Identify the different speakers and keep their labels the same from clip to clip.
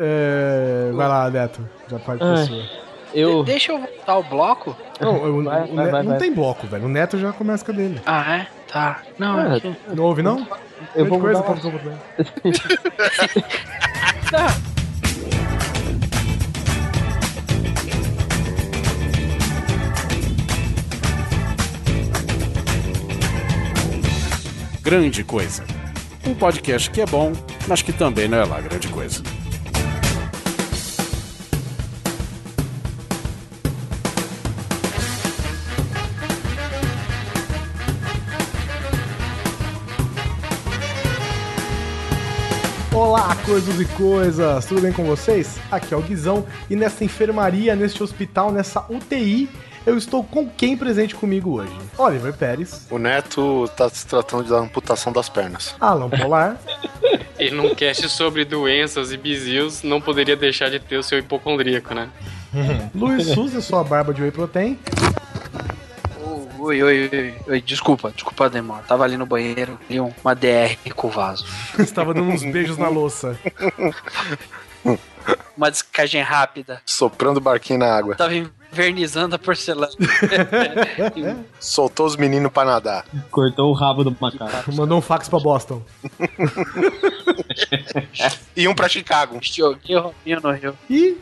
Speaker 1: É, vai lá, Neto. Já parte pra
Speaker 2: Ai.
Speaker 1: sua.
Speaker 2: Eu.
Speaker 3: De- deixa eu voltar ao bloco.
Speaker 1: Não, eu-
Speaker 2: Vai,
Speaker 1: o
Speaker 2: vai, vai,
Speaker 1: não
Speaker 2: vai.
Speaker 1: tem bloco, velho. O Neto já começa com a dele.
Speaker 3: Ah, é? Tá. Não,
Speaker 2: Ah,
Speaker 3: é que...
Speaker 1: Não ouve, não?
Speaker 2: Eu vou
Speaker 1: Grande
Speaker 2: mudar
Speaker 1: coisa,
Speaker 2: uma-
Speaker 1: como-
Speaker 4: Grande Coisa. Um podcast que é bom, mas que também não é lá grande coisa.
Speaker 1: Coisas e coisas! Tudo bem com vocês? Aqui é o Guizão e nessa enfermaria, neste hospital, nessa UTI, eu estou com quem presente comigo hoje? Oliver Pérez,
Speaker 5: O Neto tá se tratando da amputação das pernas.
Speaker 1: Alan Polar,
Speaker 6: E num cast sobre doenças e bizios, não poderia deixar de ter o seu hipocondríaco, né?
Speaker 1: Luiz Souza, sua barba de whey protein,
Speaker 3: Oi, oi, oi, oi. Desculpa, desculpa a demora. Tava ali no banheiro, li um- uma DR com o vaso.
Speaker 1: estava dando uns beijos na louça.
Speaker 3: Uma descagem rápida.
Speaker 5: Soprando barquinho na água.
Speaker 3: Tava invernizando a porcelana.
Speaker 5: Soltou os meninos pra nadar.
Speaker 2: Cortou o rabo do macaco.
Speaker 1: Mandou um fax pra Boston.
Speaker 5: E um pra Chicago.
Speaker 3: Joguei o Robinho no rio.
Speaker 1: E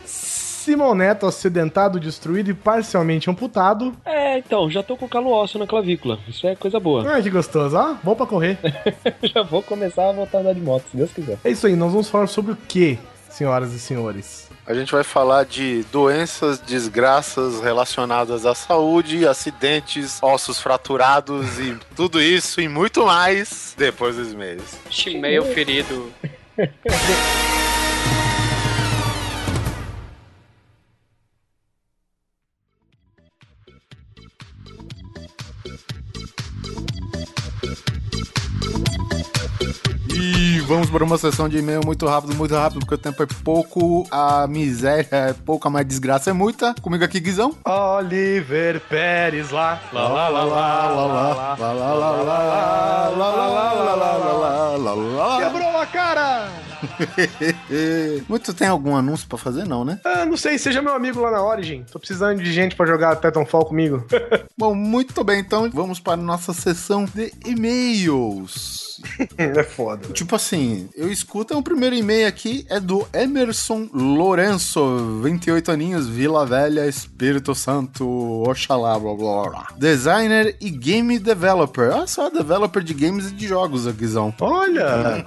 Speaker 1: Simão Neto, acidentado, destruído e parcialmente amputado.
Speaker 2: É, então, já tô com calo ósseo na clavícula. Isso é coisa boa.
Speaker 1: Ai, que gostoso, ó. Bom pra correr.
Speaker 2: já vou começar a voltar a andar de moto, se Deus quiser.
Speaker 1: É isso aí, nós vamos falar sobre o que, senhoras e senhores?
Speaker 5: A gente vai falar de doenças, desgraças relacionadas à saúde, acidentes, ossos fraturados e tudo isso e muito mais depois dos meses.
Speaker 6: Chimeio ferido.
Speaker 5: vamos para uma sessão de e-mail muito rápido, muito rápido, porque o tempo é pouco, a miséria é pouca, mas a desgraça é muita. Comigo aqui, Guizão.
Speaker 1: Oliver Pérez lá. Lá, lá, lá, lá, lá, lá, lá, lá, lá, lá, lá, lá, lá, lá. Quebrou a cara!
Speaker 5: Muito tem algum anúncio pra fazer, não, né?
Speaker 1: Ah, não sei, seja meu amigo lá na Origin. Tô precisando de gente pra jogar Titanfall comigo.
Speaker 5: Bom, muito bem, então vamos para a nossa sessão de e-mails.
Speaker 1: é foda.
Speaker 5: Tipo assim, eu escuto, o primeiro e-mail aqui é do Emerson Lourenço, 28 aninhos, Vila Velha, Espírito Santo, Oxalá, blá blá blá. Designer e game developer. Olha só, developer de games e de jogos, Guizão.
Speaker 1: Olha!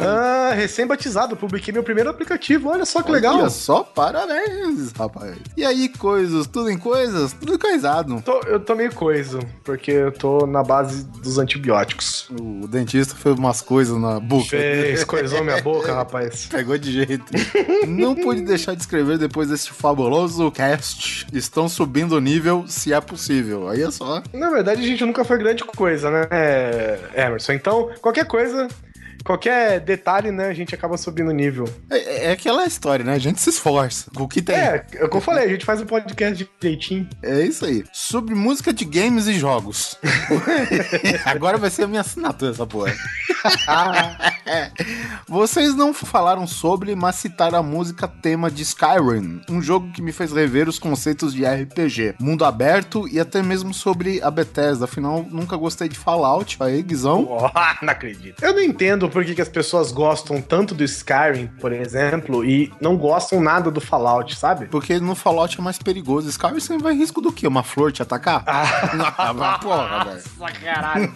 Speaker 1: ah, recém-batizado, publiquei meu primeiro aplicativo. Olha só que legal.
Speaker 5: Olha só, parabéns, rapaz. E aí, coisas, tudo em coisas? Tudo coisado.
Speaker 1: Tô- eu tô meio coiso, porque eu tô na base dos antibióticos.
Speaker 5: O dentista fez umas coisas na boca.
Speaker 1: Fez, coisou minha boca, rapaz.
Speaker 5: Pegou de jeito. Não pude deixar de escrever depois desse fabuloso cast. Estão subindo o nível, se é possível. Aí é só.
Speaker 1: Na verdade, a gente nunca foi grande coisa, né, Emerson? Então, qualquer coisa, qualquer detalhe, né, a gente acaba subindo o nível.
Speaker 5: É, é aquela história, né? A gente se esforça. O que tem.
Speaker 1: É, é o que eu falei, a gente faz um podcast direitinho.
Speaker 5: É isso aí. Sobre música de games e jogos. Agora vai ser a minha assinatura essa porra. Vocês não falaram sobre, mas citaram a música tema de Skyrim, um jogo que me fez rever os conceitos de RPG, mundo aberto e até mesmo sobre a Bethesda. Afinal, nunca gostei de Fallout. Aí, Guizão.
Speaker 1: Oh, não acredito. Eu não entendo por que, que as pessoas gostam tanto do Skyrim, por exemplo, e não gostam nada do Fallout, sabe?
Speaker 5: Porque no Fallout é mais perigoso. Skyrim você vai risco do quê? Uma flor te atacar? Ah, mas porra, velho.
Speaker 1: Nossa, caralho.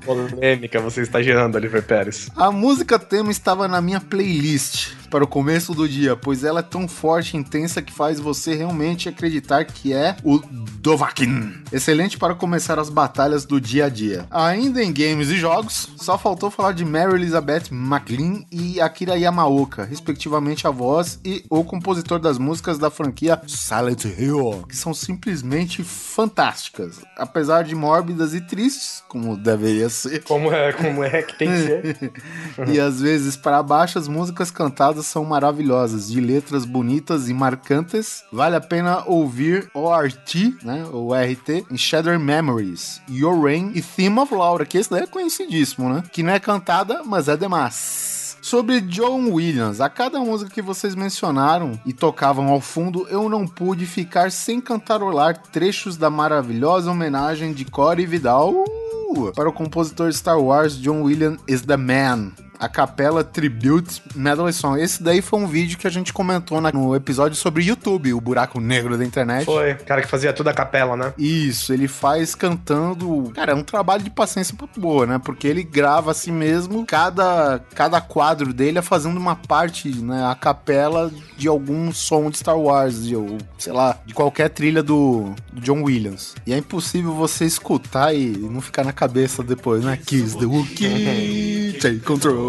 Speaker 1: Polêmica você está gerando, Oliver Pérez.
Speaker 5: A música tema estava na minha playlist para o começo do dia, pois ela é tão forte e intensa que faz você realmente acreditar que é o Dovahkiin. Excelente para começar as batalhas do dia a dia. Ainda em games e jogos, só faltou falar de Mary Elizabeth McLean e Akira Yamaoka, respectivamente a voz e o compositor das músicas da franquia Silent Hill, que são simplesmente fantásticas. Apesar de mórbidas e tristes, como deveria ser,
Speaker 1: Como é, como é que tem que ser?
Speaker 5: e às vezes para baixo as músicas cantadas são maravilhosas, de letras bonitas e marcantes. Vale a pena ouvir ORT, né, o RT, em Shadow Memories, Your Rain e Theme of Laura, que esse daí é conhecidíssimo, né? Que não é cantada, mas é demais. sobre John Williams. A cada música que vocês mencionaram e tocavam ao fundo, eu não pude ficar sem cantarolar trechos da maravilhosa homenagem de Corey Vidal uh, para o compositor Star Wars John Williams is the Man a capela Tribute Medley Song. Esse daí foi um vídeo que a gente comentou na- no episódio sobre YouTube, o buraco negro da internet.
Speaker 1: Foi, o cara que fazia tudo a capela, né?
Speaker 5: Isso, ele faz cantando. Cara, é um trabalho de paciência muito boa, né? Porque ele grava assim mesmo, cada, cada quadro dele é fazendo uma parte, né? A capela de algum som de Star Wars, de, ou, sei lá, de qualquer trilha do, do John Williams. E é impossível você escutar e não ficar na cabeça depois, né? Kiss the Wookiee, take control,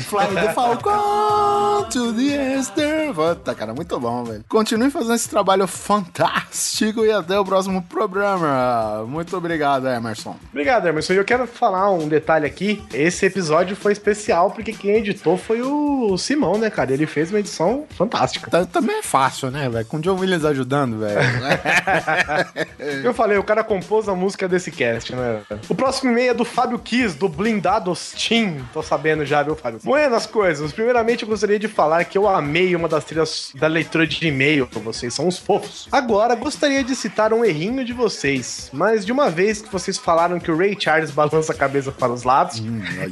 Speaker 5: fly the Falcon to the Easter. Puta, cara, muito bom, velho. Continue fazendo esse trabalho fantástico e até o próximo programa. Muito obrigado, Emerson.
Speaker 1: Obrigado, Emerson. E eu quero falar um detalhe aqui. Esse episódio foi especial porque quem editou foi o Simão, né, cara? Ele fez uma edição fantástica.
Speaker 5: Tá- Também é fácil, né, velho? Com o John Williams ajudando, velho.
Speaker 1: Eu falei, o cara compôs a música desse cast, né? O próximo e-mail é do Fábio Kiss, do Blindados Team. Tô sabendo já, viu, Fábio? Buenas coisas. Primeiramente, eu gostaria de falar que eu amei uma das trilhas da leitura de e-mail. Vocês são os fofos. Agora, gostaria de citar um errinho de vocês. Mas de uma vez que vocês falaram que o Ray Charles balança a cabeça para os lados,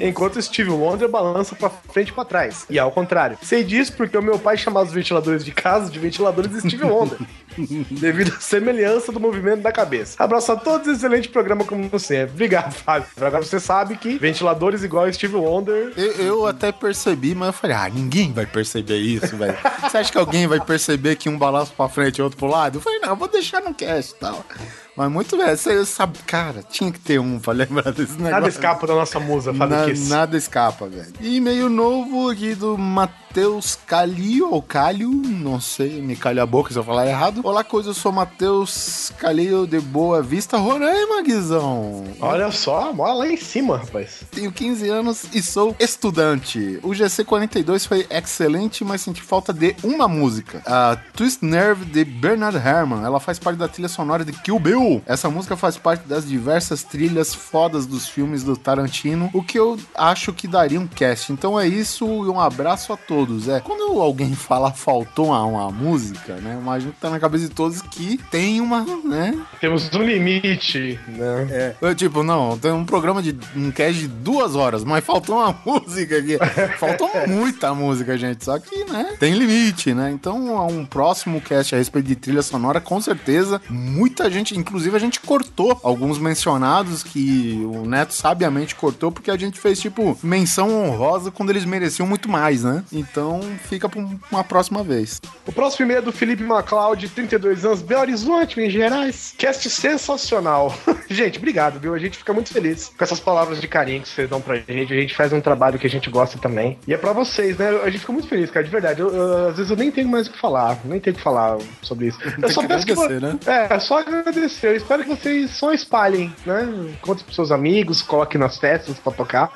Speaker 1: enquanto o Steve Wonder balança para frente e para trás. E ao contrário. Sei disso porque o meu pai chamava os ventiladores de casa de ventiladores de Steve Wonder. devido à semelhança do movimento da cabeça. Abraço a todos, excelente programa como sempre. Obrigado, Fábio. Agora você sabe que ventiladores igual Steve Wonder.
Speaker 5: Eu, eu até percebi, mas eu falei, ah, ninguém vai perceber isso, velho. Você acha que alguém vai perceber que um balança pra frente e outro pro lado? Eu falei, não, eu vou deixar no cast e tal. Mas muito bem, você sabe, cara, tinha que ter um pra lembrar desse negócio.
Speaker 1: Nada escapa da nossa musa, Fábio
Speaker 5: Na-
Speaker 1: Kiss.
Speaker 5: nada escapa, velho. E meio novo aqui do Matheus Calil, ou Calil, não sei, me calha a boca se eu falar errado. Olá, coisa, eu sou Matheus Calil de Boa Vista, Roraima, Guizão.
Speaker 1: Olha só, mora lá em cima, rapaz.
Speaker 5: Tenho 15 anos e sou estudante. O GC42 foi excelente, mas senti falta de uma música. A Twist Nerve de Bernard Herrmann. Ela faz parte da trilha sonora de Kill Bill. Essa música faz parte das diversas trilhas fodas dos filmes do Tarantino, o que eu acho que daria um cast. Então é isso e um abraço a todos. É, quando alguém fala faltou uma, uma música, né? Imagino que tá na cabeça de todos que tem uma, né?
Speaker 1: Temos um limite, né?
Speaker 5: Eu, tipo, não, tem um programa de um cast de duas horas, mas faltou uma música aqui. Faltou muita música, gente. Só que, né, tem limite, né? Então, um próximo cast a respeito de trilha sonora, com certeza, muita gente, inclusive a gente cortou alguns mencionados que o Neto sabiamente cortou, porque a gente fez, tipo, menção honrosa quando eles mereciam muito mais, né? Então, fica pra um- uma próxima vez.
Speaker 1: O próximo e-mail é do Felipe MacLeod, 32 anos, Belo Horizonte, Minas Gerais. Cast sensacional. gente, obrigado, viu? A gente fica muito feliz com essas palavras de carinho que vocês dão pra gente. A gente faz um trabalho que a gente gosta também. E é pra vocês, né? A gente fica muito feliz, cara, de verdade. Eu- eu- às vezes eu nem tenho mais o que falar, nem tenho o que falar sobre isso. Eu só peço que
Speaker 5: né?
Speaker 1: É, só agradecer. Eu espero que vocês só espalhem, né? Conte pros seus amigos, coloque nas festas pra tocar.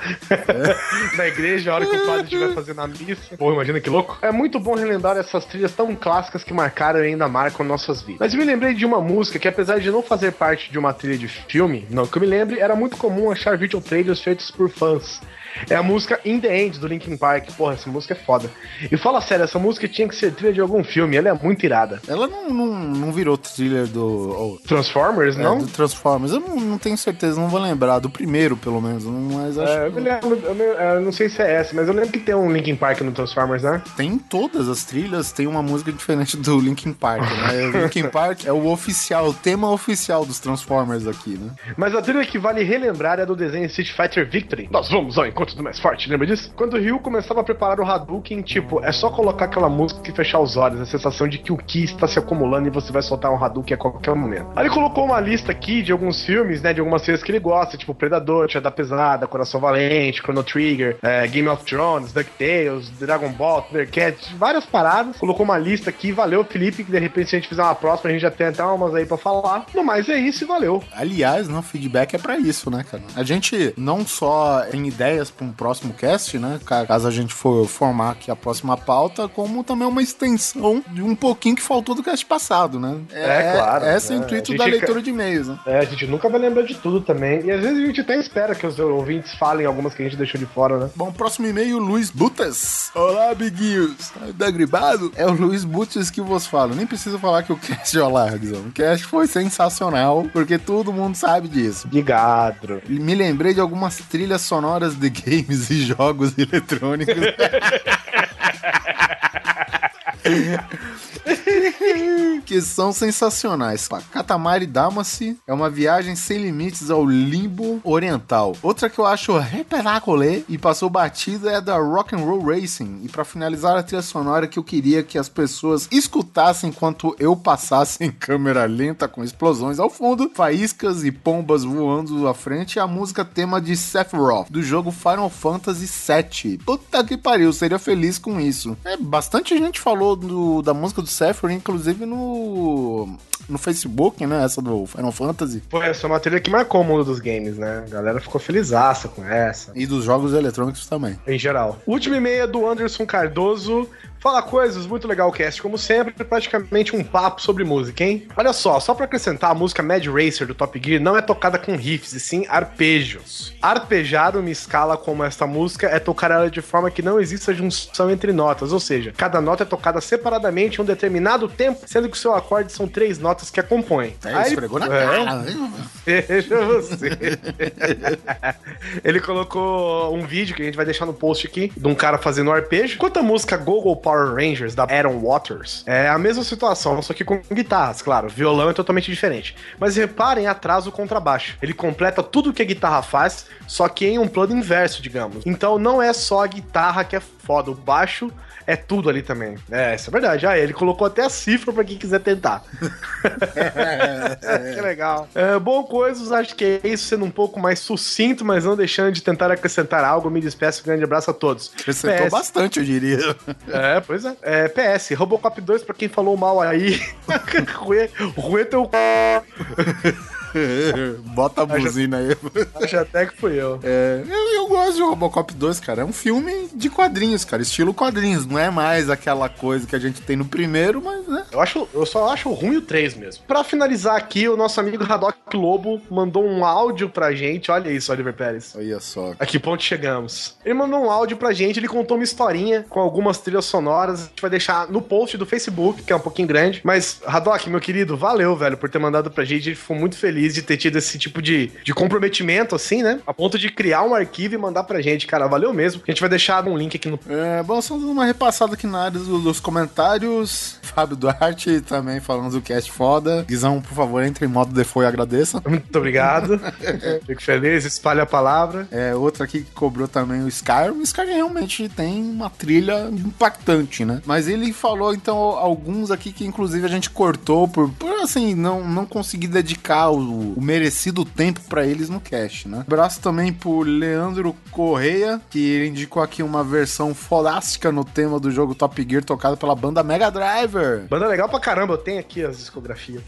Speaker 1: Na igreja, a hora que o padre estiver fazendo a missa. Pô, imagina que louco. É muito bom relembrar essas trilhas tão clássicas que marcaram e ainda marcam nossas vidas. Mas eu me lembrei de uma música que, apesar de não fazer parte de uma trilha de filme, não que eu me lembre, era muito comum achar video trailers feitos por fãs. É a música In The End, do Linkin Park. Porra, essa música é foda. E fala sério, essa música tinha que ser trilha de algum filme, ela é muito irada.
Speaker 5: Ela não, não, não virou thriller do.
Speaker 1: Transformers,
Speaker 5: É,
Speaker 1: não?
Speaker 5: do Transformers. Eu não, não tenho certeza, não vou lembrar. Do primeiro, pelo menos. Mas acho
Speaker 1: É, eu, lembro, eu, me- eu não sei se é essa, mas eu lembro que tem um Linkin Park no Transformers, né?
Speaker 5: tem todas as trilhas, tem uma música diferente do Linkin Park, né? O Linkin Park é o oficial, o tema oficial dos Transformers aqui, né?
Speaker 1: Mas a trilha que vale relembrar é do desenho Street Fighter Victory. Nós vamos ao encontro do mais forte, lembra disso? Quando o Ryu começava a preparar o Hadouken, tipo, é só colocar aquela música e fechar os olhos, a sensação de que o Ki está se acumulando e você vai soltar um Hadouken a qualquer momento. Aí ele colocou uma lista aqui de alguns filmes, né, de algumas séries que ele gosta, tipo Predador, Tia da Pesada, Coração Valente, Chrono Trigger, é, Game of Thrones, DuckTales, Dragon Ball, Thundercats, várias paradas. Colocou uma lista aqui, valeu, Felipe, que de repente se a gente fizer uma próxima, a gente já tem até umas aí pra falar. No mais é isso e valeu.
Speaker 5: Aliás, né, o feedback é pra isso, né, cara? A gente não só tem ideias ideias para um próximo cast, né? Ca- Caso a gente for formar aqui a próxima pauta, como também uma extensão de um pouquinho que faltou do cast passado, né?
Speaker 1: É, claro,
Speaker 5: Esse é o
Speaker 1: né?
Speaker 5: intuito da leitura de e-mails, né?
Speaker 1: É, a gente nunca vai lembrar de tudo também. E às vezes a gente até espera que os ouvintes falem algumas que a gente deixou de fora, né?
Speaker 5: Bom, próximo e-mail, Luiz Butas. Olá, amiguinhos. Tá gribado? É o Luiz Butas que vos falo. Nem preciso falar que o cast é olá, Guizão. O cast foi sensacional, porque todo mundo sabe disso.
Speaker 1: Obrigado.
Speaker 5: Me lembrei de algumas trilhas sonoras de games e jogos eletrônicos. que são sensacionais. Katamari Damacy é uma viagem sem limites ao limbo oriental. Outra que eu acho reperacolê e passou batida é da Rock and Roll Racing. E pra finalizar a trilha sonora que eu queria que as pessoas escutassem enquanto eu passasse em câmera lenta com explosões ao fundo, faíscas e pombas voando à frente, é a música tema de Sephiroth do jogo Final Fantasy VII. Puta que pariu, seria feliz com isso. É, bastante gente falou do- da música do Sephiroth, inclusive no no Facebook, né, essa do Final Fantasy
Speaker 1: Pô, essa é uma trilha que marcou o mundo dos games, né? A galera ficou felizaça com essa.
Speaker 5: e dos jogos eletrônicos também.
Speaker 1: Em geral. Última e meia do Anderson Cardoso. Fala coisas, muito legal o cast, como sempre, praticamente um papo sobre música, hein? Olha só, só pra acrescentar, a música Mad Racer do Top Gear não é tocada com riffs, e sim arpejos. Arpejar uma escala como esta música é tocar ela de forma que não exista junção entre notas, ou seja, cada nota é tocada separadamente em um determinado tempo, sendo que o seu acorde são três notas que a compõem.
Speaker 5: É,
Speaker 1: Aí-
Speaker 5: esfregou na
Speaker 1: É.
Speaker 5: cara. hein?
Speaker 1: Veja você. Ele colocou um vídeo que a gente vai deixar no post aqui de um cara fazendo arpejo. Enquanto a música Google Power Rangers da Aaron Waters é a mesma situação, só que com guitarras, claro. Violão é totalmente diferente. Mas reparem atrás o contrabaixo. Ele completa tudo que a guitarra faz, só que em um plano inverso, digamos. Então não é só a guitarra que é foda, o baixo é tudo ali também. É, isso é verdade. Ah, ele colocou até a cifra pra quem quiser tentar. que legal. É, bom, coisas, acho que é isso, sendo um pouco mais sucinto, mas não deixando de tentar acrescentar algo. Me despeço, grande abraço a todos.
Speaker 5: Acrescentou
Speaker 1: PS.
Speaker 5: bastante, eu diria.
Speaker 1: É, pois é. é. PS, Robocop 2, pra quem falou mal aí. Rue, Rue teu c...
Speaker 5: Bota a buzina aí.
Speaker 1: Acho até que fui eu.
Speaker 5: É, eu, eu gosto de Robocop 2, cara. É um filme de quadrinhos, cara. Estilo quadrinhos. Não é mais aquela coisa que a gente tem no primeiro, mas, né?
Speaker 1: Eu, acho, eu só acho ruim o 3 mesmo. Pra finalizar aqui, o nosso amigo Haddock Lobo mandou um áudio pra gente. Olha isso, Oliver Pérez.
Speaker 5: Olha só.
Speaker 1: A que ponto chegamos? Ele mandou um áudio pra gente, ele contou uma historinha com algumas trilhas sonoras. A gente vai deixar no post do Facebook, que é um pouquinho grande. Mas, Haddock, meu querido, valeu, velho, por ter mandado pra gente. A gente ficou muito feliz de ter tido esse tipo de, de comprometimento, assim, né? A ponto de criar um arquivo e mandar pra gente, cara. Valeu mesmo. A gente vai deixar um link aqui no.
Speaker 5: É, bom, só dando uma repassada aqui na área do- dos comentários. Fábio Duarte também falando do cast foda. Guizão, por favor, entre em modo default e agradeça.
Speaker 1: Muito obrigado. Fico feliz, espalha a palavra.
Speaker 5: É, outra aqui que cobrou também o Skyrim. O Skyrim realmente tem uma trilha impactante, né? Mas ele falou, então, alguns aqui que inclusive a gente cortou por, por assim, não, não conseguir dedicar o, o merecido tempo pra eles no cast, né? Abraço também pro Leandro Correia, que indicou aqui uma versão fodástica no tema do jogo Top Gear tocado pela banda Mega Driver,
Speaker 1: Banda legal pra caramba, eu tenho aqui as discografias.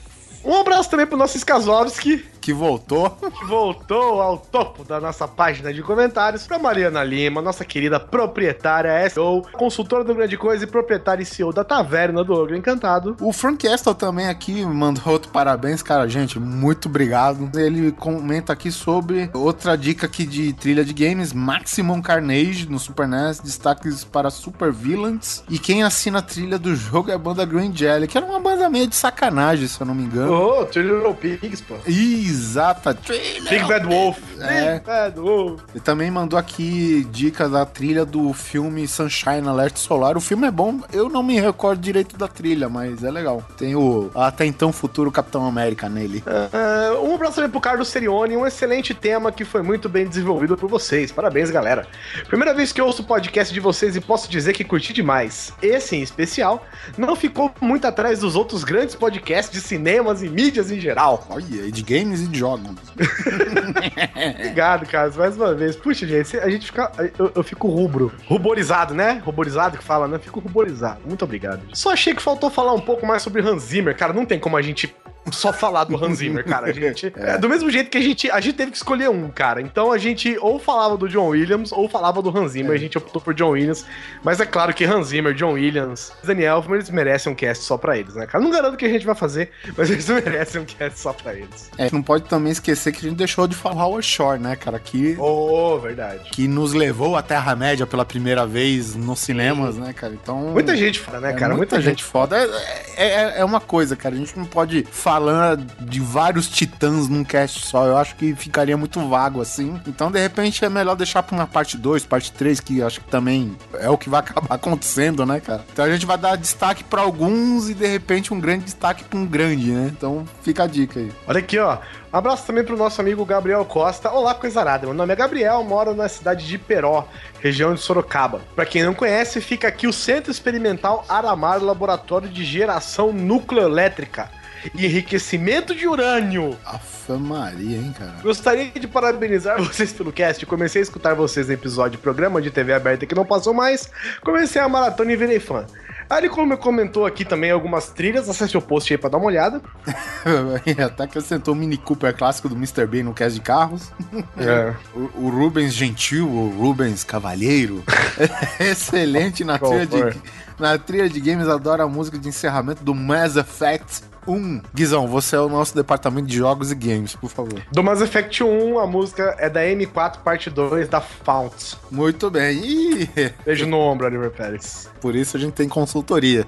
Speaker 1: Um abraço também pro nosso Skazovski,
Speaker 5: que voltou.
Speaker 1: que voltou ao topo da nossa página de comentários, pra Mariana Lima, nossa querida proprietária SEO, consultora do Grande Coisa e proprietária e CEO da Taverna do Ogro Encantado.
Speaker 5: O Frank Estel também aqui mandou outro parabéns, cara, gente, muito obrigado. Ele comenta aqui sobre outra dica aqui de trilha de games, Maximum Carnage no Super NES, destaques para Super Villains. E quem assina a trilha do jogo é a banda Green Jelly, que era uma banda meio de sacanagem, se eu não me engano.
Speaker 1: Three Little Pigs, pô.
Speaker 5: Exata.
Speaker 1: Big Bad Wolf.
Speaker 5: É.
Speaker 1: Big Bad Wolf.
Speaker 5: Ele também mandou aqui dicas da trilha do filme Sunshine Alert Solar. O filme é bom, eu não me recordo direito da trilha, mas é legal. Tem o até então futuro Capitão América nele.
Speaker 1: Ah, um abraço também pro Carlos Serioni, um excelente tema que foi muito bem desenvolvido por vocês. Parabéns, galera. Primeira vez que eu ouço o podcast de vocês e posso dizer que curti demais. Esse, em especial, não ficou muito atrás dos outros grandes podcasts de cinemas e mídias em geral.
Speaker 5: Olha, e de games e jogos.
Speaker 1: Obrigado, Carlos, mais uma vez. Puxa, gente, a gente fica. Eu, eu fico rubro. Ruborizado, né? Ruborizado que fala, né? Fico ruborizado. Muito obrigado. Só achei que faltou falar um pouco mais sobre Hans Zimmer, cara. Não tem como a gente só falar do Hans Zimmer, cara. A gente, é. do mesmo jeito que a gente, a gente teve que escolher um, cara. Então a gente ou falava do John Williams ou falava do Hans Zimmer. É. A gente optou por John Williams. Mas é claro que Hans Zimmer, John Williams, Daniel Elfman, eles merecem um cast só pra eles, né, cara? Não garanto que a gente vai fazer, mas eles merecem um cast só pra eles.
Speaker 5: É, não pode também esquecer que a gente deixou de falar o Shore, né, cara? Que,
Speaker 1: oh, verdade.
Speaker 5: Que nos levou à Terra-média pela primeira vez nos cinemas, né, cara? Então.
Speaker 1: Muita gente foda, né, é, cara?
Speaker 5: Muita, muita gente, gente foda. É, é, é, uma coisa, cara. A gente não pode falar de vários titãs num cast só. Eu acho que ficaria muito vago assim. Então, de repente, é melhor deixar pra uma parte 2, parte 3, que acho que também é o que vai acabar acontecendo, né, cara? Então a gente vai dar destaque para alguns e de repente um grande destaque pra um grande, né? Então fica a dica aí.
Speaker 1: Olha aqui, ó. Abraço também pro nosso amigo Gabriel Costa. Olá, coisa arada. Meu nome é Gabriel, moro na cidade de Peró, região de Sorocaba. Para quem não conhece, fica aqui o Centro Experimental Aramar Laboratório de Geração Nucleoelétrica e enriquecimento de urânio.
Speaker 5: Afa Maria, hein, cara?
Speaker 1: Gostaria de parabenizar vocês pelo cast. Comecei a escutar vocês no episódio programa de TV aberta que não passou mais. Comecei a maratona e virei fã. Aí ele comentou aqui também algumas trilhas, acesse o post aí pra dar uma olhada.
Speaker 5: Até que acrescentou o Mini Cooper clássico do Mr. Bean no cast de carros. É. O, o, Rubens Gentil, o Rubens Cavalheiro. Excelente na trilha, de, na trilha de games, adora a música de encerramento do Mass Effect 1. Guizão, você é o nosso departamento de jogos e games, por favor.
Speaker 1: Do Mass Effect 1, a música é da M4 parte 2 da Fount.
Speaker 5: Muito bem. Ih.
Speaker 1: Beijo no ombro, Oliver Pérez.
Speaker 5: Por isso a gente tem consultoria.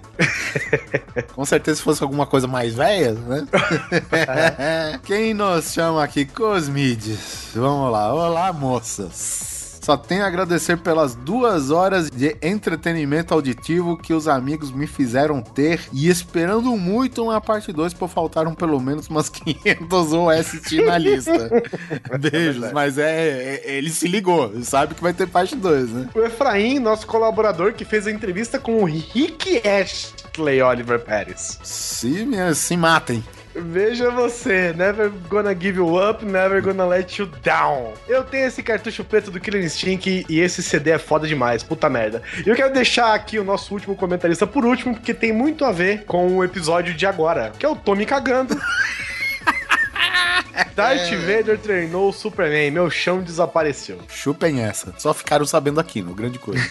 Speaker 5: Com certeza se fosse alguma coisa mais velha, né? Quem nos chama aqui? Cosmides. Vamos lá. Olá, moças. Só tenho a agradecer pelas duas horas de entretenimento auditivo que os amigos me fizeram ter e esperando muito uma parte 2, por faltaram pelo menos umas 500 OST na lista. Beijos, é mas é, é, ele se ligou, sabe que vai ter parte 2, né?
Speaker 1: O Efraim, nosso colaborador, que fez a entrevista com o Rick Astley Oliver Pérez.
Speaker 5: Se, se matem.
Speaker 1: Veja você, never gonna give you up, never gonna let you down. Eu tenho esse cartucho preto do Killer Instinct e esse CD é foda demais, puta merda. E eu quero deixar aqui o nosso último comentarista por último, porque tem muito a ver com o episódio de agora, que é o Tommy cagando. Darth é. Vader treinou o Superman, meu chão desapareceu.
Speaker 5: Chupem essa. Só ficaram sabendo aqui, no grande coisa.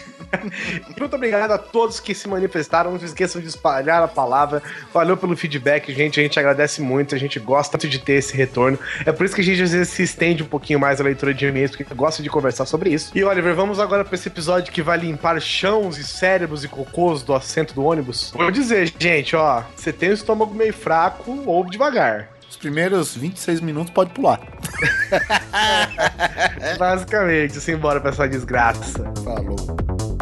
Speaker 1: Muito obrigado a todos que se manifestaram. Não se esqueçam de espalhar a palavra. Valeu pelo feedback, gente. A gente agradece muito. A gente gosta muito de ter esse retorno. É por isso que a gente às vezes se estende um pouquinho mais a leitura de e-mails, porque gosta de conversar sobre isso. E Oliver, vamos agora para esse episódio que vai limpar chãos e cérebros e cocôs do assento do ônibus. Vou dizer, gente, ó, você tem o estômago meio fraco ou devagar
Speaker 5: primeiros 26 minutos pode pular.
Speaker 1: Basicamente, simbora pra essa desgraça.
Speaker 5: Falou.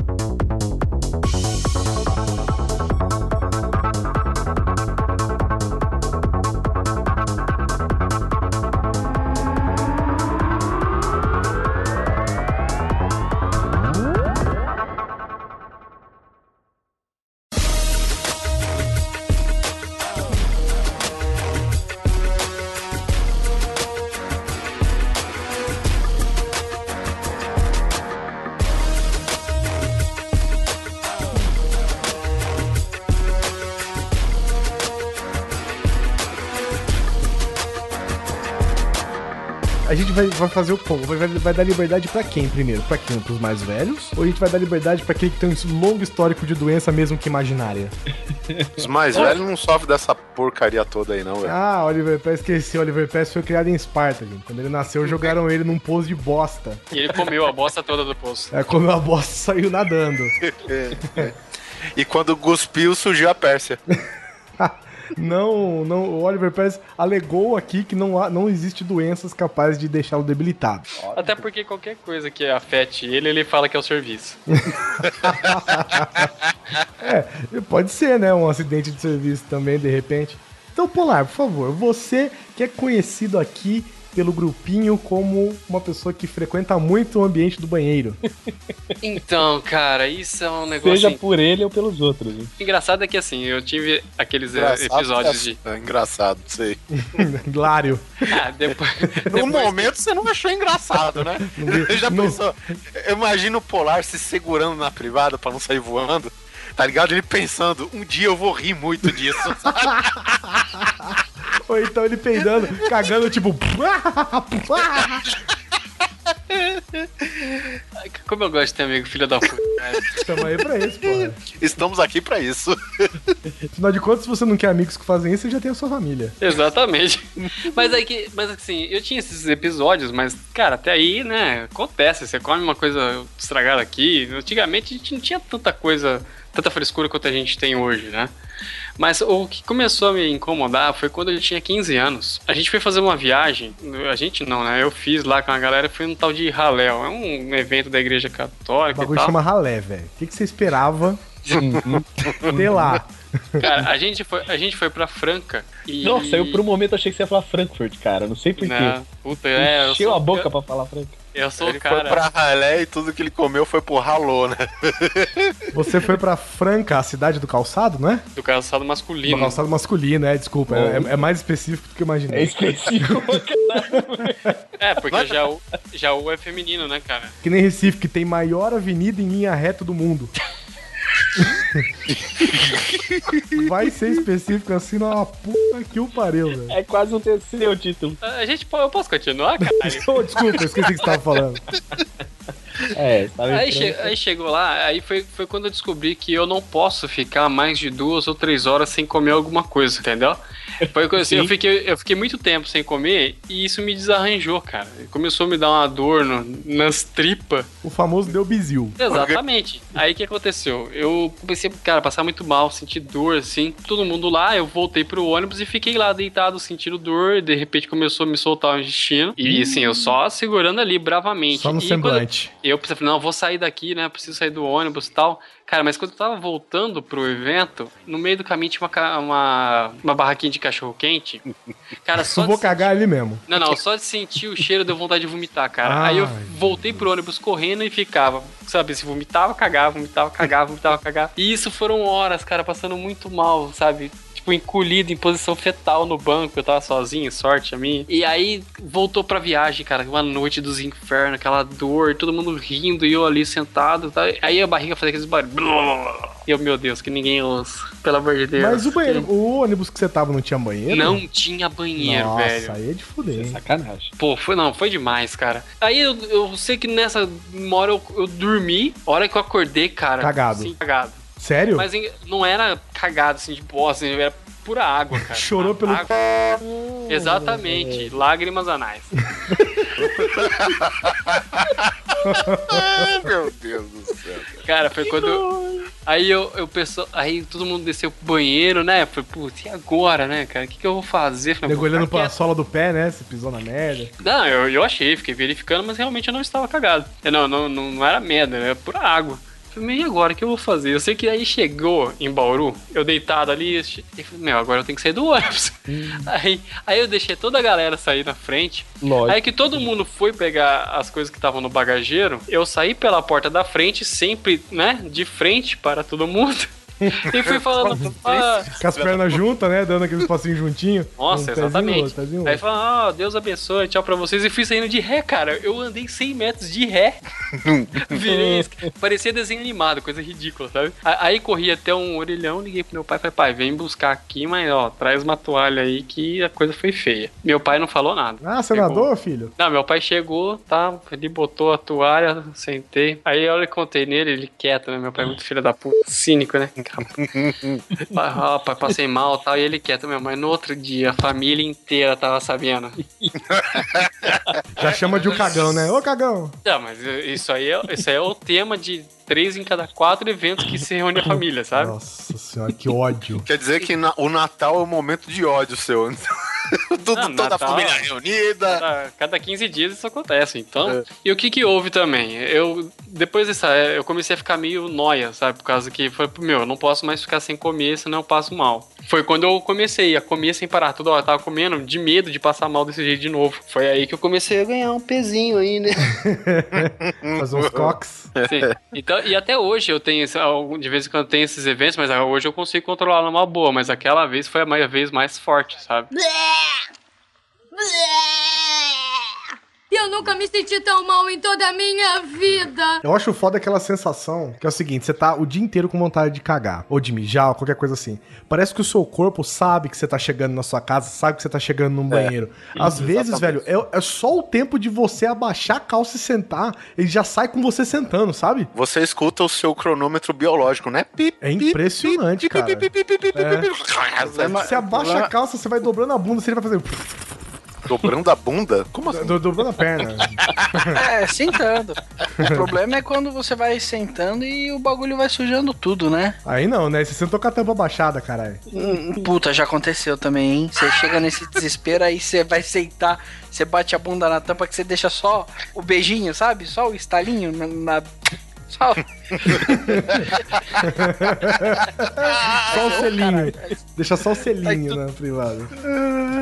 Speaker 1: Vai, vai fazer o como? Vai, vai, dar liberdade para quem primeiro? Para quem? Pros mais velhos? Ou a gente vai dar liberdade para aquele que tem um longo histórico de doença, mesmo que imaginária?
Speaker 7: Os mais velhos não sofrem dessa porcaria toda aí, não, velho.
Speaker 1: Ah, Oliver Pérez, esqueci. Oliver Pérez foi criado em Esparta, gente. Quando ele nasceu, jogaram ele num poço de bosta.
Speaker 6: E ele comeu a bosta toda do poço.
Speaker 1: É, comeu a bosta e saiu nadando.
Speaker 7: e quando cuspiu, surgiu a Pérsia.
Speaker 1: não, não, o Oliver Pérez alegou aqui que não, há, não existe doenças capazes de deixá-lo debilitado.
Speaker 6: Até porque qualquer coisa que afete ele, ele fala que é o serviço.
Speaker 1: é, pode ser, né? Um acidente de serviço também, de repente. Então, Polar, por favor, você que é conhecido aqui pelo grupinho como uma pessoa que frequenta muito o ambiente do banheiro.
Speaker 6: Então, cara, isso é um negócio.
Speaker 1: Seja por ele ou pelos outros. Hein?
Speaker 6: Engraçado é que assim, eu tive aqueles engraçado episódios é, de.
Speaker 7: É engraçado, sei.
Speaker 1: Hilário.
Speaker 6: Ah, depois.
Speaker 7: No momento você não achou engraçado, né? Você já pensou? Imagina o Polar se segurando na privada para não sair voando. Tá ligado? Ele pensando, um dia eu vou rir muito disso.
Speaker 1: Ou então ele peidando, cagando, tipo.
Speaker 6: Como eu gosto de ter amigo filho da puta. cara.
Speaker 1: Tamo aí pra isso, porra.
Speaker 5: Estamos aqui pra isso.
Speaker 1: Afinal de contas, se você não quer amigos que fazem isso, você já tem a sua família.
Speaker 6: Exatamente. Mas aí que. Mas assim, eu tinha esses episódios, mas, cara, até aí, né, acontece. Você come uma coisa estragada aqui. Antigamente a gente não tinha tanta coisa, tanta frescura quanto a gente tem hoje, né? Mas o que começou a me incomodar foi quando eu tinha 15 anos. A gente foi fazer uma viagem. A gente não, né? Eu fiz lá com a galera, foi um tal de Halel. É um evento da igreja
Speaker 1: O
Speaker 6: católica e
Speaker 1: bagulho
Speaker 6: tal.
Speaker 1: chama ralé, velho. O que, que você esperava ter lá?
Speaker 6: Cara, a gente foi, a gente foi pra Franca e.
Speaker 2: Nossa, eu por um momento achei que você ia falar Frankfurt, cara. Não sei porquê.
Speaker 6: Não, puta, é, eu
Speaker 2: Encheu
Speaker 6: sou,
Speaker 2: a boca
Speaker 6: eu,
Speaker 2: pra falar Franca.
Speaker 6: Eu sou
Speaker 5: Ele
Speaker 6: o cara.
Speaker 5: foi pra ralé e tudo que ele comeu foi pro ralô, né?
Speaker 1: Você foi pra Franca, a cidade do calçado, não é?
Speaker 6: Do calçado
Speaker 1: Do
Speaker 6: masculino.
Speaker 1: calçado masculino, é, desculpa. É, é mais específico do que eu
Speaker 2: É
Speaker 1: imaginei.
Speaker 2: específico.
Speaker 6: É, porque já o, já o é feminino, né, cara?
Speaker 1: Que nem Recife, que tem maior avenida em linha reta do mundo. Vai ser específico assim, na puta que o pariu, velho.
Speaker 2: é quase um terceiro título.
Speaker 6: A gente, eu posso continuar, cara?
Speaker 1: Desculpa, eu esqueci o que você tava falando.
Speaker 2: É, sabe?
Speaker 6: Aí, che- aí chegou lá, aí foi, foi quando eu descobri que eu não posso ficar mais de duas ou três horas sem comer alguma coisa, entendeu? Foi assim, eu fiquei, eu fiquei muito tempo sem comer e isso me desarranjou, cara. Começou a me dar uma dor no- nas tripas.
Speaker 1: O famoso deu bizil.
Speaker 6: Exatamente. Aí o que aconteceu? Eu comecei, cara, a passar muito mal, sentir dor, assim. Todo mundo lá, eu voltei pro ônibus e fiquei lá deitado, sentindo dor. E de repente começou a me soltar o intestino. E assim, eu só segurando ali bravamente.
Speaker 1: Só no
Speaker 6: e
Speaker 1: semblante.
Speaker 6: Quando eu pensei, não, eu vou sair daqui, né? Preciso sair do ônibus e tal. Cara, mas quando eu tava voltando pro evento, no meio do caminho tinha uma, uma, uma barraquinha de cachorro quente. Cara, só
Speaker 1: Eu vou cagar ali mesmo.
Speaker 6: não, não, só de sentir o cheiro deu vontade de vomitar, cara.
Speaker 1: Ai.
Speaker 6: Aí eu voltei pro ônibus correndo e ficava, sabe, se vomitava, cagava, vomitava, cagava, vomitava, cagava. E isso foram horas, cara, passando muito mal, sabe? Tipo, encolhido em posição fetal no banco, eu tava sozinho, sorte a minha. E aí voltou pra viagem, cara, uma noite dos infernos, aquela dor, todo mundo rindo e eu ali sentado. Tá? Aí a barriga fazia aqueles barulhos. E eu, meu Deus, que ninguém ouça. Pelo amor de Deus.
Speaker 1: Mas o banheiro, o ônibus que você tava não tinha banheiro?
Speaker 6: Não tinha banheiro,
Speaker 1: Nossa,
Speaker 6: velho.
Speaker 1: aí é de fuder, hein?
Speaker 2: Sacanagem.
Speaker 6: Pô, foi não, foi demais, cara. Aí eu, eu sei que nessa hora eu, eu dormi, a hora que eu acordei, cara.
Speaker 1: Cagado.
Speaker 6: Sim, cagado.
Speaker 1: Sério?
Speaker 6: Mas em- não era cagado assim de bosta, assim, era pura água, cara.
Speaker 1: Chorou pelo-
Speaker 6: Água. Exatamente, lágrimas anais.
Speaker 5: Meu Deus do céu.
Speaker 6: Cara, foi quando. Aí eu, eu pensou, aí todo mundo desceu pro banheiro, né? Falei, putz, e agora, né, cara? O que, que eu vou fazer? Falei,
Speaker 1: Nego
Speaker 6: "Vou
Speaker 1: olhando
Speaker 6: ficar
Speaker 1: pra
Speaker 6: quieto."
Speaker 1: sola do pé, né? Você pisou na merda.
Speaker 6: Não, eu, eu achei, fiquei verificando, mas realmente eu não estava cagado. Eu não, não, não, não era merda, era pura água. Falei, e agora, o que eu vou fazer? Eu sei que aí chegou em Bauru, eu deitado ali, e falei, meu, agora eu tenho que sair do ônibus. Aí, aí eu deixei toda a galera sair na frente.
Speaker 2: Lógico.
Speaker 6: Aí que todo mundo foi pegar as coisas que estavam no bagageiro, eu saí pela porta da frente, sempre, né, de frente para todo mundo. E fui falando, ah,
Speaker 1: Com as pernas juntas, né? Dando aqueles passinhos juntinho.
Speaker 6: nossa,
Speaker 1: Um
Speaker 6: exatamente.
Speaker 1: outro,
Speaker 6: Aí falando, ah, Deus abençoe, tchau pra vocês. E fui saindo de ré, cara. Eu andei 100 metros de ré. Virei, parecia desenho animado, coisa ridícula, sabe? Aí corri até um orelhão, liguei pro meu pai e falei, pai, vem buscar aqui, mas ó, traz uma toalha aí que a coisa foi feia. Meu pai não falou nada.
Speaker 1: Ah,
Speaker 6: Chegou.
Speaker 1: senador, filho?
Speaker 6: Não, meu pai chegou, tá? Ele botou a toalha, sentei. Aí a hora que eu contei nele, ele quieto, né? Meu pai é muito filho da puta, cínico, né? Ah, pai, passei mal e tal, e ele quieto mesmo. Mas no outro dia, a família inteira tava sabendo.
Speaker 1: Já chama de o cagão, né? Ô, cagão!
Speaker 6: Não, mas isso aí é, isso aí é o tema de três em cada quatro eventos que se reúne a família, sabe?
Speaker 1: Nossa senhora, que ódio.
Speaker 5: Quer dizer que na- o Natal é um momento de ódio seu. Tudo,
Speaker 6: Não,
Speaker 5: toda
Speaker 6: Natal-
Speaker 5: a família reunida.
Speaker 6: Cada, cada 15 dias isso acontece, então. E o que que houve também? Eu, depois dessa, eu comecei a ficar meio noia, sabe? Por causa que foi, meu, eu não posso mais ficar sem comer, senão eu passo mal. Foi quando eu comecei a comer sem parar. Toda hora eu tava comendo de medo de passar mal desse jeito de novo. Foi aí que eu comecei a ganhar um pezinho aí, né?
Speaker 1: Fazer uns cox.
Speaker 6: Sim. Então, e até hoje eu tenho, de vez em quando tem esses eventos, mas hoje eu consigo controlar numa boa. Mas aquela vez foi a mais- a vez mais forte, sabe?
Speaker 8: E Eu nunca me senti tão mal em toda a minha vida.
Speaker 1: Eu acho foda aquela sensação que é o seguinte: você tá o dia inteiro com vontade de cagar, ou de mijar, ou qualquer coisa assim. Parece que o seu corpo sabe que você tá chegando na sua casa, sabe que você tá chegando num banheiro. Às vezes, velho, é, é só o tempo de você abaixar a calça e sentar, ele já sai com você sentando, sabe?
Speaker 5: Você escuta o seu cronômetro biológico, né? Pip,
Speaker 1: É impressionante, cara. É. Você abaixa a calça, você vai dobrando a bunda, você vai fazendo.
Speaker 5: Dobrando a bunda? Como assim?
Speaker 1: do- dobrando a perna.
Speaker 3: É, sentando. O problema é quando você vai sentando e o bagulho vai sujando tudo, né?
Speaker 1: Aí não, né? Você sentou com a tampa baixada, caralho.
Speaker 3: Hum, Puta, já aconteceu também, hein? Você chega nesse desespero, aí você vai sentar, você bate a bunda na tampa que você deixa só o beijinho, sabe? Só o estalinho na. na- Só.
Speaker 1: Só o selinho. Deixa só o selinho na privada.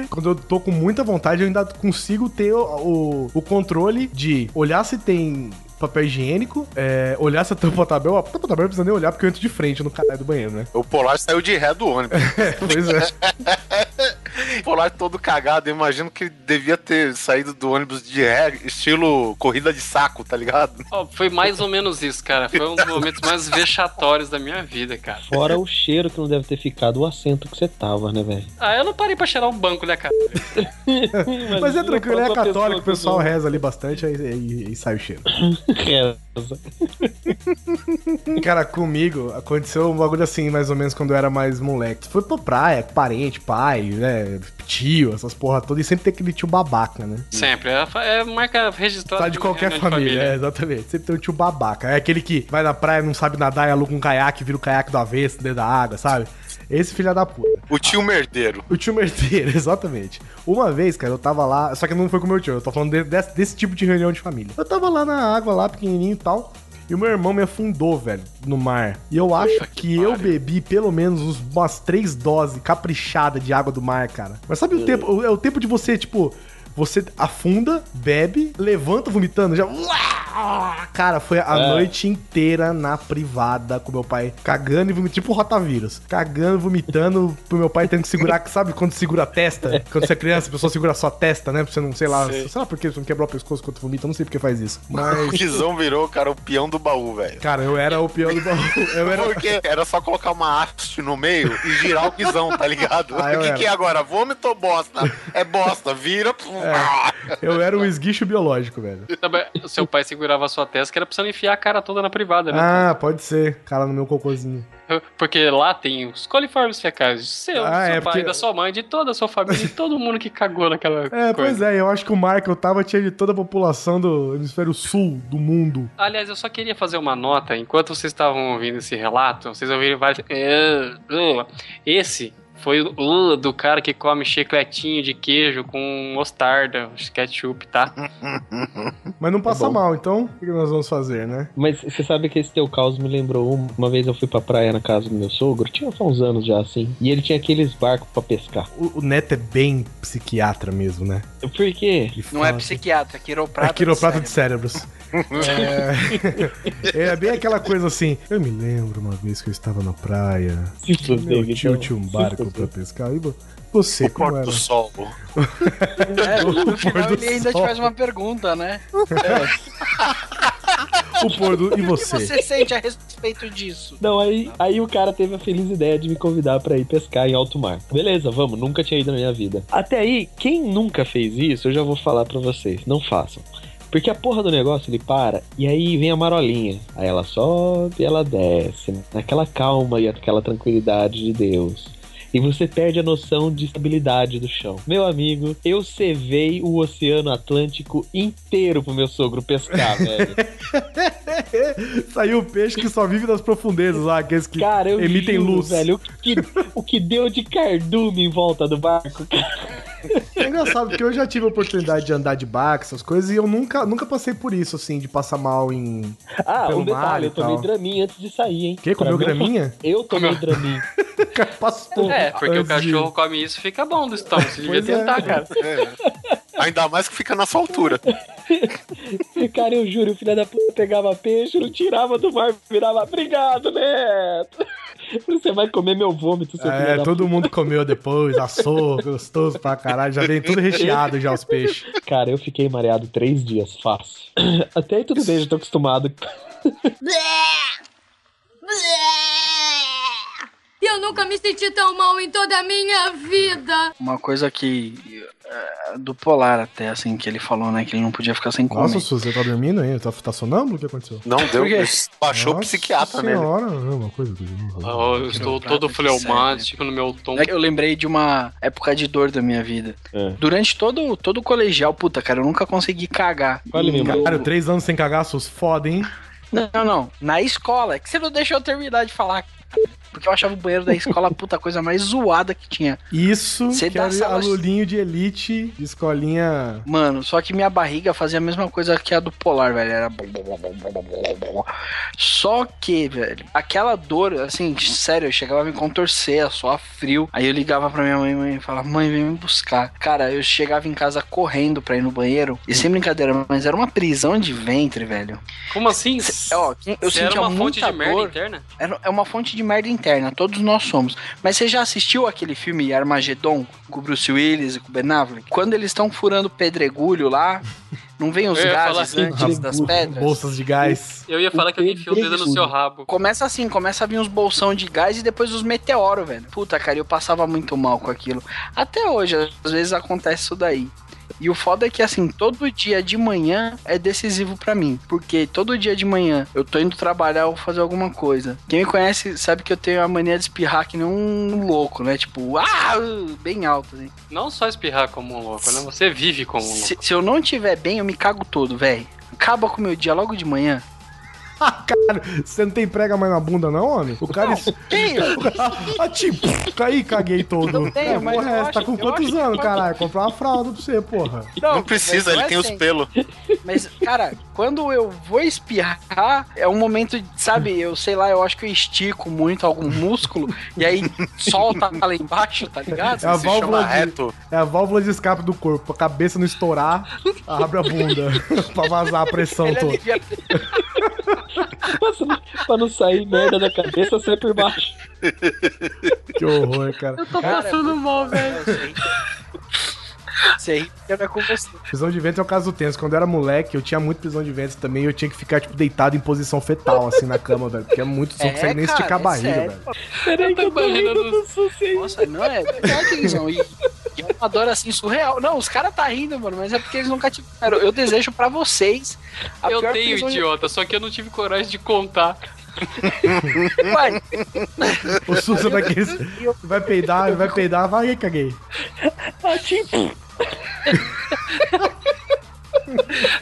Speaker 1: Quando eu tô com muita vontade, eu ainda consigo ter o, o, o controle de olhar se tem papel higiênico, é, olhar se a tampa tá bem. A tampa tá bem, não precisa nem olhar porque eu entro de frente no caralho do banheiro, né?
Speaker 5: O Polar saiu de ré do ônibus.
Speaker 1: pois é.
Speaker 5: O Polar todo cagado. Eu imagino que devia ter saído do ônibus de ré, estilo corrida de saco, tá ligado?
Speaker 6: Ó, foi mais ou menos isso, cara. Foi um dos momentos mais vexatórios da minha vida, cara.
Speaker 2: Fora o cheiro que não deve ter ficado o assento que você tava, né, velho?
Speaker 6: Ah, eu não parei pra cheirar um banco, né, cara?
Speaker 1: Mas é tranquilo, é católico, o pessoal reza ali bastante aí, aí- aí sai o cheiro.
Speaker 2: Reza.
Speaker 1: Cara, comigo aconteceu um bagulho assim, mais ou menos, quando eu era mais moleque. Fui pra praia, parente, pai, né? Tio, essas porra todas, e sempre tem aquele tio babaca, né?
Speaker 6: Sempre. É, é marca registrada.
Speaker 1: Tá de qualquer
Speaker 6: reunião
Speaker 1: família, é, exatamente. Sempre tem um tio babaca. É aquele que vai na praia, não sabe nadar e aluga um caiaque, vira o caiaque do avesso dentro da água, sabe? Esse filho da puta.
Speaker 5: O tio merdeiro.
Speaker 1: O tio merdeiro, exatamente. Uma vez, cara, eu tava lá, só que não foi com o meu tio, eu tô falando de- desse, desse tipo de reunião de família. Eu tava lá na água, lá, pequenininho e tal. E o meu irmão me afundou, velho, no mar. E eu acho que, eu bebi pelo menos uns- umas três doses caprichadas de água do mar, cara. Mas sabe o tempo? É o tempo de você, tipo, você afunda, bebe, levanta vomitando, já. Cara, foi a
Speaker 2: É.
Speaker 1: noite inteira na privada com meu pai cagando e vomitando, tipo rotavírus. Cagando, vomitando, pro meu pai tendo que segurar, sabe quando segura a testa? Quando você é criança, a pessoa segura a sua testa, né? Pra você não, sei lá,
Speaker 5: Sei.
Speaker 1: sei lá por que você não quebrar o pescoço quando vomita, eu não sei por que faz isso.
Speaker 5: O
Speaker 1: Mas,
Speaker 5: Guizão virou, cara, o peão do baú, velho.
Speaker 1: cara, eu era o pior do baú. Eu era.
Speaker 5: Porque era só colocar uma haste no meio e girar o guizão, tá ligado?
Speaker 1: Ah,
Speaker 5: o que, que é agora? Vômito ou bosta? É bosta, vira.
Speaker 1: Eu era um esguicho biológico, velho.
Speaker 6: Seu pai segurava a sua testa, que era pra você não enfiar a cara toda na privada, né?
Speaker 1: Ah, pode ser. Cara no meu cocôzinho.
Speaker 6: Porque lá tem os coliformes fecais seu,
Speaker 1: Ah,
Speaker 6: do seu
Speaker 1: é,
Speaker 6: pai,
Speaker 1: porque-
Speaker 6: da sua mãe, de toda a sua família, de todo mundo que cagou naquela
Speaker 1: É,
Speaker 6: coisa.
Speaker 1: pois é, eu acho que o eu tava tinha de toda a população do hemisfério sul do mundo.
Speaker 6: Aliás, eu só queria fazer uma nota. Enquanto vocês estavam ouvindo esse relato, vocês ouviram vários. "Ah, ah". Esse foi o uh, do cara que come chicletinho de queijo com mostarda, ketchup, tá?
Speaker 1: Mas não passa
Speaker 2: bom.
Speaker 1: mal, então o que nós vamos fazer, né?
Speaker 2: Mas você sabe que esse teu caos me lembrou um- uma vez eu fui pra praia na casa do meu sogro, tinha só uns anos já assim, e ele tinha aqueles barcos pra pescar.
Speaker 1: O, o Neto é bem psiquiatra mesmo, né?
Speaker 2: Por quê?
Speaker 1: Ele
Speaker 3: Não é psiquiatra, é quiroprata.
Speaker 1: É quiroprata
Speaker 3: de
Speaker 1: de cérebros. é... é bem aquela coisa assim. Eu me lembro uma vez que eu estava na praia. Meu tio
Speaker 2: então.
Speaker 1: tinha um barco
Speaker 2: fudeu.
Speaker 1: pra pescar. E vo- você,
Speaker 5: O
Speaker 1: como era?
Speaker 5: do sol.
Speaker 3: É, no final
Speaker 1: do
Speaker 3: ele ainda te faz uma pergunta, né?
Speaker 1: O pôr do... E
Speaker 3: O que
Speaker 1: você?
Speaker 3: você sente a respeito disso?
Speaker 2: Não, aí, aí o cara teve a feliz ideia de me convidar pra ir pescar em alto mar. Beleza, vamos, nunca tinha ido na minha vida. Até aí, quem nunca fez isso, eu já vou falar pra vocês, não façam. Porque a porra do negócio ele para e aí vem a marolinha. Aí ela sobe e ela desce, naquela calma e aquela tranquilidade de Deus. E você perde a noção de estabilidade do chão. Meu amigo, eu cevei o Oceano Atlântico inteiro pro meu sogro pescar, velho.
Speaker 1: Saiu o peixe que só vive nas profundezas lá, aqueles que
Speaker 2: Cara,
Speaker 1: emitem
Speaker 2: juro,
Speaker 1: luz.
Speaker 2: velho. O que, o que deu de cardume em volta do barco, cara.
Speaker 1: É engraçado, porque eu já tive a oportunidade de andar de barco, essas coisas, e eu nunca, nunca passei por isso, assim, de passar mal em.
Speaker 2: Ah,
Speaker 1: Pelo
Speaker 2: um detalhe, eu tomei
Speaker 1: tal.
Speaker 2: Dramin antes de sair, hein?
Speaker 1: Quê? Comeu graminha?
Speaker 2: Eu tomei Dramin.
Speaker 1: Passou.
Speaker 6: É, porque o
Speaker 1: antes de-
Speaker 6: cachorro come isso fica bom do estômago. Você devia
Speaker 1: Pois é.
Speaker 6: tentar, cara.
Speaker 5: Ainda mais que fica na sua altura.
Speaker 2: Cara, eu juro, o filho da puta pegava peixe, não tirava do mar, virava, obrigado, Neto. Você vai comer meu vômito, seu
Speaker 1: É, todo mundo comeu depois, assou, gostoso pra caralho, já vem tudo recheado já os peixes.
Speaker 2: Cara, eu fiquei mareado três dias, fácil. Até aí tudo bem, já tô acostumado.
Speaker 8: Eu nunca me senti tão mal em toda a minha vida.
Speaker 3: Uma coisa que. é, do Polar até, assim, que ele falou, né? Que ele não podia ficar sem comer.
Speaker 1: Nossa, Su, você tá dormindo aí? Tá, tá sonâmbulo? O que aconteceu?
Speaker 5: Não deu, baixou o psiquiatra nele.
Speaker 1: senhora, é uma coisa que eu não vou falar.
Speaker 6: Oh, eu estou todo fleumático no meu tom.
Speaker 3: É que eu lembrei de uma época de dor da minha vida.
Speaker 2: É.
Speaker 3: Durante todo, todo o colegial, puta, cara, eu nunca consegui cagar.
Speaker 2: Olha, meu
Speaker 3: eu-
Speaker 1: Cara, três anos sem cagar, Sus, foda, hein?
Speaker 3: Não, não, não. Na escola. É que você não deixou eu terminar de falar. Porque eu achava o banheiro da escola a puta coisa mais zoada que tinha.
Speaker 1: Isso
Speaker 3: Você
Speaker 1: que era
Speaker 3: sala-
Speaker 1: alulinho de elite, de escolinha...
Speaker 3: Mano, só que minha barriga fazia a mesma coisa que a do polar, velho. Era. Só que, velho, aquela dor, assim, sério, eu chegava a me contorcer, só frio. Aí eu ligava pra minha mãe, mãe e falava, mãe, vem me buscar. Cara, eu chegava em casa correndo pra ir no banheiro. E sem brincadeira, mas era uma prisão de ventre, velho.
Speaker 6: Como assim?
Speaker 3: Cê- ó, eu
Speaker 6: Você era
Speaker 3: sentia
Speaker 6: uma fonte de merda
Speaker 3: dor.
Speaker 6: interna?
Speaker 3: Era- É uma fonte de merda interna, todos nós somos. Mas você já assistiu aquele filme Armagedon com o Bruce Willis e com o Ben Affleck? Quando eles estão furando pedregulho lá, não vem os gases
Speaker 6: assim,
Speaker 3: antes das pedras?
Speaker 1: Bolsas de gás.
Speaker 6: Eu ia falar que alguém enfia o dedo no seu rabo.
Speaker 3: Começa assim, começa a vir uns bolsão de gás e depois os meteoros, velho. Puta, cara, eu passava muito mal com aquilo. Até hoje, às vezes acontece isso daí. E o foda é que, assim, todo dia de manhã é decisivo pra mim. Porque todo dia de manhã eu tô indo trabalhar ou fazer alguma coisa. Quem me conhece sabe que eu tenho a mania de espirrar que nem um louco, né? Tipo, ah, bem alto, assim.
Speaker 6: Não só espirrar como um louco, né? Você vive como um louco.
Speaker 3: Se, se eu não tiver bem, eu me cago todo, velho. Acaba com o meu dia logo de manhã.
Speaker 1: Cara, você não tem prega mais na bunda, não, homem? O cara.
Speaker 3: Tenho.
Speaker 1: ah, tipo, aí caguei todo.
Speaker 3: Não tenho,
Speaker 1: é,
Speaker 3: mas
Speaker 1: porra, é, você tá com quantos
Speaker 3: que
Speaker 1: anos,
Speaker 3: quando-
Speaker 1: caralho? Comprar uma fralda pra você, porra.
Speaker 5: Não precisa,
Speaker 3: mas
Speaker 5: ele
Speaker 3: não
Speaker 5: tem
Speaker 3: é
Speaker 5: os
Speaker 3: sempre.
Speaker 5: pelos.
Speaker 3: Mas, cara, quando eu vou espirrar, é um momento, sabe, eu sei lá, eu acho que eu estico muito algum músculo e aí solta lá embaixo, tá ligado?
Speaker 1: É a válvula de,
Speaker 5: reto.
Speaker 1: é a válvula de escape do corpo. A cabeça não estourar, abre a bunda pra vazar a pressão
Speaker 3: Ele
Speaker 1: toda.
Speaker 3: alivia-
Speaker 2: pra, não, não sair merda da cabeça, sai por baixo.
Speaker 1: Que horror, cara.
Speaker 3: Tô passando mal, velho. Não é com você.
Speaker 1: Prisão de ventre é o caso tenso. Quando eu era moleque, eu tinha muito prisão de ventre também. Eu tinha que ficar, tipo, deitado em posição fetal, assim, na cama, velho. Porque é muito, você não
Speaker 3: É,
Speaker 1: consegue nem
Speaker 3: cara,
Speaker 1: esticar a
Speaker 3: é
Speaker 1: barriga,
Speaker 3: sério.
Speaker 1: velho.
Speaker 2: Peraí que eu tô rindo do aí.
Speaker 3: Nossa, não é verdade, Guizão. E, e é uma dor assim surreal. Não, os caras tá rindo, mano, mas é porque eles nunca tiveram. Eu desejo pra vocês. a
Speaker 6: Eu
Speaker 3: pior
Speaker 6: tenho,
Speaker 3: prisão de-
Speaker 6: idiota, só que eu não tive coragem de contar.
Speaker 3: Vai,
Speaker 1: O Sussa vai querer. Vai peidar, vai peidar, vai, caguei.
Speaker 2: Ah, tipo,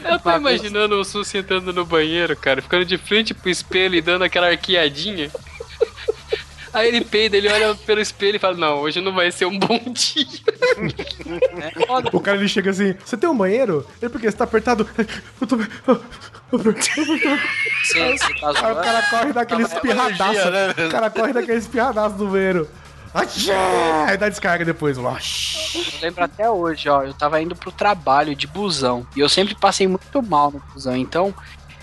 Speaker 6: Eu tô imaginando o Sus sentando no banheiro, cara, ficando de frente pro espelho e dando aquela arqueadinha. Aí ele peida, ele olha pelo espelho e fala: Não, hoje não vai ser um bom dia.
Speaker 3: é.
Speaker 1: O cara ele chega assim: Você tem um banheiro? Ele, porque você tá apertado. Eu tô.
Speaker 3: Você, você tá
Speaker 1: Aí o
Speaker 3: zoando.
Speaker 1: cara corre daquele
Speaker 5: Tava
Speaker 1: espirradaço.
Speaker 5: né?
Speaker 1: O cara corre daquele espirradaço do banheiro. Aí dá descarga depois. Lá.
Speaker 3: Eu lembro até hoje, ó. Eu tava indo pro trabalho de busão. E eu sempre passei muito mal no busão. Então,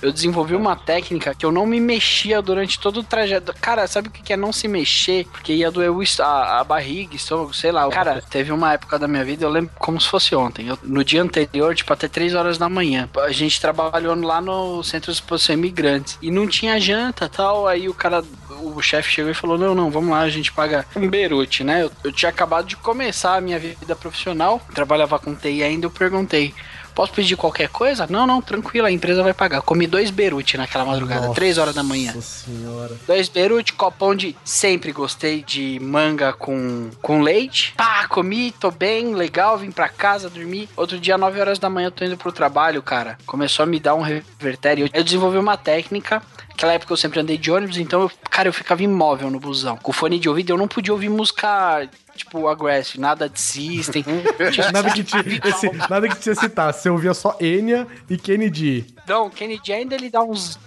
Speaker 3: eu desenvolvi uma técnica que eu não me mexia durante todo o trajeto. Cara, sabe o que é não se mexer? Porque ia doer o a, a barriga, estômago, sei lá. Cara, teve uma época da minha vida, eu lembro como se fosse ontem. Eu- no dia anterior, tipo, até 3 horas da manhã. A gente trabalhou lá no Centro de Exposição Imigrantes. E não tinha janta tal. Aí o cara o chefe chegou e falou: Não, não, vamos lá, a gente paga um berute, né? Eu, eu tinha acabado de começar a minha vida profissional, trabalhava com TI ainda. Eu perguntei: Posso pedir qualquer coisa? Não, não, tranquilo, a empresa vai pagar. Comi dois berute naquela madrugada, três horas da manhã.
Speaker 1: Nossa senhora.
Speaker 3: Dois berute, copão de. Sempre gostei de manga com, com leite. Pá, comi, tô bem, legal, vim pra casa, dormi. Outro dia, 9 horas da manhã, eu tô indo pro trabalho, cara. Começou a me dar um revertério. Eu desenvolvi uma técnica. Naquela época eu sempre andei de ônibus, então, eu, cara, eu ficava imóvel no busão. Com fone de ouvido, eu não podia ouvir música, tipo, aggressive, nada de system.
Speaker 1: Nada que, te, esse, nada que te excitasse. Você ouvia só Enya e Kennedy.
Speaker 3: Não, o Kennedy ainda ele dá uns.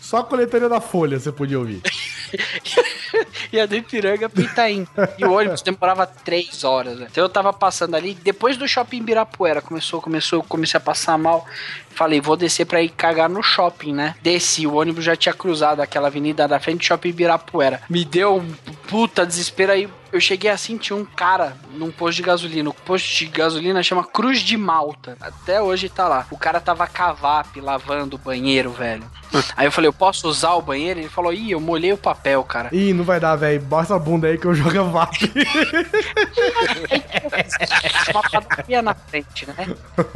Speaker 1: Só a coletaria da Folha você podia ouvir.
Speaker 3: Ia do Ipiranga pro Itaim. E o ônibus demorava três horas, né? Então eu tava passando ali, depois do shopping Ibirapuera, começou, começou, comecei a passar mal. Falei, vou descer pra ir cagar no shopping, né? Desci, o ônibus já tinha cruzado aquela avenida da frente do shopping Ibirapuera. Me deu um puta desespero aí. Eu cheguei assim, tinha um cara num posto de gasolina. O posto de gasolina chama Cruz de Malta. Até hoje tá lá. O cara tava cavap lavando o banheiro, velho. Aí eu falei, eu posso usar o banheiro? Ele falou, ih, eu molhei o papel, cara.
Speaker 1: Ih, não vai dar, velho. Bota a bunda aí que eu jogo a VAP.
Speaker 3: uma padaria na frente, né?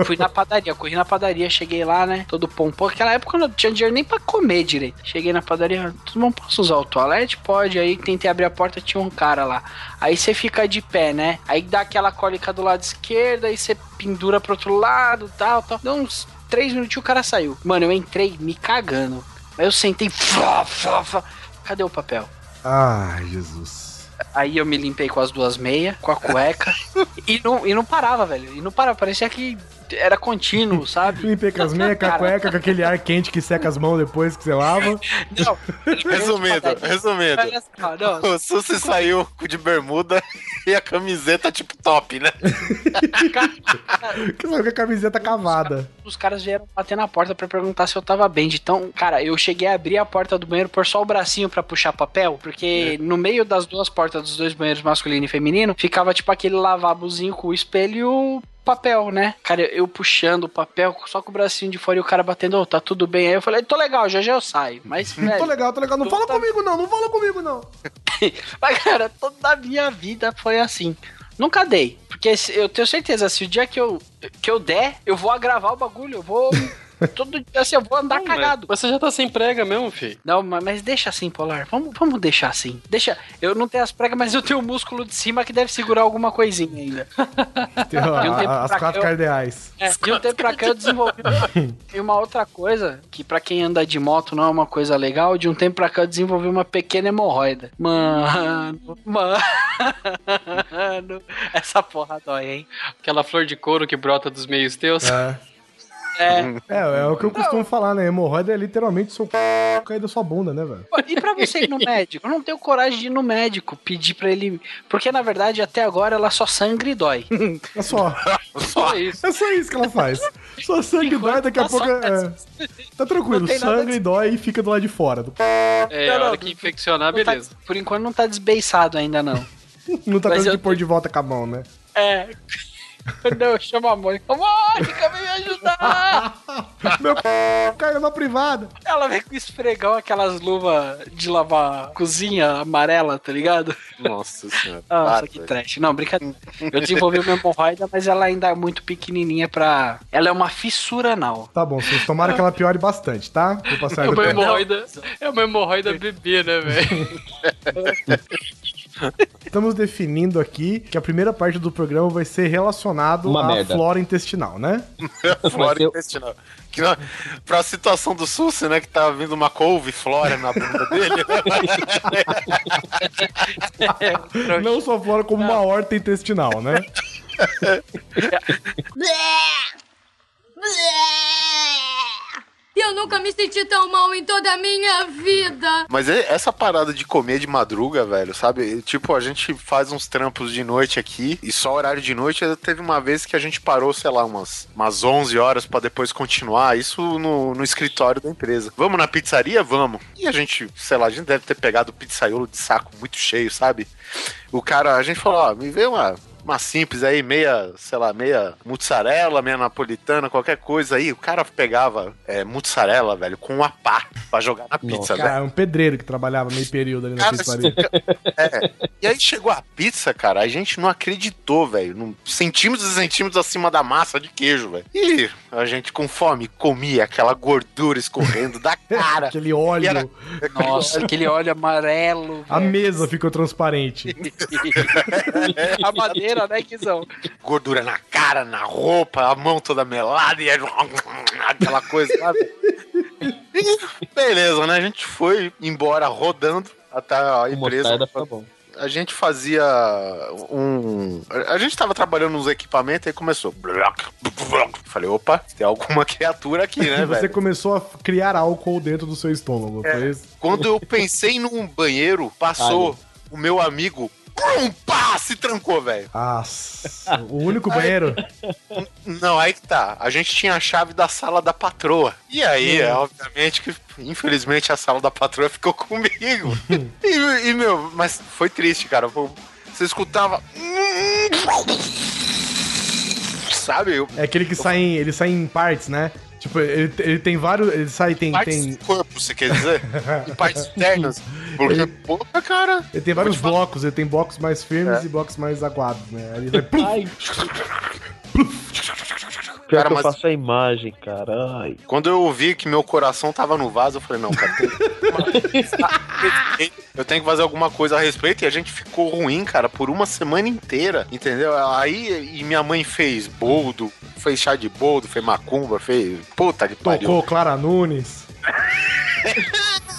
Speaker 3: Fui na padaria, corri na padaria, cheguei lá, né? Todo pompom. Naquela época eu não tinha dinheiro nem pra comer direito. Cheguei na padaria, tudo bom, posso usar o toalete? Pode. Aí tentei abrir a porta, tinha um cara lá. Aí você fica de pé, né? Aí dá aquela cólica do lado esquerdo, aí você pendura pro outro lado, tal, tal. Deu uns três minutinhos o cara saiu. Mano, eu entrei me cagando. Aí eu sentei, flá, flá, flá. cadê o papel?
Speaker 1: Ai, Jesus.
Speaker 3: Aí eu me limpei com as duas meias, com a cueca. e, não, e não parava, velho. E não parava. Parecia que era contínuo, sabe?
Speaker 1: Limpei com as meias, com a cueca, com aquele ar quente que seca as mãos depois que você lava.
Speaker 3: Não,
Speaker 5: Resumindo, resumindo.
Speaker 3: Olha só, não,
Speaker 5: O Susi saiu de bermuda e a camiseta tipo top, né?
Speaker 1: Que com a camiseta cavada.
Speaker 3: os caras vieram bater na porta pra perguntar se eu tava bem. Então, cara, eu cheguei a abrir a porta do banheiro, pôr só o bracinho pra puxar papel, porque no meio das duas portas dos dois banheiros, masculino e feminino, ficava tipo aquele lavabozinho com o espelho papel, né? Cara, eu, puxando o papel só com o bracinho de fora e o cara batendo, ô, tá tudo bem. Aí eu falei, tô legal, já já eu saio. Mas,
Speaker 1: Tô
Speaker 3: velho,
Speaker 1: legal, tô legal. Não fala comigo, não. Não fala comigo, não.
Speaker 3: mas, cara, toda a minha vida foi assim. Nunca dei. Porque eu tenho certeza, se o dia que eu, que eu der, eu vou agravar o bagulho. Eu vou. todo dia assim, eu vou andar
Speaker 6: Não,
Speaker 3: cagado.
Speaker 6: Mas você já tá sem prega mesmo, filho.
Speaker 3: Não, ma- mas deixa assim, Polar. Vamos, vamos deixar assim. Deixa. Eu não tenho as pregas, mas eu tenho o músculo de cima que deve segurar alguma coisinha ainda.
Speaker 1: Tem,
Speaker 3: um tempo
Speaker 1: as quatro
Speaker 3: eu-
Speaker 1: cardeais.
Speaker 3: É, de um tempo pra cá eu desenvolvi. E uma outra coisa, que pra quem anda de moto não é uma coisa legal, de um tempo pra cá eu desenvolvi uma pequena hemorroida. Mano, mano. Essa porra dói, hein?
Speaker 6: Aquela flor de couro que brota dos meios teus.
Speaker 1: É.
Speaker 3: É.
Speaker 1: É, é o que eu costumo falar, né? Hemorroida é literalmente seu c... cair da sua bunda, né, velho?
Speaker 3: E pra você ir no médico? Eu não tenho coragem de ir no médico, pedir pra ele. Porque na verdade até agora ela só sangra e dói.
Speaker 1: É só.
Speaker 6: Só isso.
Speaker 1: É só isso que ela faz. Só sangue dói, daqui a
Speaker 3: tá
Speaker 1: pouco. É... Tá tranquilo,
Speaker 3: Não
Speaker 1: sangue dói e fica do lado de fora.
Speaker 6: É,
Speaker 3: Não,
Speaker 6: a
Speaker 3: não,
Speaker 6: hora que infeccionar,
Speaker 3: Não tá-
Speaker 6: beleza.
Speaker 3: por enquanto não tá desbeiçado ainda, não.
Speaker 1: Não tá
Speaker 3: Mas
Speaker 1: tendo
Speaker 3: eu
Speaker 1: que pôr de volta com a mão, né?
Speaker 3: É. Não, chama a Mônica. Mônica, vem me ajudar!
Speaker 1: Meu c... caiu na privada.
Speaker 3: Ela vem com esfregão, aquelas luvas de lavar cozinha amarela, tá ligado?
Speaker 5: Nossa senhora.
Speaker 3: Nossa,
Speaker 5: Para,
Speaker 3: que
Speaker 5: velho.
Speaker 3: trash. Não, brincadeira. Eu desenvolvi uma hemorroida, mas ela ainda é muito pequenininha pra... Ela é uma fissura anal.
Speaker 1: Tá bom, vocês tomaram que ela piore bastante, tá? Vou passar
Speaker 6: É uma hemorroida, é uma hemorroida bebê, né, velho?
Speaker 1: Estamos definindo aqui que a primeira parte do programa vai ser relacionado
Speaker 2: Uma
Speaker 1: à
Speaker 2: merda.
Speaker 1: flora intestinal, né?
Speaker 5: Flora
Speaker 2: eu-
Speaker 5: intestinal. Que, pra situação do Susi, né? Que tava vindo uma couve flora na bunda dele.
Speaker 1: Não só flora, como uma horta intestinal, né?
Speaker 8: Eu nunca me senti tão mal em toda a minha vida.
Speaker 5: Mas essa parada de comer de madruga, velho, sabe? Tipo, a gente faz uns trampos de noite aqui e só horário de noite. Teve uma vez que a gente parou, sei lá, umas, umas 11 horas pra depois continuar. Isso no, no escritório da empresa. Vamos na pizzaria? Vamos. E a gente, sei lá, a gente deve ter pegado o pizzaiolo de saco muito cheio, sabe? O cara, a gente falou, ó, me vê uma. Uma simples aí, meia, sei lá, meia mussarela, meia napolitana, qualquer coisa aí. O cara pegava é, mussarela, velho, com uma pá pra jogar na pizza, velho.
Speaker 1: Cara, é um pedreiro que trabalhava meio período ali na
Speaker 5: Cara,
Speaker 1: pizzaria.
Speaker 5: É. E aí chegou a pizza, cara, a gente não acreditou, velho. Não- Centímetros e centímetros acima da massa de queijo, velho. E a gente com fome comia aquela gordura escorrendo da cara.
Speaker 1: Aquele óleo.
Speaker 5: Era-
Speaker 3: Nossa, aquele óleo amarelo.
Speaker 1: A
Speaker 3: velho.
Speaker 1: mesa ficou transparente.
Speaker 3: A madeira, né, Kizão?
Speaker 5: Gordura na cara, na roupa, a mão toda melada e aí, aquela coisa, sabe? Beleza, né? A gente foi embora rodando até a empresa.
Speaker 2: fica bom.
Speaker 5: a gente fazia um. A gente tava trabalhando nos equipamentos e começou. Falei, opa, tem alguma criatura aqui, né,
Speaker 1: E você
Speaker 5: velho?
Speaker 1: começou a criar álcool dentro do seu estômago.
Speaker 5: É.
Speaker 1: Foi isso?
Speaker 5: Quando eu pensei num banheiro, passou o meu amigo. Pum, pá, se trancou, velho.
Speaker 1: Nossa, o único banheiro.
Speaker 5: Não, aí que tá. A gente tinha a chave da sala da patroa. E aí, é, obviamente, que infelizmente a sala da patroa ficou comigo. e, e, meu, mas foi triste, cara. Você escutava. Sabe? Eu-
Speaker 1: É aquele que sai em, ele sai em partes, né? Tipo, ele, ele tem vários. Ele sai, tem.
Speaker 5: Partes
Speaker 1: tem
Speaker 5: do corpo, você quer dizer? Em partes externas. Porque, porra, cara.
Speaker 1: ele tem vários blocos, ele tem blocos mais firmes
Speaker 5: É.
Speaker 1: e blocos mais aguados, né? Aí ele vai.
Speaker 2: Ai, pior
Speaker 5: Cara,
Speaker 2: que eu
Speaker 5: mas-
Speaker 2: faço a imagem, cara. Ai.
Speaker 5: Quando eu ouvi que meu coração tava no vaso, eu falei, não, cara, tem... eu tenho que fazer alguma coisa a respeito. E a gente ficou ruim, cara, por uma semana inteira, entendeu? Aí e minha mãe fez boldo, fez chá de boldo, fez macumba, fez. Puta que pariu.
Speaker 1: Tocou Clara Nunes.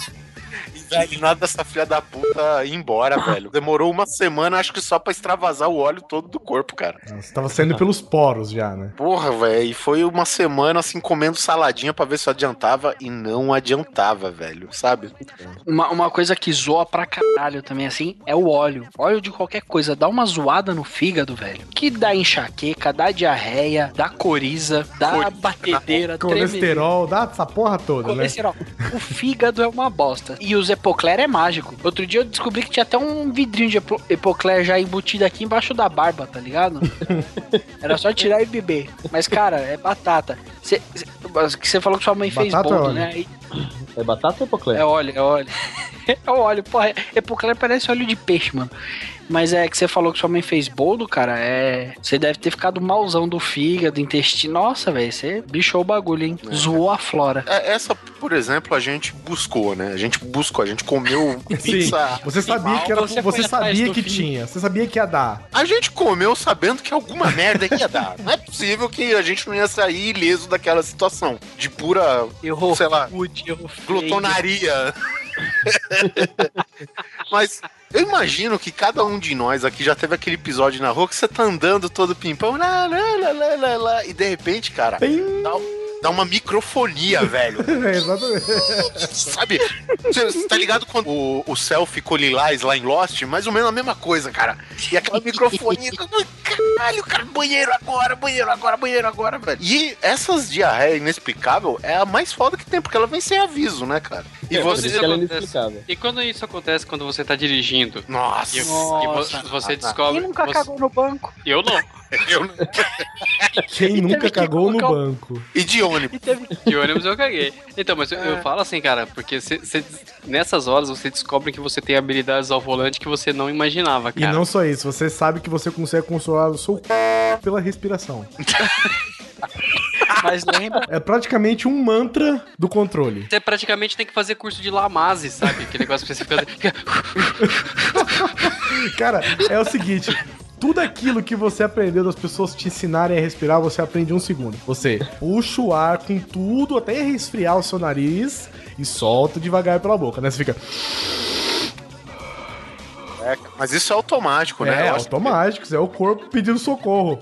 Speaker 5: Velho, nada dessa filha da puta ir embora, velho. Demorou uma semana, acho que só pra extravasar o óleo todo do corpo, cara.
Speaker 1: Você tava saindo pelos poros já, né?
Speaker 5: Porra, velho, e foi uma semana assim comendo saladinha pra ver se adiantava e não adiantava, velho, sabe?
Speaker 3: Uma, uma coisa que zoa pra caralho também, assim, é o óleo. Óleo de qualquer coisa dá uma zoada no fígado, velho. Que dá enxaqueca, dá diarreia, dá coriza, dá
Speaker 5: Coriza,
Speaker 3: batedeira, tremedeira.
Speaker 1: Colesterol, dá essa porra toda, né?
Speaker 3: Colesterol. O fígado é uma bosta. E o Epocler é mágico. Outro dia eu descobri que tinha até um vidrinho de Epo- Epocler já embutido aqui embaixo da barba, tá ligado? Era só tirar e beber. Mas, cara, é batata. Você falou que sua mãe fez
Speaker 1: Batata ou
Speaker 3: boldo,
Speaker 1: óleo?
Speaker 3: né? Aí-
Speaker 2: É batata ou poclé?
Speaker 3: É óleo, é óleo. É óleo, porra. Epocler parece óleo de peixe, mano. Mas é que você falou que sua mãe fez boldo, cara. É. Você deve ter ficado malzão do fígado, intestino. Nossa, velho. Você bichou o bagulho, hein? Zoou a flora.
Speaker 5: É, Essa, por exemplo, a gente buscou, né? A gente buscou, a gente comeu
Speaker 1: Sim,
Speaker 5: pizza.
Speaker 1: você sabia que era,
Speaker 3: você
Speaker 1: você, sabia que
Speaker 3: fim.
Speaker 1: tinha, você sabia que ia dar.
Speaker 5: A gente comeu sabendo que alguma merda ia dar. Não é possível que a gente não ia sair ileso daquela situação. De pura,
Speaker 3: Errou.
Speaker 5: sei lá,
Speaker 3: errou feio.
Speaker 5: glutonaria. Mas eu imagino que cada um de nós aqui já teve aquele episódio na rua que você tá andando todo pimpão, lá, lá, lá, lá, lá, e de repente, cara,
Speaker 1: Bem-
Speaker 5: dá, dá uma microfonia, velho.
Speaker 1: É, exatamente.
Speaker 5: Sabe? Você você tá ligado quando o, o céu ficou lilás lá em Lost? Mais ou menos a mesma coisa, cara. E aquela microfonia. Caralho, cara, banheiro agora, banheiro agora, banheiro agora, velho. E essas diarreia inexplicável é a mais foda que tem, porque ela vem sem aviso, né, cara? E
Speaker 6: É,
Speaker 5: você.
Speaker 2: ela é
Speaker 6: acontece.
Speaker 2: inexplicável.
Speaker 6: E quando isso acontece quando você tá dirigindo?
Speaker 5: Nossa.
Speaker 6: E, e
Speaker 3: Nossa.
Speaker 6: vo- você descobre.
Speaker 3: Quem nunca
Speaker 6: você-
Speaker 3: cagou no banco?
Speaker 6: Eu não.
Speaker 5: Eu-
Speaker 1: Quem nunca cagou no
Speaker 3: o-
Speaker 1: banco?
Speaker 5: E de ônibus.
Speaker 3: E teve
Speaker 6: De ônibus eu caguei. Então, mas eu,
Speaker 3: É.
Speaker 6: eu falo assim, cara, porque cê- cê- nessas horas você descobre que você tem habilidades ao volante que você não imaginava,
Speaker 1: E
Speaker 6: cara.
Speaker 1: não só isso, você sabe que você consegue controlar o seu c... pela respiração.
Speaker 3: Mas lembra,
Speaker 1: É praticamente um mantra do controle.
Speaker 6: Você praticamente tem que fazer curso de Lamaze, sabe? Que negócio que você fica.
Speaker 1: Cara, é o seguinte. Tudo aquilo que você aprendeu das pessoas te ensinarem a respirar, você aprende em um segundo. Você puxa o ar com tudo até resfriar o seu nariz e solta devagar pela boca, né? Você fica.
Speaker 5: É, mas isso é automático, né?
Speaker 1: É,
Speaker 5: que
Speaker 1: automático, isso é o corpo pedindo socorro.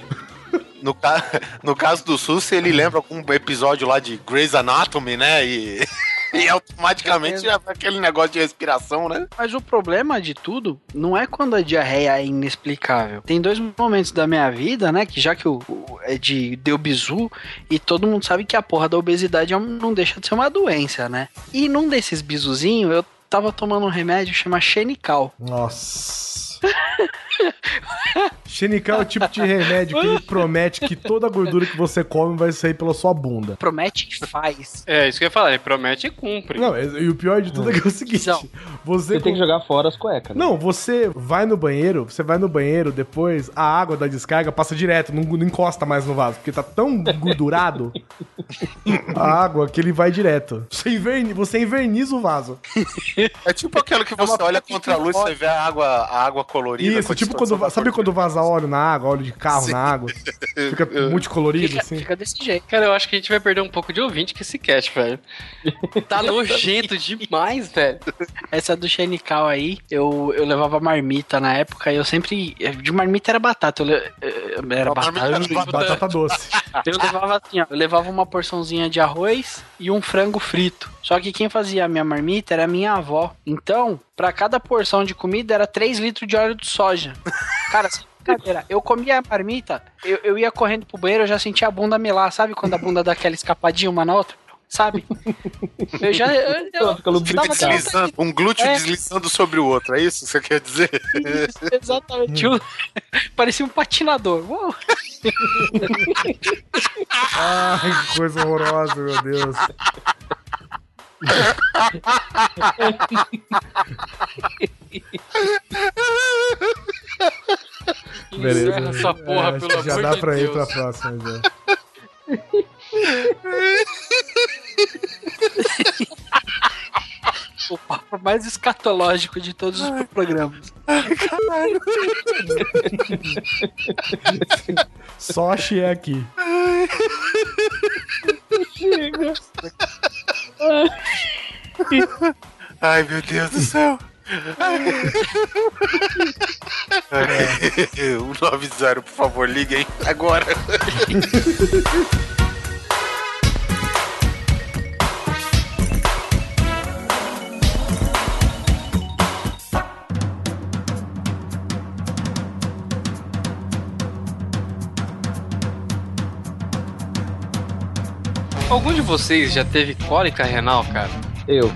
Speaker 5: No, ca... no caso do SUS, ele lembra algum episódio lá de Grey's Anatomy, né? E, e automaticamente já vai aquele negócio de respiração, né?
Speaker 3: mas o problema de tudo não é quando a diarreia é inexplicável. Tem dois momentos da minha vida, né? Que já que o, o- é de deu bizu e todo mundo sabe que a porra da obesidade é não deixa de ser uma doença, né? E num desses bizuzinhos eu tava tomando um remédio que chama Xenical.
Speaker 1: Nossa. Xenical é o tipo de remédio que ele promete que toda a gordura que você come vai sair pela sua bunda.
Speaker 3: Promete e faz.
Speaker 6: É, isso que eu ia falar, ele promete e cumpre.
Speaker 1: Não, e o pior de tudo é que é o seguinte:
Speaker 3: Não.
Speaker 1: você,
Speaker 2: Você tem que jogar fora as cuecas. né?
Speaker 1: Não, você vai no banheiro, você vai no banheiro, depois a água da descarga passa direto, não, não encosta mais no vaso, porque tá tão engordurado a água que ele vai direto. Você, inverni, você inverniza o vaso.
Speaker 5: É tipo aquilo que você olha contra a luz, você vê a água, a água colorida.
Speaker 1: Isso, tipo quando, sabe quando vaza óleo na água, óleo de carro
Speaker 5: Sim.
Speaker 1: na água? Fica multicolorido,
Speaker 3: Fica,
Speaker 1: assim.
Speaker 3: fica desse jeito.
Speaker 6: Cara, eu acho que a gente vai perder um pouco de ouvinte com esse cast, velho. Tá nojento demais, velho.
Speaker 3: Essa do Xenical aí, eu, eu levava marmita na época e eu sempre. De marmita era batata. Eu le- eh, era
Speaker 5: A
Speaker 3: batata.
Speaker 5: batata.
Speaker 1: Batata doce.
Speaker 3: Eu levava assim, ó. Eu levava uma porçãozinha de arroz e um frango frito. Só que quem fazia a minha marmita era a minha avó. Então, pra cada porção de comida era 3 litros de óleo de soja. Cara, brincadeira. Eu comia a marmita, eu, eu ia correndo pro banheiro, eu já sentia a bunda melar. Sabe quando a bunda dá aquela escapadinha uma na outra? Sabe? Eu já. Eu, eu, até
Speaker 5: Deslizando, um glúteo
Speaker 3: É.
Speaker 5: deslizando sobre o outro, é isso que você quer dizer?
Speaker 3: Isso, exatamente. Um- Parecia um patinador. Uou.
Speaker 1: Ai, que coisa horrorosa, meu Deus. Beleza.
Speaker 6: Encerra essa porra,
Speaker 1: É,
Speaker 6: pelo
Speaker 1: que já
Speaker 6: amor
Speaker 1: dá
Speaker 6: de
Speaker 1: pra ir
Speaker 6: Deus.
Speaker 1: pra próxima, já.
Speaker 3: O papo mais escatológico de todos os programas.
Speaker 1: Só achei aqui.
Speaker 5: Ai, meu Deus do céu. o 90, por favor, liguem agora.
Speaker 6: Algum de vocês já teve cólica renal, cara?
Speaker 2: Eu.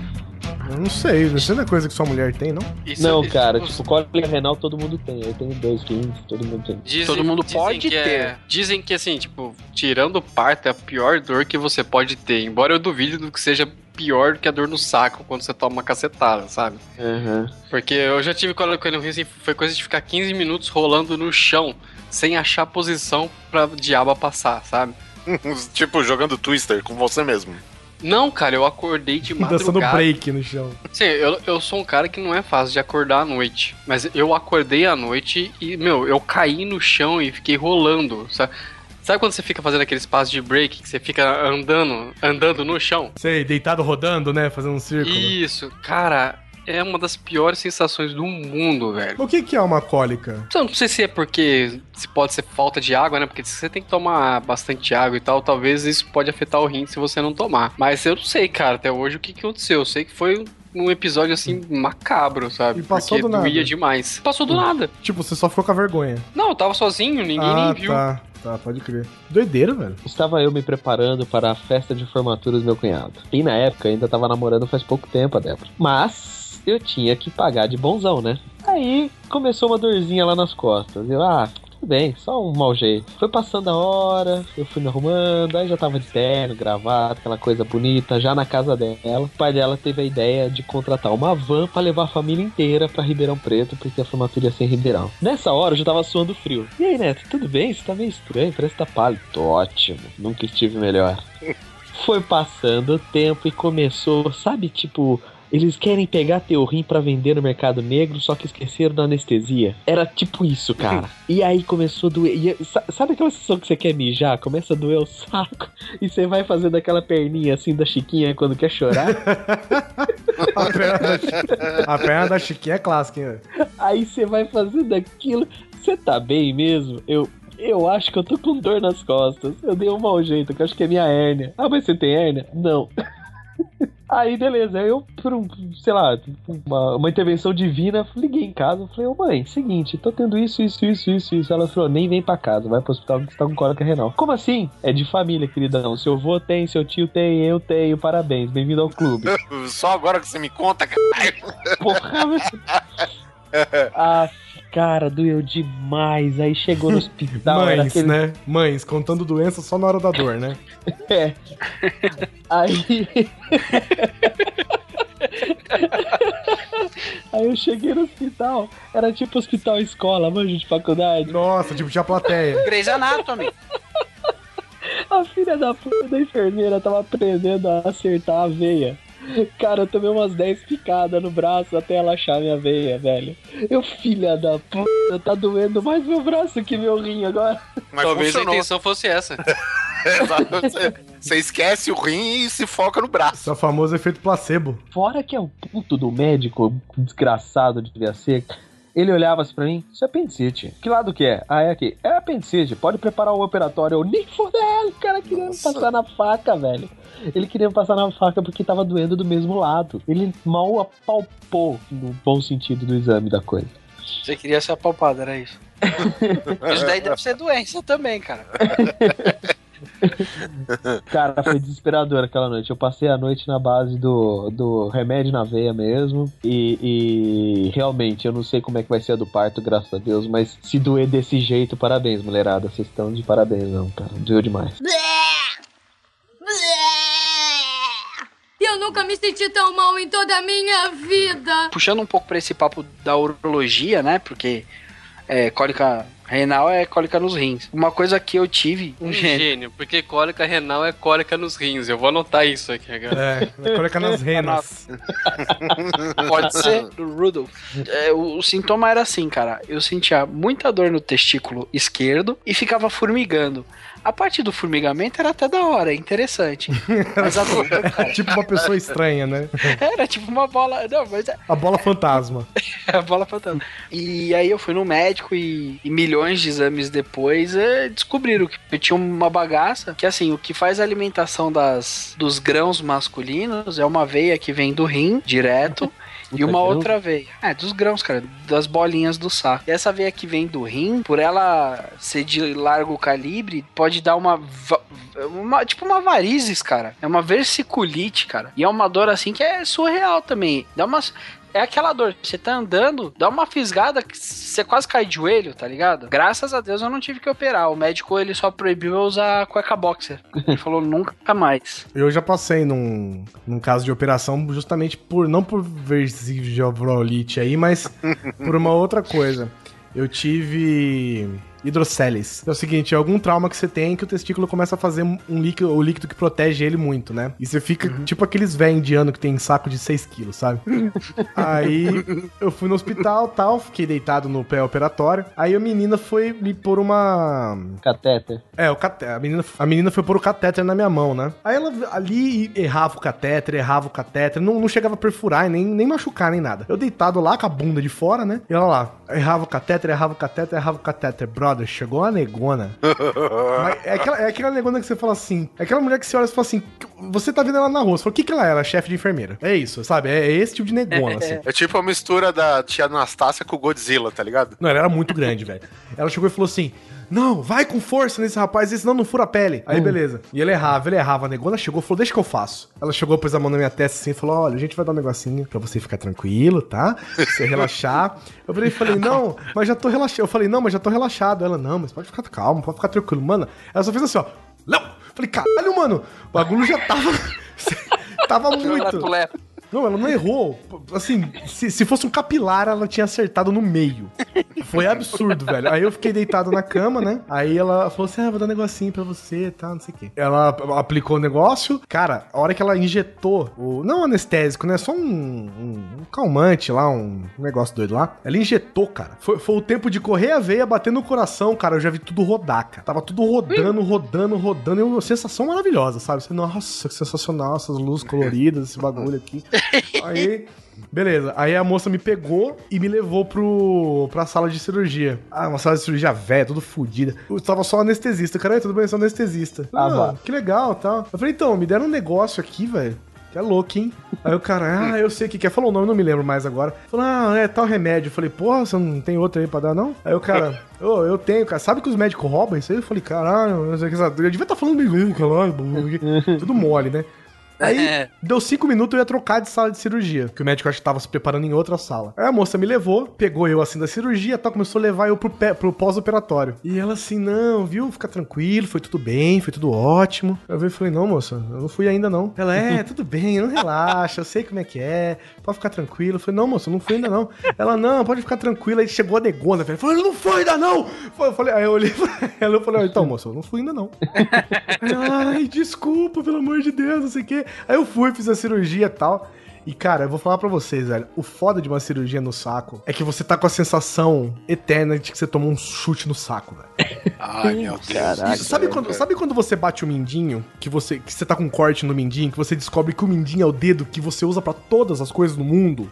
Speaker 1: Eu não sei, isso não é coisa que sua mulher tem, não?
Speaker 6: Isso-
Speaker 2: Não,
Speaker 6: isso-
Speaker 2: cara,
Speaker 6: os-
Speaker 2: tipo, cólica renal todo mundo tem. Eu tenho dois rins, todo mundo tem.
Speaker 6: Dizem,
Speaker 3: Todo mundo pode
Speaker 6: é-
Speaker 3: ter.
Speaker 6: dizem que, assim, tipo, tirando o parto é a pior dor que você pode ter. Embora eu duvide do que seja pior do que a dor no saco quando você toma uma cacetada, sabe?
Speaker 2: Aham.
Speaker 6: Porque eu já tive cólica no rim, assim, foi coisa de ficar 15 minutos rolando no chão, sem achar posição pra diaba passar, sabe?
Speaker 5: tipo, jogando Twister com você mesmo.
Speaker 6: Não, cara, eu acordei de
Speaker 1: Dançando
Speaker 6: madrugada.
Speaker 1: break no chão.
Speaker 6: Sim, eu, eu sou um cara que não é fácil de acordar à noite. Mas eu acordei à noite e, meu, eu caí no chão e fiquei rolando. Sabe, sabe quando você fica fazendo aquele espaço de break que você fica andando, andando no chão?
Speaker 1: Sei, deitado rodando, né? Fazendo um círculo.
Speaker 6: Isso, cara, é uma das piores sensações do mundo, velho.
Speaker 1: O que, que é uma cólica?
Speaker 6: Então, não sei se é porque se pode ser falta de água, né? Porque se você tem que tomar bastante água e tal, talvez isso pode afetar o rim se você não tomar. Mas eu não sei, cara, até hoje o que, que aconteceu. Eu sei que foi um episódio assim macabro, sabe?
Speaker 1: E passou
Speaker 6: Porque
Speaker 1: do nada.
Speaker 6: doía demais. Passou do nada.
Speaker 1: Tipo, você só ficou com a vergonha.
Speaker 6: Não, eu tava sozinho, ninguém
Speaker 1: ah,
Speaker 6: nem viu.
Speaker 1: tá. Tá, pode crer. Doideira, velho.
Speaker 2: Estava eu me preparando para a festa de formatura do meu cunhado. E na época eu ainda tava namorando faz pouco tempo a Débora. Mas eu tinha que pagar de bonzão, né? Aí começou uma dorzinha lá nas costas. Eu, ah, tudo bem, só um mau jeito. Foi passando a hora, eu fui me arrumando, aí já tava de terno, gravata, aquela coisa bonita, já na casa dela. O pai dela teve a ideia de contratar uma van pra levar a família inteira pra Ribeirão Preto, porque a formatura ia ser em Ribeirão. Nessa hora eu já tava suando frio. E aí, Neto, tudo bem? Você tá meio estranho, parece que tá pálido. Tô ótimo, nunca estive melhor. Foi passando o tempo e começou, sabe, tipo, eles querem pegar teu rim pra vender no mercado negro, só que esqueceram da anestesia. Era tipo isso, cara. E aí começou a doer. E, sa- sabe aquela sensação que você quer mijar? Começa a doer o saco e você vai fazendo aquela perninha assim da Chiquinha quando quer chorar.
Speaker 1: A perna da, Chi- a perna da Chiquinha é clássica, hein,
Speaker 2: aí você vai fazendo aquilo. Você tá bem mesmo? Eu. Eu acho que eu tô com dor nas costas. Eu dei um mau jeito, que eu acho que é minha hérnia. Ah, mas você tem hérnia? Não. Aí, beleza, eu, por um, sei lá, uma, uma intervenção divina, liguei em casa, falei, ô mãe, seguinte, tô tendo isso, isso, isso, isso, isso. Ela falou, nem vem pra casa, vai pro hospital que você tá com cólica renal. Como assim? É de família, queridão. Seu avô tem, seu tio tem, eu tenho, parabéns, bem-vindo ao clube.
Speaker 5: Só agora que você me conta, caralho.
Speaker 2: Porra, velho. Ah, cara, doeu demais. Aí chegou no hospital, era
Speaker 1: Mães,
Speaker 2: aquele
Speaker 1: né? Mães, contando doença só na hora da dor, né?
Speaker 2: É. Aí. Aí eu cheguei no hospital, era tipo hospital escola, manjo de faculdade.
Speaker 1: Nossa, tipo, tinha plateia.
Speaker 3: Grey's Anatomy.
Speaker 2: A filha da puta da enfermeira tava aprendendo a acertar a veia. Cara, eu tomei umas 10 picadas no braço até ela achar minha veia, velho. Eu, filha da puta, tá doendo mais meu braço que meu rim agora.
Speaker 5: Mas
Speaker 6: Talvez
Speaker 5: funcionou.
Speaker 6: a intenção fosse essa.
Speaker 5: Você- Você esquece o rim e se foca no braço.
Speaker 1: Isso é o famoso efeito placebo.
Speaker 2: Fora que é o puto do médico desgraçado de devia ser. Ele olhava assim pra mim, isso é apendicite. Que lado que é? Ah, é aqui. É apendicite, pode preparar o operatório. Eu nem fodendo, o cara queria me
Speaker 5: Nossa.
Speaker 2: passar na faca, velho. Ele queria me passar na faca porque tava doendo do mesmo lado. Ele mal apalpou, no bom sentido do exame da coisa.
Speaker 3: Você queria ser apalpado, era isso. Isso daí deve ser doença também, cara.
Speaker 2: Cara, foi desesperador aquela noite. Eu passei a noite na base do, do remédio na veia mesmo. E, e realmente, eu não sei como é que vai ser a do parto, graças a Deus. Mas se doer desse jeito, parabéns, mulherada. Vocês estão de parabéns, não, cara. Doeu demais.
Speaker 8: Eu nunca me senti tão mal em toda a minha vida.
Speaker 3: Puxando um pouco pra esse papo da urologia, né? Porque é, cólica renal é cólica nos rins. Uma coisa que eu tive,
Speaker 6: Um gênio, porque cólica renal é cólica nos rins. Eu vou anotar isso aqui agora.
Speaker 1: É, coloca nas renas.
Speaker 3: Pode ser do Rudolph. É, o, o sintoma era assim, cara. Eu sentia muita dor no testículo esquerdo e ficava formigando. A parte do formigamento era até da hora, interessante. Mas a dor, cara,
Speaker 1: tipo uma pessoa estranha, né?
Speaker 3: era tipo uma bola. Não, mas é
Speaker 1: A bola fantasma.
Speaker 3: a bola fantasma. E aí eu fui no médico e, e milhões de exames depois é, descobriram que eu tinha uma bagaça que assim, o que faz a alimentação das, dos grãos masculinos é uma veia que vem do rim direto. E uma outra veia. É, dos grãos, cara. Das bolinhas do saco. E essa veia que vem do rim, por ela ser de largo calibre, pode dar uma. uma tipo uma varizes, cara. É uma versiculite, cara. E é uma dor assim que é surreal também. Dá umas. É aquela dor, você tá andando, dá uma fisgada que você quase cai de joelho, tá ligado? Graças a Deus eu não tive que operar. O médico ele só proibiu eu usar cueca boxer. Ele falou nunca mais.
Speaker 1: Eu já passei num, num caso de operação justamente por, não por versiolite aí, mas por uma outra coisa. Eu tive hidroceles. É o seguinte, é algum trauma que você tem que o testículo começa a fazer um líquido, o líquido que protege ele muito, né? E você fica tipo aqueles velhos indianos que tem saco de 6 quilos, sabe? Aí eu fui no hospital tal, fiquei deitado no pré-operatório. Aí a menina foi me pôr uma.
Speaker 2: Catéter.
Speaker 1: É, o caté a, menina, a menina foi pôr o catéter na minha mão, né? Aí ela ali errava o catéter, errava o catéter, não, não chegava a perfurar, e nem, nem machucar, nem nada. Eu deitado lá com a bunda de fora, né? E ela lá, errava o catéter, errava o catéter, errava o catéter. Brother, chegou uma negona. Mas é, aquela, é aquela negona que você fala assim, é aquela mulher que você olha e fala assim, você tá vendo ela na rua, você fala, o que que ela é? Ela é chefe de enfermeira. É isso, sabe? É, é esse tipo de negona, assim.
Speaker 5: É tipo a mistura da tia Anastácia com o Godzilla, tá ligado?
Speaker 1: Não, ela era muito grande, velho. Ela chegou e falou assim: Não, vai com força nesse rapaz, senão não fura a pele. Aí, beleza. E ele errava, ele errava. A negona chegou falou: Deixa que eu faço. Ela chegou, pôs a mão na minha testa assim e falou: Olha, a gente vai dar um negocinho pra você ficar tranquilo, tá? Pra você relaxar. Eu falei, falei: Não, mas já tô relaxado. Eu falei: Não, mas já tô relaxado. Ela: Não, mas pode ficar calmo, pode ficar tranquilo. Mano, ela só fez assim, ó. Não! Falei: Caralho, mano, o bagulho já tava. tava muito. Não, ela não errou. Assim, se, se fosse um capilar, ela tinha acertado no meio. Foi absurdo, velho. Aí eu fiquei deitado na cama, né? Aí ela falou assim: ah, vou dar um negocinho pra você e tal, não sei o quê. Ela aplicou o negócio. Cara, a hora que ela injetou o. Não anestésico, né? Só um, um, um calmante lá, um negócio doido lá. Ela injetou, cara. Foi, foi o tempo de correr a veia, bater no coração, cara. Eu já vi tudo rodar, cara. Tava tudo rodando, rodando, rodando. E uma sensação maravilhosa, sabe? Nossa, que sensacional, essas luzes coloridas, esse bagulho aqui. Aí, beleza. Aí a moça me pegou e me levou pro, pra sala de cirurgia. Ah, uma sala de cirurgia velha, tudo fodida. Eu tava só anestesista. Cara, tudo bem, eu sou anestesista.
Speaker 2: Ah,
Speaker 1: Ah, que legal tal. Eu falei, então, me deram um negócio aqui, velho. Que é louco, hein? Aí o cara, ah, eu sei o que que é. Falou o nome, não me lembro mais agora. Falou, ah, é tal remédio. Eu falei, porra, você não tem outro aí pra dar, não? Aí o cara, ô, eu tenho, cara. Sabe que os médicos roubam isso aí? Eu falei, caralho. Eu devia estar falando bem, caralho, tudo mole, né? Aí,
Speaker 3: É.
Speaker 1: deu cinco minutos eu ia trocar de sala de cirurgia, que o médico acho que tava se preparando em outra sala. Aí a moça me levou, pegou eu assim da cirurgia, tal, começou a levar eu pro, pé- pro pós-operatório. E ela assim, não, viu, fica tranquilo, foi tudo bem, foi tudo ótimo. Eu vi e falei, não, moça, eu não fui ainda não. Ela, é, tudo bem, não relaxa, eu sei como é que é, pode ficar tranquilo. Eu falei, não, moça, eu não fui ainda não. Ela, não, pode ficar tranquila. Aí chegou a negona, velho, falou, eu não fui ainda não. Eu falei, aí eu olhei pra ela, eu falei, então, moça, eu não fui ainda não. Aí ela, Ai, desculpa, pelo amor de Deus, não sei o quê. Aí eu fui, fiz a cirurgia e tal. E, cara, eu vou falar pra vocês, velho. O foda de uma cirurgia no saco é que você tá com a sensação eterna de que você tomou um chute no saco, velho.
Speaker 5: Ai, meu Deus.
Speaker 2: Caraca.
Speaker 1: Isso, sabe, quando, sabe quando você bate o mindinho, que você, que você tá com um corte no mindinho, que você descobre que o mindinho é o dedo que você usa pra todas as coisas no mundo?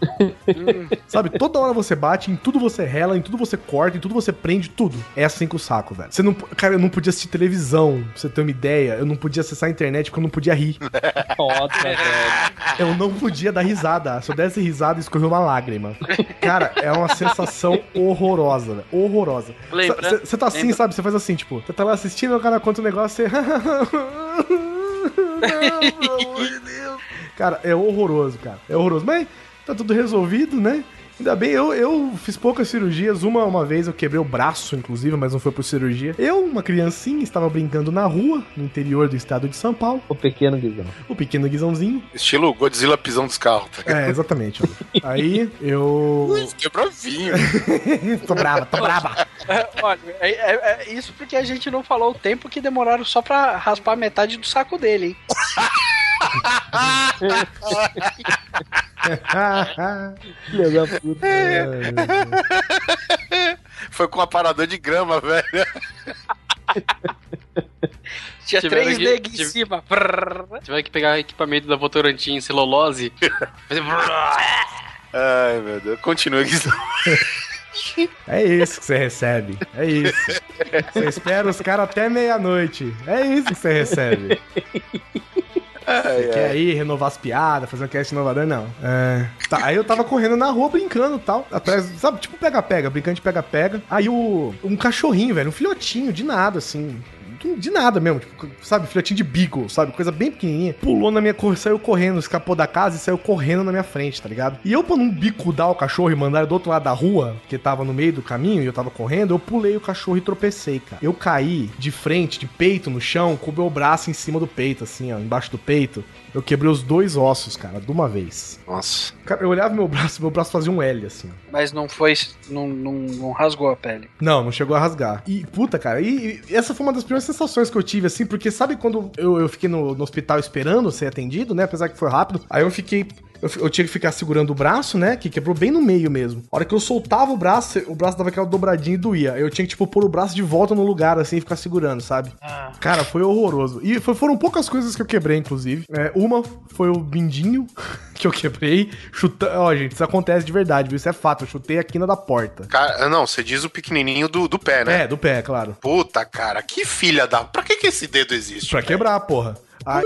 Speaker 1: sabe, toda hora você bate, em tudo você rela, em tudo você corta, em tudo você prende, tudo. É assim com o saco, velho. Você não, cara, eu não podia assistir televisão, pra você ter uma ideia. Eu não podia acessar a internet porque eu não podia rir.
Speaker 2: Foda, velho.
Speaker 1: Eu não podia dar risada. Se eu desse risada, escorreu uma lágrima. Cara, é uma sensação horrorosa, velho. Horrorosa. Você tá assim,
Speaker 6: Lembra?
Speaker 1: sabe? Você faz assim, tipo, você tá lá assistindo, o cara conta um negócio, você. Pelo amor de Deus. Cara, é horroroso, cara. É horroroso. Mas tá tudo resolvido, né? Ainda bem, eu, eu fiz poucas cirurgias. Uma, uma vez eu quebrei o braço, inclusive, mas não foi por cirurgia. Eu, uma criancinha, estava brincando na rua, no interior do estado de São Paulo.
Speaker 2: O pequeno Guizão.
Speaker 1: O pequeno guizãozinho.
Speaker 5: Estilo Godzilla pisão dos carros. Tá ligado?
Speaker 1: É, exatamente. Aí eu.
Speaker 5: Quebrou vinho.
Speaker 1: tô brava, tô brava.
Speaker 3: É, Olha, é, é- é isso porque a gente não falou o tempo que demoraram só pra raspar metade do saco dele, hein?
Speaker 2: Filha da puta.
Speaker 5: Foi com um aparador de grama, velho.
Speaker 3: Tinha
Speaker 6: Tiveram
Speaker 3: três
Speaker 6: que-
Speaker 3: negros em
Speaker 6: tive-
Speaker 3: cima.
Speaker 6: Tiveram que pegar equipamento da Votorantim, celulose.
Speaker 5: Ai, meu Deus. Continua aqui.
Speaker 1: É isso que você recebe. É isso. Você espera os caras até meia-noite. É isso que você recebe. Você quer ir renovar as piadas, fazer um cast inovador? Não. É. Tá, aí eu tava correndo na rua brincando e tal. Atrás, sabe, tipo pega-pega, brincando de pega-pega. Aí o. Um cachorrinho, velho, um filhotinho, de nada, assim. De nada mesmo, tipo, sabe, filhotinho de beagle, sabe, coisa bem pequenininha. Pulou na minha cor, saiu correndo, escapou da casa e saiu correndo na minha frente, tá ligado? E eu, pra não bicudar o cachorro e mandar ele do outro lado da rua, que tava no meio do caminho e eu tava correndo, eu pulei o cachorro e tropecei, cara. Eu caí de frente, de peito no chão, com o meu braço em cima do peito, assim, ó, embaixo do peito. Eu quebrei os dois ossos, cara, de uma vez.
Speaker 5: Nossa.
Speaker 1: Cara, eu olhava meu braço, meu braço fazia um L, assim.
Speaker 3: Mas não foi. Não, não, não rasgou a pele.
Speaker 1: Não, não chegou a rasgar. E, puta, cara, e, e essa foi uma das primeiras sensações que eu tive, assim, porque sabe quando eu, eu fiquei no, no hospital esperando ser atendido, né? Apesar que foi rápido. Aí eu fiquei. Eu, eu tinha que ficar segurando o braço, né? Que quebrou bem no meio mesmo. A hora que eu soltava o braço, o braço dava aquela dobradinha e doía. Aí Eu tinha que, tipo, pôr o braço de volta no lugar, assim, e ficar segurando, sabe? Cara, foi horroroso. E foi- foram poucas coisas que eu quebrei, inclusive. É, uma foi o bindinho que eu quebrei. Chuta... Ó, gente, isso acontece de verdade, viu? Isso é fato. Eu chutei a quina da porta.
Speaker 5: Cara, não, você diz o pequenininho do, do pé, né?
Speaker 1: É, do pé, claro.
Speaker 5: Puta, cara, que filha da... Pra que que esse dedo existe?
Speaker 1: Pra quebrar, porra. Aí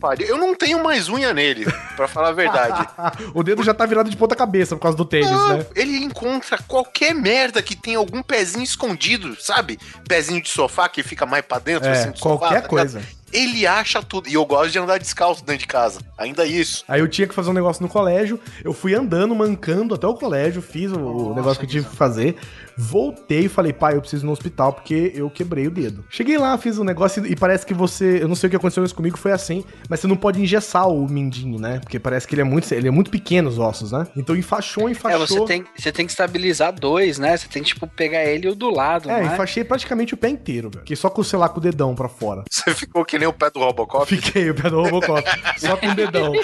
Speaker 5: pariu. Eu não tenho mais unha nele, pra falar a verdade.
Speaker 1: o dedo já tá virado de ponta cabeça por causa do tênis,
Speaker 5: Não,
Speaker 1: né?
Speaker 5: ele encontra qualquer merda que tem algum pezinho escondido, sabe? Pezinho de sofá que fica mais pra dentro,
Speaker 1: É,
Speaker 5: assim, do sofá.
Speaker 1: qualquer
Speaker 5: tá
Speaker 1: coisa.
Speaker 5: ligado? Ele acha tudo. E eu gosto de andar descalço dentro de casa. Ainda isso.
Speaker 1: Aí eu tinha que fazer um negócio no colégio, eu fui andando, mancando até o colégio, fiz o, o negócio que eu tive que fazer, voltei e falei, pai, eu preciso ir no hospital porque eu quebrei o dedo. Cheguei lá, fiz o negócio e parece que você, eu não sei o que aconteceu isso comigo, foi assim, mas você não pode engessar o mindinho, né? Porque parece que ele é muito, ele é muito pequeno os ossos, né? Então enfaixou,
Speaker 3: É,
Speaker 1: enfaixou.
Speaker 3: você tem, você tem que estabilizar dois, né? Você tem que, tipo, pegar ele e o do lado,
Speaker 1: É,
Speaker 3: não é?
Speaker 1: enfaixei praticamente o pé inteiro, velho. Que só com, sei lá, com o dedão pra fora.
Speaker 5: Você ficou que nem o pé do Robocop.
Speaker 1: Fiquei o pé do Robocop, só com o dedão.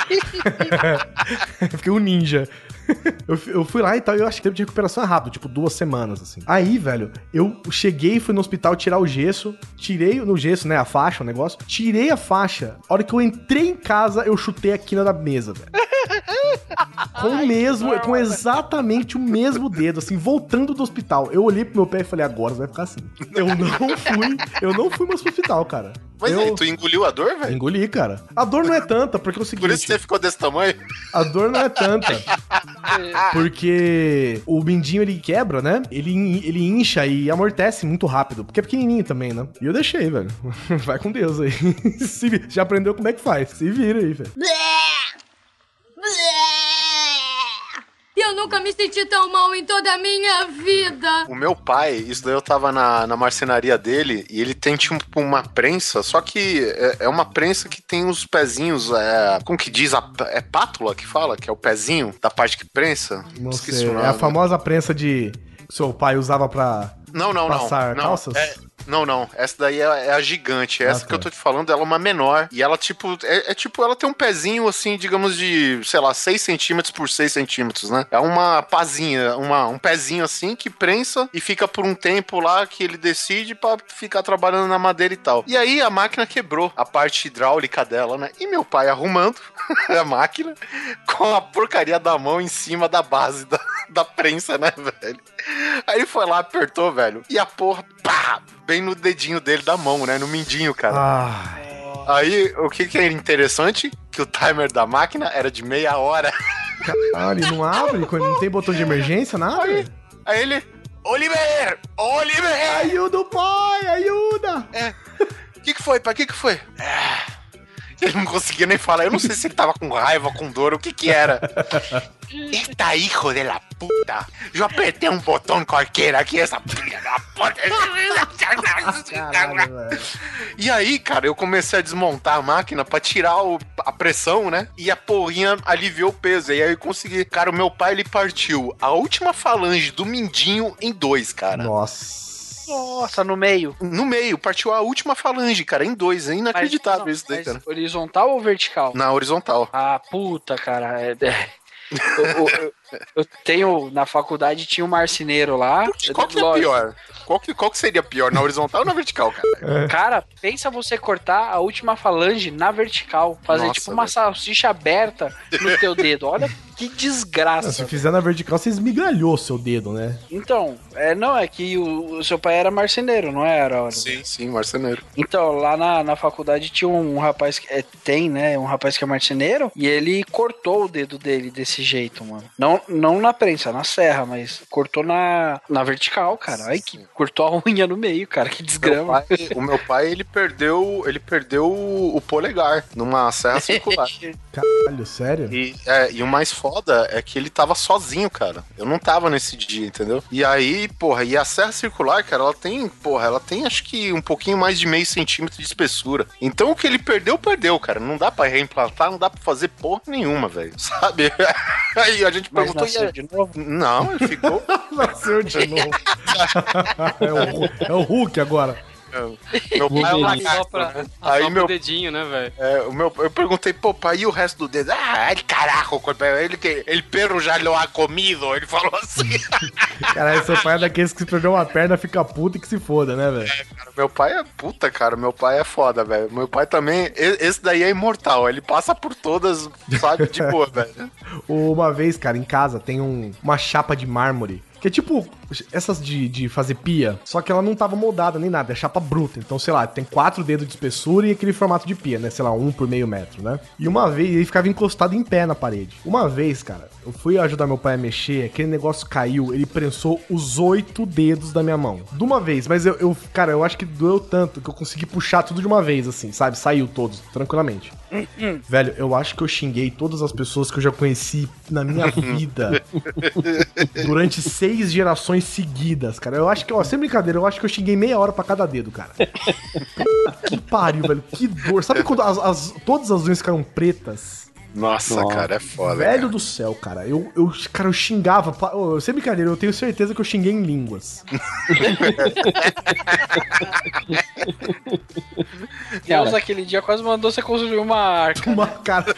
Speaker 1: Fiquei um ninja. Eu, eu fui lá e tal, e eu acho que tempo de recuperação é rápido, tipo duas semanas, assim. Aí, velho, eu cheguei fui no hospital tirar o gesso, tirei no gesso, né, a faixa, o negócio, tirei a faixa. A hora que eu entrei em casa, eu chutei a quina da mesa, velho. Com o mesmo, com exatamente o mesmo dedo, assim, voltando do hospital. Eu olhei pro meu pé e falei, agora vai ficar assim. Eu não fui, eu não fui mais pro hospital, cara.
Speaker 5: Mas
Speaker 1: eu
Speaker 5: aí, tu engoliu a dor, velho?
Speaker 1: engoli, cara. A dor não é tanta, porque é o seguinte...
Speaker 5: Por isso que você ficou desse tamanho?
Speaker 1: A dor não é tanta. Porque o mindinho ele quebra, né? Ele, ele incha e amortece muito rápido. Porque é pequenininho também, né? E eu deixei, velho. Vai com Deus aí. Já aprendeu como é que faz. Se vira aí, velho.
Speaker 8: Nunca me senti tão mal em toda a minha vida.
Speaker 5: O meu pai, isso daí eu tava na, na marcenaria dele e ele tem tipo uma prensa, só que é, é uma prensa que tem os pezinhos, é, como que diz? A, é pátula que fala? Que é o pezinho da parte que prensa?
Speaker 1: Não
Speaker 5: Esqueci
Speaker 1: sei.
Speaker 5: o
Speaker 1: É
Speaker 5: nome.
Speaker 1: a famosa prensa de que seu pai usava pra
Speaker 5: Não, não, não.
Speaker 1: passar
Speaker 5: não.
Speaker 1: calças?
Speaker 5: É, Não, não. Essa daí é, é a gigante. Essa
Speaker 1: Ah,
Speaker 5: que eu
Speaker 1: tá.
Speaker 5: tô te falando, ela é uma menor. E ela, tipo, é, é tipo, ela tem um pezinho, assim, digamos, de, sei lá, 6 centímetros por 6 centímetros, né? É uma pazinha, uma, um pezinho assim que prensa e fica por um tempo lá que ele decide pra ficar trabalhando na madeira e tal. E aí a máquina quebrou a parte hidráulica dela, né? E meu pai arrumando a máquina com a porcaria da mão em cima da base da, da prensa, né, velho? Aí ele foi lá, apertou, velho. E a porra, pá! Bem no dedinho dele da mão, né? No mindinho, cara.
Speaker 1: Ah,
Speaker 5: Aí, o que que é interessante? Que o timer da máquina era de meia hora.
Speaker 1: caralho, não abre? Quando Não tem botão de emergência, nada?
Speaker 5: Aí, aí ele... Oliver! Oliver!
Speaker 1: Ajuda o pai, ajuda!
Speaker 5: O que que foi, pai? O que que foi? Ah, Ele não conseguia nem falar. Eu não sei se ele tava com raiva, com dor, o que que era. Eita, hijo de la puta! Eu apertei um botão qualquer aqui, essa filha da puta!
Speaker 1: Caralho.
Speaker 5: E aí, cara, eu comecei a desmontar a máquina pra tirar o- a pressão, né? E a porrinha aliviou o peso. E aí eu consegui. Cara, o meu pai ele partiu a última falange do mindinho em dois, cara.
Speaker 1: Nossa.
Speaker 3: Nossa, no meio.
Speaker 5: No meio, partiu a última falange, cara, em dois. É inacreditável
Speaker 3: Mas-
Speaker 5: isso daí, cara.
Speaker 3: Horizontal ou vertical?
Speaker 5: Na horizontal.
Speaker 3: Ah, puta, cara. é- or, eu- tenho, na faculdade tinha um marceneiro lá.
Speaker 5: Qual que é pior? Qual que, qual que seria pior, na horizontal ou na vertical, cara?
Speaker 3: Cara, pensa você cortar a última falange na vertical. Fazer
Speaker 5: Nossa,
Speaker 3: tipo uma
Speaker 5: velho.
Speaker 3: salsicha aberta no teu dedo. Olha que
Speaker 1: Ah, Se
Speaker 3: desgraça.
Speaker 1: fizer na vertical, você esmigalhou seu dedo, né?
Speaker 3: Então, é, não, é que o, o seu pai era marceneiro, não era? Olha?
Speaker 5: Sim, sim, marceneiro.
Speaker 3: Então, lá na, na faculdade tinha um rapaz que é, tem, né? Um rapaz que é marceneiro e ele cortou o dedo dele desse jeito, mano. Não, não na prensa, na serra, mas cortou na, na vertical, cara. Ai, que cortou a unha no meio, cara. Que
Speaker 5: Meu
Speaker 3: desgrama.
Speaker 5: pai- o meu pai, ele perdeu, ele perdeu o polegar numa serra circular.
Speaker 1: Caralho, sério?
Speaker 5: E, é, e o mais foda é que ele tava sozinho, cara. Eu não tava nesse dia, entendeu? E aí, porra, e a serra circular, cara, ela tem, porra, ela tem acho que um pouquinho mais de meio centímetro de espessura. Então o que ele perdeu, perdeu, cara. Não dá pra reimplantar, não dá pra fazer porra nenhuma, velho. Sabe? Aí a gente
Speaker 3: Mas
Speaker 5: perguntou.
Speaker 3: nasceu de novo.
Speaker 5: Não, ele ficou.
Speaker 1: Nasceu de novo. é, o, é o Hulk agora.
Speaker 5: Meu pai é um
Speaker 6: Só
Speaker 5: lagarto,
Speaker 6: pra
Speaker 5: né?
Speaker 6: aí meu... dedinho, né, velho?
Speaker 5: É, o meu, eu perguntei, pô, pai, e o resto do dedo? Ah, ele carajo, ele que ele perro já lo ha comido, ele falou assim.
Speaker 1: Caralho, seu pai é daqueles que se perdeu uma perna, fica puto e que se foda, né, velho?
Speaker 5: Cara, meu pai é puta, cara, meu pai é foda, velho. Meu pai também, esse daí é imortal, ele passa por todas, sabe, de boa, velho.
Speaker 1: Uma vez, cara, em casa tem um- uma chapa de mármore. Que é tipo essas de, de fazer pia, só que ela não tava moldada nem nada, é chapa bruta. Então, sei lá, tem quatro dedos de espessura e aquele formato de pia, né? Sei lá, um por meio metro, né? E uma vez ele ficava encostado em pé na parede. Uma vez, cara, eu fui ajudar meu pai a mexer, aquele negócio caiu, ele prensou os oito dedos da minha mão. De uma vez, mas eu, eu cara, eu acho que doeu tanto que eu consegui puxar tudo de uma vez, assim, sabe? Saiu todos, tranquilamente. Velho, eu acho que eu xinguei todas as pessoas que eu já conheci na minha vida durante seis gerações seguidas, cara. Eu acho que, ó, sem brincadeira, eu acho que eu xinguei meia hora pra cada dedo, cara. que pariu, velho. Que dor. Sabe quando as, as- todas as unhas ficaram pretas?
Speaker 5: Nossa, cara, é foda.
Speaker 1: velho
Speaker 5: cara.
Speaker 1: do céu, cara. Eu, eu, cara, eu xingava. ô, Sem brincadeira, eu tenho certeza que eu xinguei em línguas.
Speaker 3: Deus, aquele dia quase mandou você construir uma arca.
Speaker 1: Uma cara.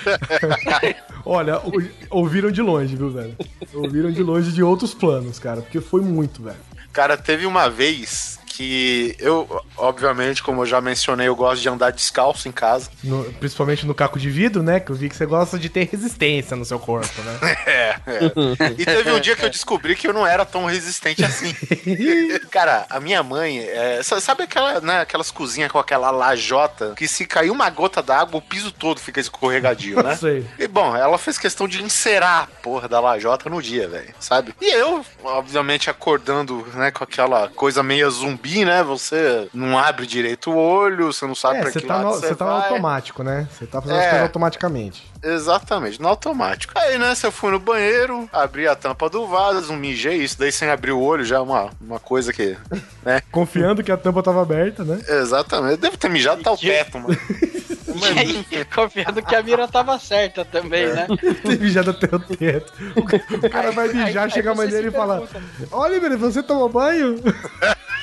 Speaker 1: Olha, ou- ouviram de longe, viu, velho? Ouviram de longe de outros planos, cara. Porque foi muito, velho.
Speaker 5: Cara, teve uma vez que eu, obviamente, como eu já mencionei, eu gosto de andar descalço em casa.
Speaker 1: No- principalmente no caco de vidro, né? Que eu vi que você gosta de ter resistência no seu corpo, né?
Speaker 5: É, é. E teve um dia que eu descobri que eu não era tão resistente assim. Cara, a minha mãe, é, sa- sabe aquela, né, aquelas cozinhas com aquela lajota que se cair uma gota d'água, o piso todo fica escorregadio, né?
Speaker 1: Sei.
Speaker 5: E bom, ela fez questão de encerar a porra da lajota no dia, velho, sabe? E eu, obviamente, acordando, né, com aquela coisa meio zumbi, né? Você não abre direito o olho, você não sabe
Speaker 1: É,
Speaker 5: pra
Speaker 1: você
Speaker 5: que
Speaker 1: tá,
Speaker 5: lado
Speaker 1: no,
Speaker 5: você
Speaker 1: você tá no
Speaker 5: vai.
Speaker 1: automático, né? Você tá fazendo
Speaker 5: É.
Speaker 1: as coisas automaticamente.
Speaker 5: Exatamente, no automático. Aí, né, você fui no banheiro, abri a tampa do vaso, um mijei, isso daí sem abrir o olho já é uma, uma coisa que, né?
Speaker 1: Confiando que a tampa tava aberta, né?
Speaker 5: Exatamente. Deve ter mijado até o teto, mano.
Speaker 3: E aí, confiando que a mira tava certa também, né?
Speaker 1: Tem mijado até o teto. O ca- O cara vai mijar,
Speaker 3: aí
Speaker 1: chega a mãe
Speaker 3: você
Speaker 1: dele e
Speaker 3: se
Speaker 1: fala:
Speaker 3: pergunta,
Speaker 1: Oliver, você tomou banho?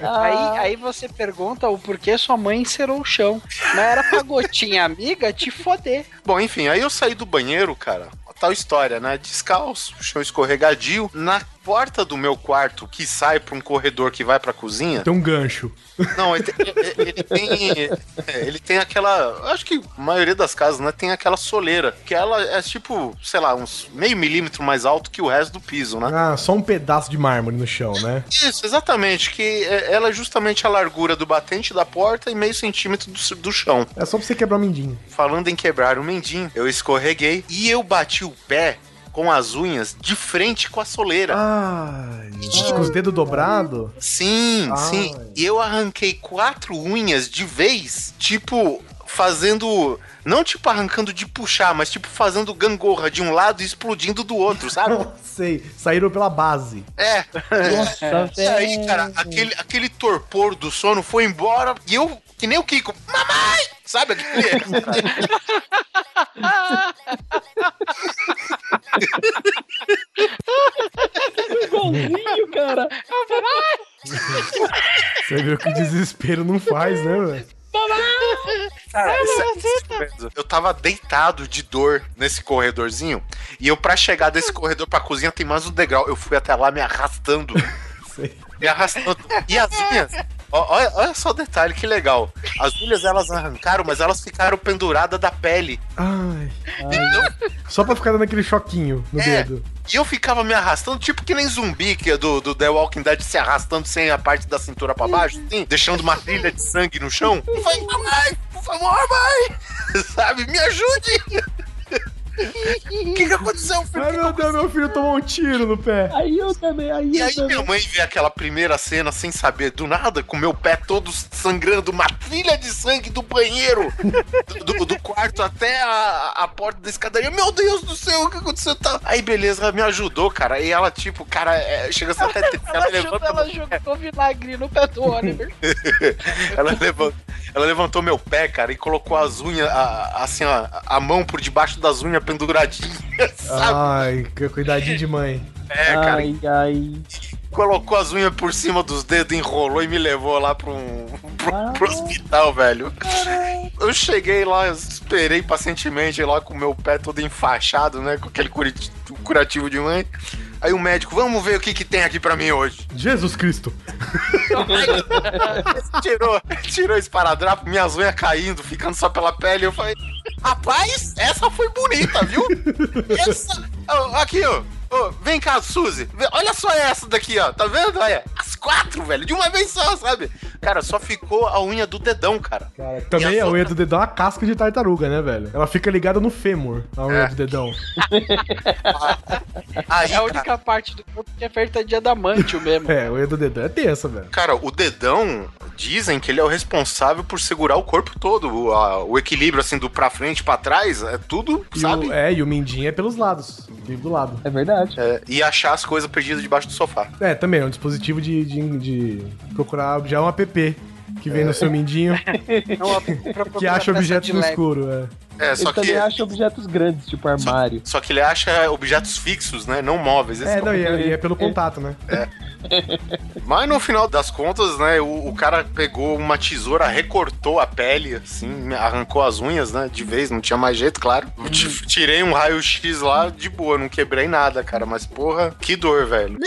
Speaker 3: Aí, aí você pergunta o porquê sua mãe encerou o chão. Mas era pra gotinha amiga te foder.
Speaker 5: Bom, enfim, aí eu saí do banheiro, cara. Tal história, né? Descalço, chão escorregadio. Na porta do meu quarto, que sai pra um corredor que vai pra cozinha.
Speaker 1: Tem um gancho.
Speaker 5: Não, ele tem, ele tem. é, Ele tem aquela. Acho que a maioria das casas, né? Tem aquela soleira. Que ela é tipo, sei lá, uns meio milímetro mais alto que o resto do piso, né?
Speaker 1: Ah, só um pedaço de mármore no chão, né?
Speaker 5: Isso, exatamente. Que é- ela é justamente a largura do batente da porta e meio centímetro do, do chão.
Speaker 1: É só pra você quebrar o mindinho.
Speaker 5: Falando em quebrar o mendinho, eu escorreguei e eu bati o pé com as unhas de frente com a soleira.
Speaker 1: Ai, com os dedos dobrados?
Speaker 5: Sim,
Speaker 1: Ai.
Speaker 5: sim. E eu arranquei quatro unhas de vez, tipo, fazendo. Não tipo arrancando de puxar, mas tipo fazendo gangorra de um lado e explodindo do outro, sabe?
Speaker 1: Sei, saíram pela base.
Speaker 5: É.
Speaker 2: Nossa,
Speaker 5: E aí, cara, aquele, aquele torpor do sono foi embora e eu, que nem o Kiko, mamãe! Sabe aquele.
Speaker 2: igualzinho, cara.
Speaker 1: Você viu que desespero não faz, né, velho?
Speaker 5: Cara, isso- eu tava deitado de dor nesse corredorzinho e eu, pra chegar desse corredor pra cozinha, tem mais um degrau. Eu fui até lá me arrastando.
Speaker 1: Sei.
Speaker 5: me arrastando. E as unhas. Olha, olha só o detalhe, que legal. As unhas elas arrancaram, mas elas ficaram penduradas da pele.
Speaker 1: Ai.
Speaker 5: Então,
Speaker 1: Só pra ficar dando aquele choquinho no
Speaker 5: É.
Speaker 1: dedo.
Speaker 5: e eu ficava me arrastando, tipo que nem zumbi que é do, do The Walking Dead se arrastando sem a parte da cintura pra baixo, assim, deixando uma trilha de sangue no chão. Mamãe, por favor, mãe! Sabe, me ajude! O que, que aconteceu, filho?
Speaker 1: Ai, meu Deus, meu filho tomou um tiro no pé.
Speaker 2: Aí eu também, aí
Speaker 5: E
Speaker 2: eu
Speaker 5: aí
Speaker 2: também.
Speaker 5: minha mãe vê aquela primeira cena sem saber do nada, com meu pé todo sangrando, uma trilha de sangue do banheiro, do, do- do quarto até a, a porta da escadaria. Meu Deus do céu, o que aconteceu? Tá... Aí beleza, ela me ajudou, cara. E ela, tipo, cara, é, chega a ser até. Ela,
Speaker 3: Ela, jogou,
Speaker 5: levanta,
Speaker 3: ela jogou vinagre no pé do Oliver.
Speaker 5: ela, levanta- ela levantou meu pé, cara, e colocou as unhas, a- assim, a, a mão por debaixo das unhas penduradinhas, sabe?
Speaker 1: Ai, que cuidadinho de mãe.
Speaker 5: é, cara,
Speaker 2: Ai, ai.
Speaker 5: colocou as unhas por cima dos dedos, enrolou e me levou lá pra um pro, pro hospital, velho. Eu cheguei lá, eu esperei pacientemente lá com o meu pé todo enfaixado, né? Com aquele curativo de mãe. Aí o médico, vamos ver o que, que tem aqui pra mim hoje.
Speaker 1: Jesus Cristo.
Speaker 5: tirou, tirou esse paradrapo, minhas unhas caindo, ficando só pela pele. Eu falei, rapaz, essa foi bonita, viu? Essa. Aqui, ó. Ô, vem cá, Suzy. Olha só essa daqui, ó. Tá vendo? Olha. As quatro, velho. De uma vez só, sabe? Cara, só ficou a unha do dedão, cara.
Speaker 1: Também
Speaker 5: E
Speaker 1: a unha do dedão é uma casca de tartaruga, né, velho? Ela fica ligada no fêmur, a unha
Speaker 5: É.
Speaker 1: do dedão.
Speaker 5: Aí,
Speaker 3: É a
Speaker 5: cara,
Speaker 3: única parte do corpo que é feita de adamantio mesmo.
Speaker 1: É, a unha do dedão é tensa, velho.
Speaker 5: Cara, o dedão, dizem que ele é o responsável por segurar o corpo todo. O, a- o equilíbrio, assim, do pra frente e pra trás, é tudo,
Speaker 1: E
Speaker 5: sabe?
Speaker 1: o, é, e o mindinho é pelos lados, vive do lado.
Speaker 2: É verdade.
Speaker 5: É, e achar as coisas perdidas debaixo do sofá.
Speaker 1: É, também, é um dispositivo de, de, de procurar já um app que vem no seu mindinho,
Speaker 3: pra
Speaker 1: que acha objetos no escuro. É.
Speaker 5: É,
Speaker 2: Ele
Speaker 5: só que.
Speaker 2: também acha objetos grandes, tipo armário.
Speaker 5: Só que ele acha objetos fixos, né? Não móveis. Esse
Speaker 1: É,
Speaker 5: é
Speaker 1: não, e é, e é pelo contato, né?
Speaker 5: Mas no final das contas, né? O, o cara pegou uma tesoura, recortou a pele, assim, arrancou as unhas, né? De vez, não tinha mais jeito, claro. Eu ti- Tirei um raio-x lá de boa, não quebrei nada, cara. Mas, porra, que dor, velho.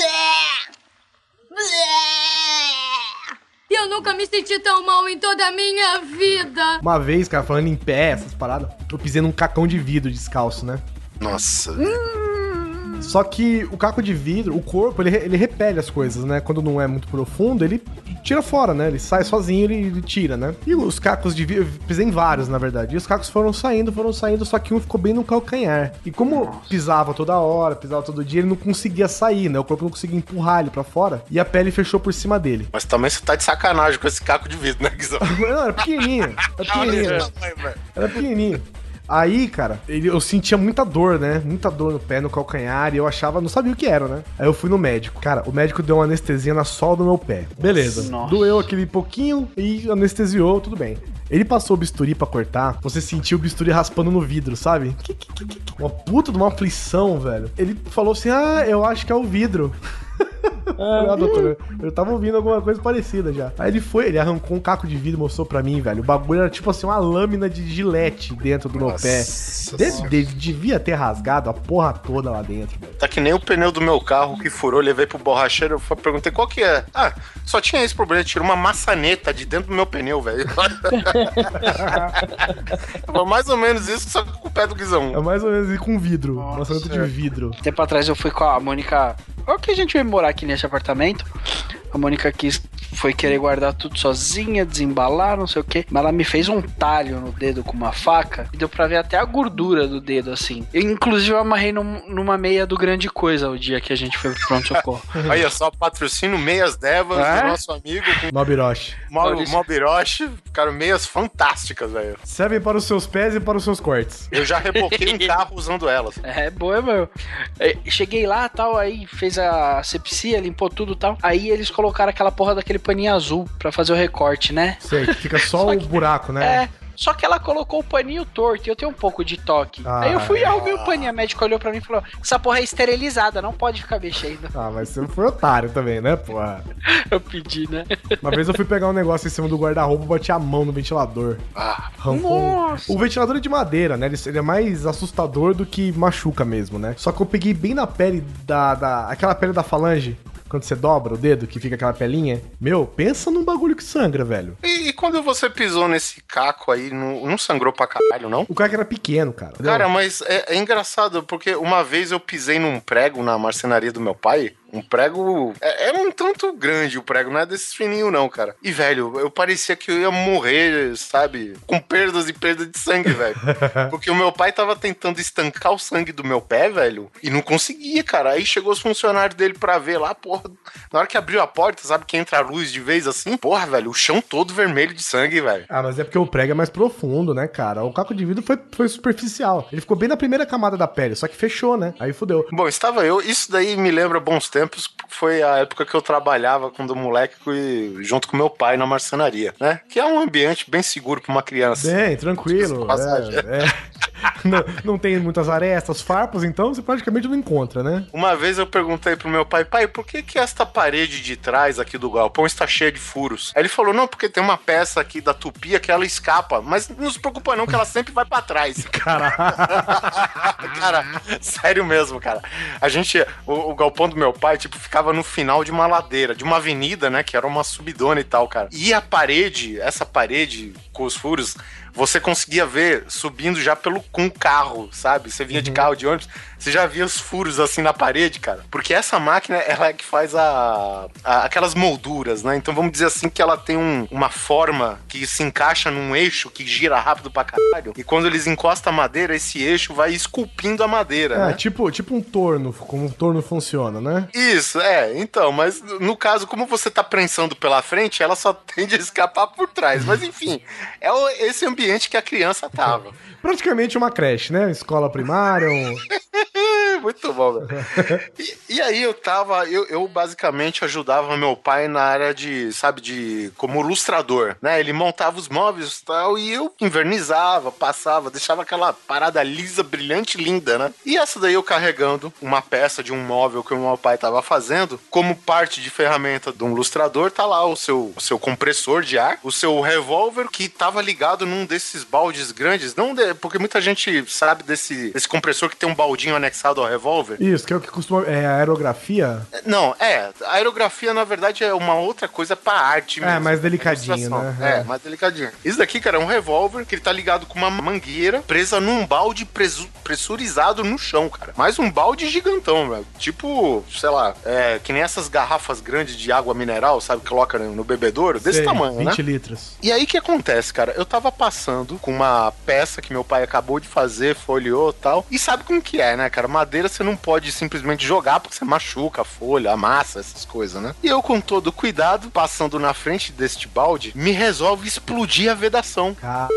Speaker 8: E eu nunca me senti tão mal em toda a minha vida.
Speaker 1: Uma vez, cara, falando em pé, essas paradas, eu pisei num cacão de vidro descalço, né?
Speaker 5: Nossa.
Speaker 1: Só que o caco de vidro, o corpo, ele, ele repele as coisas, né? Quando não é muito profundo, ele tira fora, né? Ele sai sozinho, ele, ele tira, né? E os cacos de vidro, eu pisei em vários, na verdade. E os cacos foram saindo, foram saindo, só que um ficou bem no calcanhar. E como pisava toda hora, pisava todo dia, ele não conseguia sair, né? O corpo não conseguia empurrar ele pra fora. E a pele fechou por cima dele.
Speaker 5: Mas também você tá de sacanagem com esse caco de vidro, né, Guizão?
Speaker 1: Não, era pequenininho. Era pequenininho. Era pequenininho. Aí, cara, ele- eu sentia muita dor, né? Muita dor no pé, no calcanhar, e eu achava, não sabia o que era, né? Aí eu fui no médico. Cara, o médico deu uma anestesia na sola do meu pé. Beleza.
Speaker 3: Nossa.
Speaker 1: Doeu aquele pouquinho e anestesiou, tudo bem. Ele passou o bisturi pra cortar, você sentiu o bisturi raspando no vidro, sabe? Uma puta de uma aflição, velho. Ele falou assim: Ah, eu acho que é o vidro. Ah, doutor, eu tava ouvindo alguma coisa parecida já. Aí ele foi, ele arrancou um caco de vidro e mostrou pra mim, velho. O bagulho era tipo assim, uma lâmina de gilete dentro do meu pé. De- de- devia ter rasgado a porra toda lá dentro, velho.
Speaker 5: Tá que nem o pneu do meu carro que furou, levei pro borracheiro, eu perguntei qual que é. Ah, só tinha esse problema, tirou uma maçaneta de dentro do meu pneu, velho. Foi mais ou menos isso, só que com o pé do Guizão.
Speaker 1: É mais ou menos com vidro.
Speaker 3: Nossa,
Speaker 1: Maçaneta de
Speaker 3: é.
Speaker 1: vidro.
Speaker 3: Tempo atrás eu fui com a Mônica. Olha que a gente veio morar aqui nesse apartamento. A Mônica quis, foi querer guardar tudo sozinha, desembalar, não sei o que. Mas ela me fez um talho no dedo com uma faca e deu pra ver até a gordura do dedo, assim. Eu, inclusive, eu amarrei num- numa meia do Grande Coisa o dia que a gente foi pro pronto-socorro.
Speaker 5: Olha só, patrocínio Meias Devas
Speaker 3: É?
Speaker 5: do nosso amigo com
Speaker 3: Maurício.
Speaker 5: Malbiroche. Ficaram meias fantásticas, velho.
Speaker 1: Servem para os seus pés e para os seus cortes.
Speaker 5: Eu já reboquei um carro usando elas.
Speaker 3: É, boa, meu. É, Cheguei lá, tal, aí fez a sepsia, limpou tudo tal. Aí eles colocaram aquela porra daquele paninho azul pra fazer o recorte, né?
Speaker 1: Sei, que fica só,
Speaker 3: Só
Speaker 1: o
Speaker 3: que-
Speaker 1: buraco, né?
Speaker 3: É. Só que ela colocou o paninho torto e eu tenho um pouco de toque.
Speaker 1: Ah.
Speaker 3: Aí eu fui e arrumei o paninho. A médica olhou pra mim e falou: Essa porra é esterilizada, não pode ficar mexendo.
Speaker 1: Ah, mas você foi otário também, né, porra?
Speaker 3: Eu pedi, né?
Speaker 1: Uma vez eu fui pegar um negócio em cima do guarda-roupa e bati a mão no ventilador.
Speaker 5: Ah,
Speaker 1: um-
Speaker 3: Nossa.
Speaker 1: O ventilador é de madeira, né? Ele, ele é mais assustador do que machuca mesmo, né? Só que eu peguei bem na pele da, da. aquela pele da falange. Quando você dobra o dedo, que fica aquela pelinha. Meu, pensa num bagulho que sangra, velho.
Speaker 5: E, e quando você pisou nesse caco aí, não, não sangrou pra caralho, não?
Speaker 1: O que era pequeno, cara. entendeu?
Speaker 5: Cara, mas é, é engraçado, porque uma vez eu pisei num prego na marcenaria do meu pai. Um prego. É, era um tanto grande o prego, não é desses fininhos, não, cara. E, velho, eu parecia que eu ia morrer, sabe? Com perdas e perdas de sangue, velho. Porque o meu pai tava tentando estancar o sangue do meu pé, velho, e não conseguia, cara. Aí chegou os funcionários dele pra ver lá, porra. Na hora que abriu a porta, sabe que entra a luz de vez assim? Porra, velho, o chão todo vermelho de sangue, velho.
Speaker 1: Ah, mas é porque o prego é mais profundo, né, cara? O caco de vidro foi, foi superficial. Ele ficou bem na primeira camada da pele, só que fechou, né? Aí fudeu.
Speaker 5: Bom, estava eu. Isso daí me lembra bons tempos. Foi a época que eu trabalhava quando moleque e- junto com meu pai na marcenaria, né? Que é um ambiente bem seguro pra uma criança.
Speaker 1: Bem, tranquilo. É, é. Não, não tem muitas arestas, farpas, então você praticamente não encontra, né?
Speaker 5: Uma vez eu perguntei pro meu pai, pai, por que que esta parede de trás aqui do galpão está cheia de furos? Aí ele falou, não, porque tem uma peça aqui da tupia que ela escapa, mas não se preocupa não que ela sempre vai pra trás.
Speaker 1: Caralho.
Speaker 5: cara, sério mesmo, cara. A gente, o, o galpão do meu pai, tipo, ficava no final de uma ladeira, de uma avenida, né, que era uma subidona e tal, cara. E a parede, essa parede com os furos, você conseguia ver subindo já pelo com o carro, sabe? Você vinha de carro de ônibus, você já via os furos assim na parede, cara. Porque essa máquina, ela é que faz a, a- aquelas molduras, né? Então vamos dizer assim que ela tem um- uma forma que se encaixa num eixo que gira rápido pra caralho. E quando eles encostam a madeira, esse eixo vai esculpindo a madeira,
Speaker 1: É,
Speaker 5: né?
Speaker 1: tipo, tipo um torno, como um torno funciona, né?
Speaker 5: Isso, é, então, mas no caso, como você tá prensando pela frente, ela só tende a escapar por trás. Mas enfim, é esse ambiente que a criança tava.
Speaker 1: Praticamente uma creche, né? Escola primária, um...
Speaker 5: Muito bom, velho. E, e aí eu tava, eu, eu basicamente ajudava meu pai na área de, sabe, de como ilustrador, né? Ele montava os móveis e tal, e eu invernizava, passava, deixava aquela parada lisa, brilhante, linda, né? E essa daí eu carregando uma peça de um móvel que o meu pai tava fazendo, como parte de ferramenta de um ilustrador, tá lá o seu, o seu compressor de ar, o seu revólver que tava ligado num desses baldes grandes, não de- porque muita gente sabe desse, desse compressor que tem um baldinho anexado ao revólver.
Speaker 1: Isso, que é o que costuma... É a aerografia.
Speaker 5: Não, é. A aerografia, na verdade, é uma outra coisa pra arte
Speaker 1: É, mais delicadinho,
Speaker 5: Ilustração.
Speaker 1: né?
Speaker 5: É,
Speaker 1: É.
Speaker 5: mais delicadinho. Isso daqui, cara, é um revólver que ele tá ligado com uma mangueira presa num balde pressurizado no chão, cara. Mais um balde gigantão, velho. Tipo, sei lá, é, que nem essas garrafas grandes de água mineral, sabe? Que coloca no bebedouro, desse
Speaker 1: Sei,
Speaker 5: tamanho,
Speaker 1: 20
Speaker 5: né?
Speaker 1: litros.
Speaker 5: E aí o que acontece, cara? Eu tava passando com uma peça que meu pai acabou de fazer, folheou e tal. E sabe como que é, né, cara? Madeira você não pode simplesmente jogar porque você machuca a folha, amassa, essas coisas, né? E eu, com todo cuidado, passando na frente deste balde, me resolve explodir a vedação.
Speaker 1: Caralho.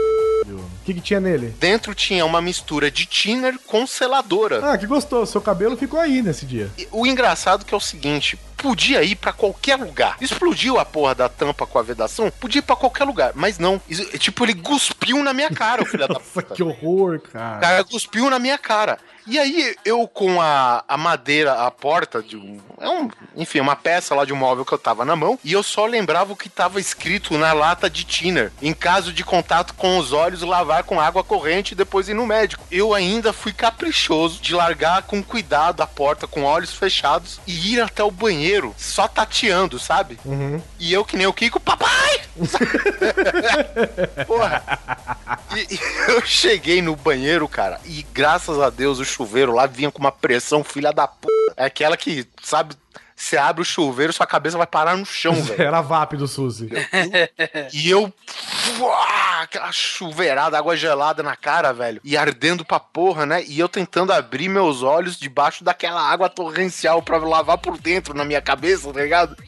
Speaker 1: O que, que tinha nele?
Speaker 5: Dentro tinha uma mistura de thinner com seladora.
Speaker 1: Ah, que gostoso. Seu cabelo ficou aí nesse dia.
Speaker 5: E O engraçado que é o seguinte, podia ir pra qualquer lugar. Explodiu a porra da tampa com a vedação, podia ir pra qualquer lugar, mas não. Isso- tipo, ele cuspiu na minha cara, o filho da puta.
Speaker 1: que horror,
Speaker 5: O
Speaker 1: cara.
Speaker 5: cara cuspiu na minha cara. E aí eu com a, a madeira, a porta de um, é um. Enfim, uma peça lá de um móvel que eu tava na mão. E eu só lembrava o que tava escrito na lata de Tiner. Em caso de contato com os olhos, lavar com água corrente e depois ir no médico. Eu ainda fui caprichoso de largar com cuidado a porta com olhos fechados e ir até o banheiro só tateando, sabe? E eu que nem o Kiko, papai! Porra. E, e eu cheguei no banheiro, cara, e graças a Deus o chuveiro lá vinha com uma pressão filha da p. É aquela que, sabe, você abre o chuveiro, sua cabeça vai parar no chão, velho.
Speaker 1: Era VAP do Suzy.
Speaker 5: E eu. Uá, aquela chuveirada, água gelada na cara, velho. E ardendo pra porra, né? E eu tentando abrir meus olhos debaixo daquela água torrencial pra lavar por dentro na minha cabeça, tá ligado?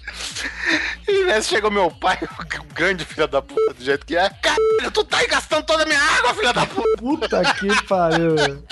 Speaker 5: E nessa chegou meu pai, o grande filho da puta, do jeito que é. Caralho, tu tá aí gastando toda a minha água, filha da puta!
Speaker 1: Puta que pariu. velho.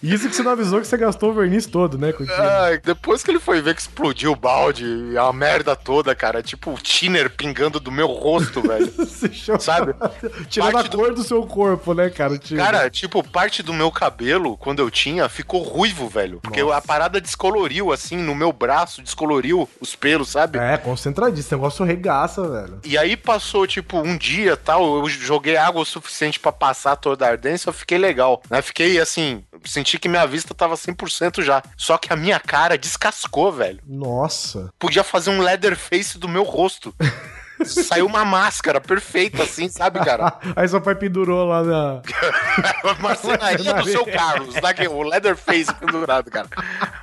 Speaker 1: Isso que você não avisou que você gastou o verniz todo, né?
Speaker 5: Ai, depois que ele foi ver que explodiu o balde, a merda toda, cara, tipo o thinner pingando do meu rosto, velho.
Speaker 1: Você
Speaker 5: Sabe?
Speaker 1: Tirando
Speaker 5: Parte
Speaker 1: a
Speaker 5: do-
Speaker 1: cor do seu corpo, né, cara? o tiro.
Speaker 5: Cara, tipo, parte do meu cabelo, quando eu tinha, ficou ruivo, velho. Porque
Speaker 1: Nossa.
Speaker 5: a parada descoloriu, assim, no meu braço, descoloriu os pelos, sabe?
Speaker 1: É, concentradíssimo. Esse negócio regaça, velho.
Speaker 5: E aí passou, tipo, um dia tal, eu joguei água o suficiente pra passar toda a ardência, eu fiquei legal, né? Fiquei, assim, senti que minha vista tava 100% já. Só que a minha cara descascou, velho.
Speaker 1: Nossa.
Speaker 5: Podia fazer um leatherface do meu rosto. Saiu uma máscara perfeita, assim, sabe, cara?
Speaker 1: Aí seu pai pendurou lá na.
Speaker 5: Marcenaria do seu Carlos, daqui, o Leatherface pendurado, cara.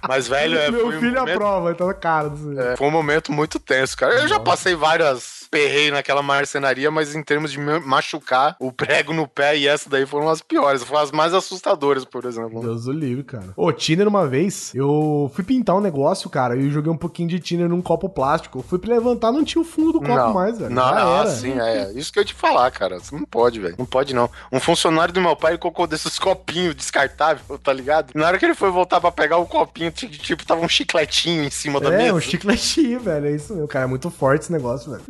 Speaker 5: Mas, velho, é,
Speaker 1: Meu
Speaker 5: foi, um
Speaker 1: filho
Speaker 5: momento,
Speaker 1: aprova, tá na cara.
Speaker 5: É, foi um momento muito tenso, cara. Eu já passei várias perreios naquela marcenaria, mas em termos de me machucar o prego no pé, e essa daí foram as piores, foram as mais assustadoras, por exemplo.
Speaker 1: Deus do livre, cara. Ô, Tiner, uma vez, eu fui pintar um negócio, cara, e eu joguei um pouquinho de Tiner num copo plástico. Eu fui pra levantar, não tinha o fundo do copo mais, velho.
Speaker 5: Não, não,
Speaker 1: era.
Speaker 5: assim, é. Isso que eu ia te falar, cara. Você não pode, velho. Não pode, não. Um funcionário do meu pai ele colocou desses copinhos descartáveis, tá ligado? Na hora que ele foi voltar pra pegar o copinho, tipo, tava um chicletinho em cima da
Speaker 1: É,
Speaker 5: mesa.
Speaker 1: um chicletinho, velho. É isso mesmo, cara. É muito forte esse negócio, velho.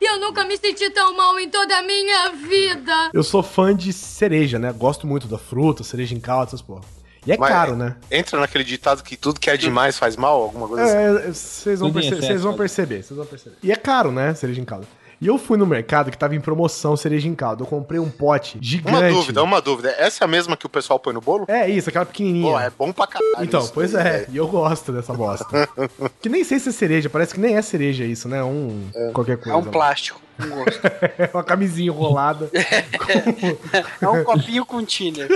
Speaker 8: Eu nunca me senti tão mal em toda a minha vida.
Speaker 1: Eu sou fã de cereja, né? Gosto muito da fruta, cereja em calda, essas porra. E é
Speaker 5: Mas
Speaker 1: caro, né?
Speaker 5: Entra naquele ditado que tudo que é demais faz mal, alguma coisa assim.
Speaker 1: É, vocês vão, perce- vão perceber, vocês vão perceber. E é caro, né, cereja em calda. E eu fui no mercado que tava em promoção cereja em calda. Eu comprei um pote gigante.
Speaker 5: Uma dúvida, uma dúvida. Essa é a mesma que o pessoal põe no bolo?
Speaker 1: É isso, aquela pequenininha.
Speaker 5: Pô, é bom pra caralho.
Speaker 1: Então,
Speaker 5: isso
Speaker 1: pois
Speaker 5: daí,
Speaker 1: é, e eu gosto dessa bosta. que nem sei se é cereja, parece que nem é cereja isso, né? Um qualquer
Speaker 3: É
Speaker 1: coisa.
Speaker 3: um plástico com gosto.
Speaker 1: É uma camisinha enrolada.
Speaker 3: É um copinho com tiner.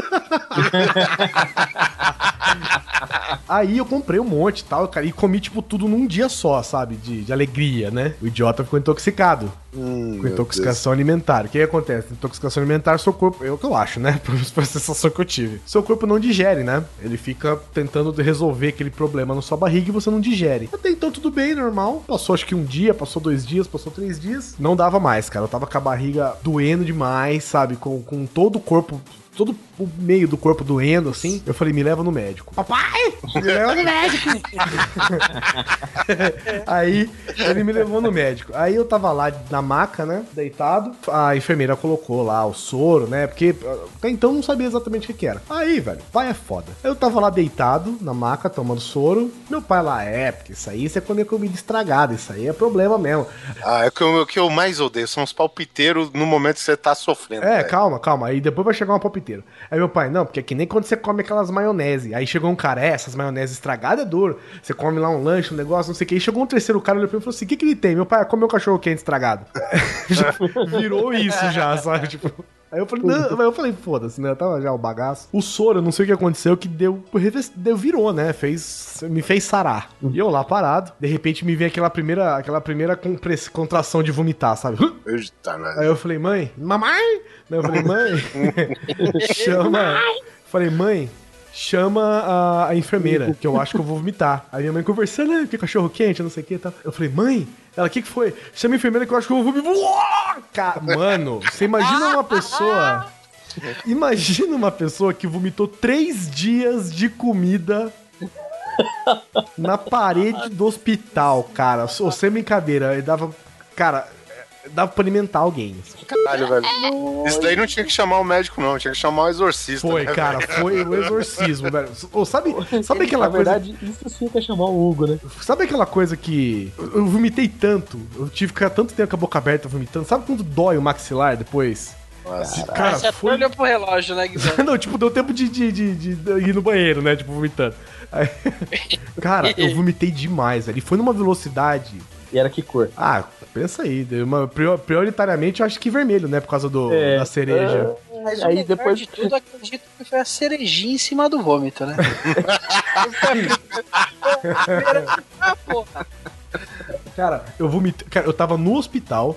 Speaker 1: Aí eu comprei um monte e tal, cara, e comi, tipo, tudo num dia só, sabe? De, de alegria, né? O idiota ficou intoxicado.
Speaker 5: Hum,
Speaker 1: com intoxicação alimentar. O que, que acontece? Intoxicação alimentar, seu corpo. É o que eu acho, né? Por sensação que eu tive. Seu corpo não digere, né? Ele fica tentando resolver aquele problema na sua barriga e você não digere. Até então tudo bem, normal. Passou acho que um dia, passou dois dias, passou três dias. Não dava mais, cara. Eu tava com a barriga doendo demais, sabe? Com, com todo o corpo. Todo o meio do corpo doendo, assim. Eu falei, me leva no médico. Papai! Me leva no médico! Aí ele me levou no médico. Aí eu tava lá na maca, né? Deitado. A enfermeira colocou lá o soro, né? Porque até então eu não sabia exatamente o que, que era. Aí, velho, pai é foda. Eu tava lá deitado na maca, tomando soro. Meu pai lá, é, porque isso aí você come comida estragada. Isso aí é problema mesmo.
Speaker 5: Ah, é o que eu, o que eu mais odeio são os palpiteiros no momento que você tá sofrendo.
Speaker 1: É,
Speaker 5: velho.
Speaker 1: calma, calma. Aí depois vai chegar uma palpiteira. Aí meu pai, não, porque é que nem quando você come aquelas maionese. Aí chegou um cara, é, essas maionese estragadas é duro. Você come lá um lanche, um negócio, não sei o que. Aí chegou um terceiro cara, olhou pra mim e falou assim: o que, que ele tem? Meu pai, comeu um cachorro quente estragado. já virou isso já, sabe? Tipo. Aí eu falei, não, aí eu falei, foda-se, né? Tava já o bagaço. O soro, eu não sei o que aconteceu, que deu, deu virou, né? Fez, me fez sarar. E eu lá parado, de repente me vem aquela primeira, aquela primeira compress- contração de vomitar, sabe?
Speaker 5: Eita, né?
Speaker 1: Aí eu falei, mãe, mamãe? Daí eu falei, mãe, chama. Falei, mãe, chama a, a enfermeira, que eu acho que eu vou vomitar. Aí minha mãe conversando, né? Que cachorro quente, não sei o que e tal. Eu falei, mãe, ela, o que, que foi? Chama a enfermeira que eu acho que eu vou vomitar. Mano, você imagina uma pessoa. Imagina uma pessoa que vomitou três dias de comida na parede do hospital, cara. Ou sem brincadeira, ele dava. Cara, dava pra alimentar alguém. assim.
Speaker 5: Caralho, velho. Isso daí não tinha que chamar o médico, não. Tinha que chamar o exorcista.
Speaker 1: Foi,
Speaker 5: né,
Speaker 1: cara,
Speaker 5: velho?
Speaker 1: foi o exorcismo, velho. Sabe, sabe aquela
Speaker 2: Na
Speaker 1: coisa.
Speaker 2: verdade, isso sim que é chamar o Hugo, né?
Speaker 1: Sabe aquela coisa que. Eu eu vomitei tanto, eu tive que ficar tanto tempo com a boca aberta vomitando. Sabe quando dói o maxilar depois?
Speaker 5: Nossa.
Speaker 1: Cara,
Speaker 3: Você até
Speaker 1: foi.
Speaker 3: olhou pro relógio, né, Guizão?
Speaker 1: Não, tipo, deu tempo de, de, de, de ir no banheiro, né? Tipo, vomitando. Aí- Cara, eu vomitei demais, velho. E foi numa velocidade.
Speaker 2: E era que cor?
Speaker 1: Ah, pensa aí. Uma, prior- prioritariamente eu acho que vermelho, né? Por causa do,
Speaker 2: É.
Speaker 1: da cereja.
Speaker 3: Mas
Speaker 2: Aí
Speaker 3: o
Speaker 2: depois-
Speaker 3: de tudo, acredito que foi a cerejinha em cima do vômito, né? ah, porra.
Speaker 1: Cara, eu vomitei. Cara, eu tava no hospital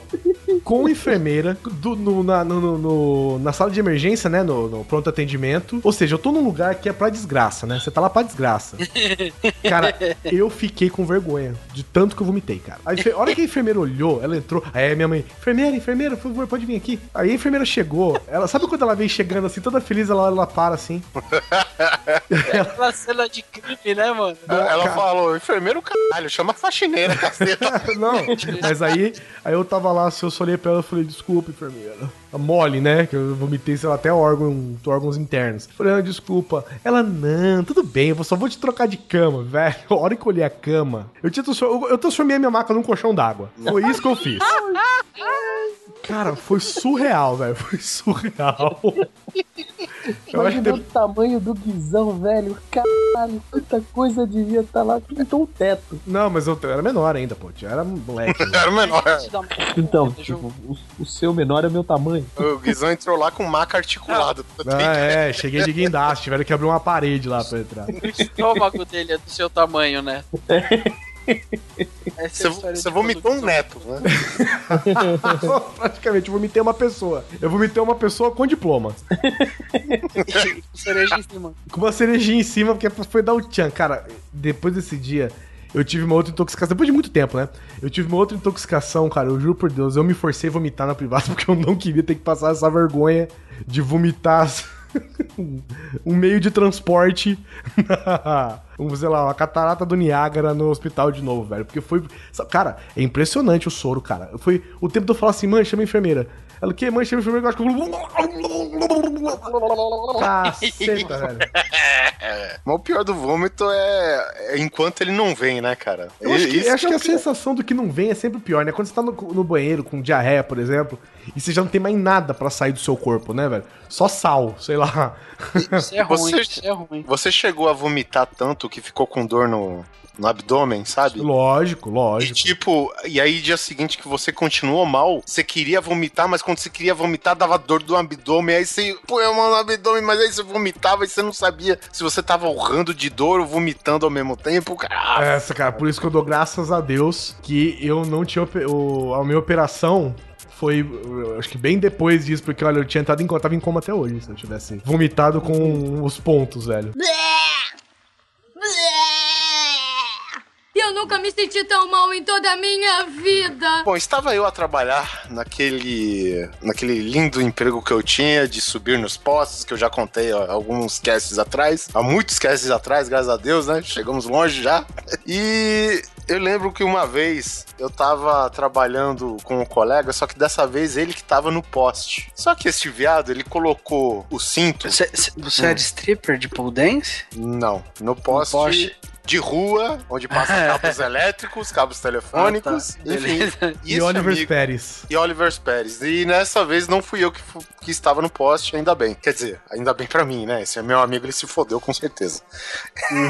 Speaker 1: com enfermeira do- no- na, no- no- no- na sala de emergência, né? No, no pronto atendimento. Ou seja, eu tô num lugar que é pra desgraça, né? Você tá lá pra desgraça. Cara, eu fiquei com vergonha de tanto que eu vomitei, cara. A, a hora que a enfermeira olhou, ela entrou. Aí minha mãe, enfermeira, enfermeira, por favor, pode vir aqui. Aí a enfermeira chegou. Ela sabe quando ela vem chegando assim, toda feliz, ela, ela para assim.
Speaker 3: Aquela cena de crime, né, mano?
Speaker 5: Ela
Speaker 1: cara.
Speaker 5: falou, enfermeiro, caralho, chama a faxineira, caceta.
Speaker 1: Não, mas aí, aí eu tava lá, assim, eu só olhei pra ela e falei, desculpa, enfermeira. A mole, né? Que eu vomitei, sei lá, até órgão, órgãos internos. Falei, ah, desculpa. Ela, não, tudo bem, eu só vou te trocar de cama, velho. A hora que eu olhei a cama, eu, tinha eu- eu transformei a minha maca num colchão d'água. Foi isso que eu fiz. Cara, foi surreal, velho. Foi surreal. Eu acho que
Speaker 2: Imagina o
Speaker 1: de-
Speaker 2: tamanho do guizão, velho. Caralho, quanta coisa devia estar lá. Pintou o teto.
Speaker 1: Não, mas eu, eu era menor ainda, pô. Eu era moleque. né?
Speaker 5: Era o menor.
Speaker 2: Então, tipo, o, o seu menor é meu tamanho.
Speaker 5: O Guizão entrou lá com maca articulado.
Speaker 1: Ah, é, cheguei de guindaste. Tiveram que abrir uma parede lá pra entrar.
Speaker 3: O estômago dele é do seu tamanho, né? Essa é
Speaker 5: Você,
Speaker 3: de
Speaker 5: vomitou um neto, né?
Speaker 1: Praticamente, eu vomitei uma pessoa. Eu vomitei uma pessoa com diploma.
Speaker 3: guizão. Cereja em cima.
Speaker 1: Com uma cerejinha em cima, porque foi dar o tchan. Cara, depois desse dia, eu tive uma outra intoxicação. Depois de muito tempo, né? Eu tive uma outra intoxicação, cara. Eu juro por Deus, eu me forcei a vomitar na privada porque eu não queria ter que passar essa vergonha de vomitar um meio de transporte. um, sei lá, uma catarata do Niágara no hospital de novo, velho. Porque foi. Cara, é impressionante o soro, cara. Foi o tempo de eu falar assim, mãe, chama a enfermeira. Ela, o que? Mãe, chama a enfermeira, eu acho que. Caceta, velho.
Speaker 5: Mas o pior do vômito é, é enquanto ele não vem, né, cara?
Speaker 1: Eu acho que, eu acho
Speaker 5: é
Speaker 1: que
Speaker 5: o
Speaker 1: a sensação do que não vem é sempre o pior, né? Quando você tá no, no banheiro com diarreia, por exemplo, e você já não tem mais nada pra sair do seu corpo, né, velho? Só sal, sei lá.
Speaker 3: Isso é ruim,
Speaker 5: Você-
Speaker 3: isso é ruim.
Speaker 5: Você chegou a vomitar tanto que ficou com dor no, no abdômen, sabe?
Speaker 1: Lógico,
Speaker 5: E
Speaker 1: lógico.
Speaker 5: tipo, e aí dia seguinte que você continuou mal, você queria vomitar, mas quando você queria vomitar dava dor do abdômen, aí você põe a mão no abdômen, mas aí você vomitava e você não sabia se você tava urrando de dor ou vomitando ao mesmo tempo, cara.
Speaker 1: Essa, cara, por isso que eu dou graças a Deus que eu não tinha. O, a minha operação foi, acho que bem depois disso, porque olha, eu tinha entrado em coma, tava em coma até hoje, se eu tivesse vomitado com os pontos, velho.
Speaker 8: Eu nunca me senti tão mal em toda a minha vida.
Speaker 5: Bom, estava eu a trabalhar naquele, naquele lindo emprego que eu tinha de subir nos postos, que eu já contei ó, alguns casts atrás, há muitos casts atrás, graças a Deus, né? Chegamos longe já. E eu lembro que uma vez eu tava trabalhando com um colega, só que dessa vez ele que tava no poste. Só que esse viado, ele colocou o cinto.
Speaker 3: Você, você é de stripper de pole dance?
Speaker 5: Não, no poste.
Speaker 3: poste.
Speaker 5: De rua, onde passa cabos elétricos, cabos telefônicos,
Speaker 3: Ah, tá.
Speaker 5: enfim.
Speaker 1: E, Oliver
Speaker 5: amigo-
Speaker 1: Pérez.
Speaker 5: e Oliver Pérez. E nessa vez não fui eu que, que estava no poste, ainda bem. Quer dizer, ainda bem pra mim, né? Esse é meu amigo, ele se fodeu com certeza.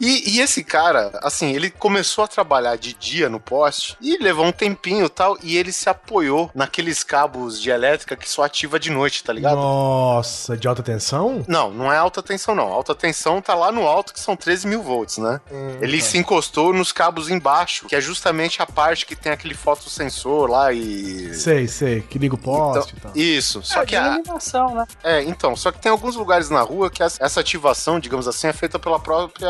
Speaker 5: e, e esse cara, assim, ele começou a trabalhar de dia no poste e levou um tempinho e tal, e ele se apoiou naqueles cabos de elétrica que só ativa de noite, tá ligado?
Speaker 1: Nossa, de alta tensão?
Speaker 5: Não, não é alta tensão, não. Alta tensão tá lá no alto, que são 13 mil volts, né? Ele se encostou nos cabos embaixo, que é justamente a parte que tem aquele fotossensor lá e.
Speaker 1: Sei, sei, que liga o poste
Speaker 5: Então,
Speaker 1: e tal.
Speaker 5: isso. Só
Speaker 3: É,
Speaker 5: que a,
Speaker 3: iluminação, né?
Speaker 5: é, então, só que tem alguns lugares na rua que essa essa ativação, digamos assim, é feita pela própria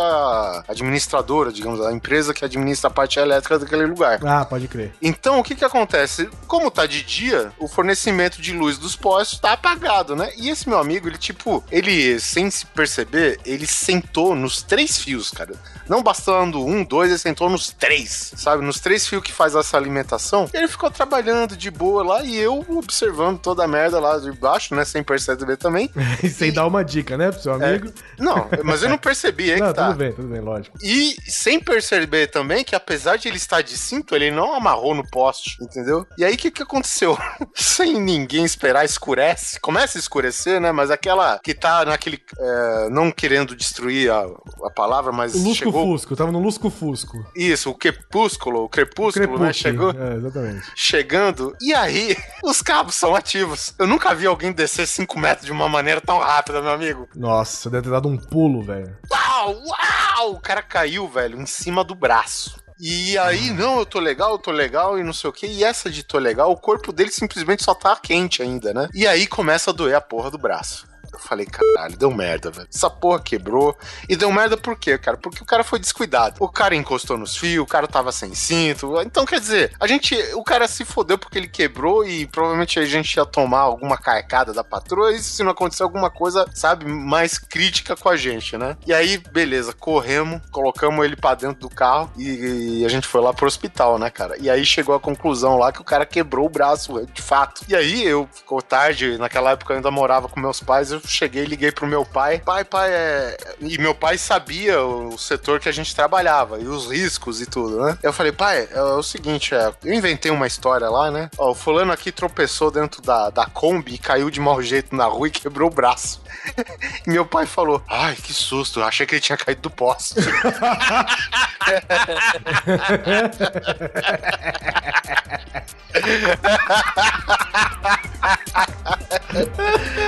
Speaker 5: administradora, digamos, a empresa que administra a parte elétrica daquele lugar.
Speaker 1: Ah, pode crer.
Speaker 5: Então, o que que acontece? Como tá de dia, o fornecimento de luz dos postes tá apagado, né? E esse meu amigo, ele tipo, ele sem se perceber, ele sentou nos três fios. Cara. Não bastando um, dois, ele sentou nos três, sabe? Nos três fios que faz essa alimentação. E ele ficou trabalhando de boa lá e eu observando toda a merda lá de baixo, né? Sem perceber também.
Speaker 1: E sem dar uma dica, né, pro seu amigo?
Speaker 5: Não, mas eu não percebi, aí
Speaker 1: Não,
Speaker 5: que tá.
Speaker 1: tudo bem, tudo bem, lógico.
Speaker 5: E sem perceber também que apesar de ele estar de cinto, ele não amarrou no poste, entendeu? E aí o que, que aconteceu? sem ninguém esperar, escurece. Começa a escurecer, né? Mas aquela que tá naquele. é, não querendo destruir a, a palavra, mas
Speaker 1: O Lusco
Speaker 5: chegou.
Speaker 1: Fusco, tava no Lusco Fusco.
Speaker 5: Isso, o crepúsculo, o crepúsculo, né? Chegou.
Speaker 1: É, exatamente.
Speaker 5: Chegando, e aí os cabos são ativos. Eu nunca vi alguém descer 5 metros de uma maneira tão rápida, meu amigo.
Speaker 1: Nossa, deve ter dado um pulo, velho.
Speaker 5: Uau, uau! O cara caiu, velho, em cima do braço. E aí, não, eu tô legal, eu tô legal e não sei o que. E essa de tô legal, o corpo dele simplesmente só tá quente ainda, né? E aí começa a doer a porra do braço. Eu falei, caralho, deu merda, velho. Essa porra quebrou. E deu merda por quê, cara? Porque o cara foi descuidado. O cara encostou nos fios, o cara tava sem cinto. Então, quer dizer, a gente. O cara se fodeu porque ele quebrou e provavelmente a gente ia tomar alguma carcada da patroa. E se não acontecer alguma coisa, sabe, mais crítica com a gente, né? E aí, beleza, corremos, colocamos ele pra dentro do carro e, e a gente foi lá pro hospital, né, cara? E aí chegou a conclusão lá que o cara quebrou o braço, de fato. E aí eu, ficou tarde, naquela época eu ainda morava com meus pais, eu cheguei, liguei pro meu pai. Pai, pai, é. E meu pai sabia o setor que a gente trabalhava e os riscos e tudo, né? Eu falei, pai, é, o seguinte, é, eu inventei uma história lá, né? Ó, o fulano aqui tropeçou dentro da, da Kombi e caiu de mau jeito na rua e quebrou o braço. e meu pai falou, ai, que susto, eu achei que ele tinha caído do poste.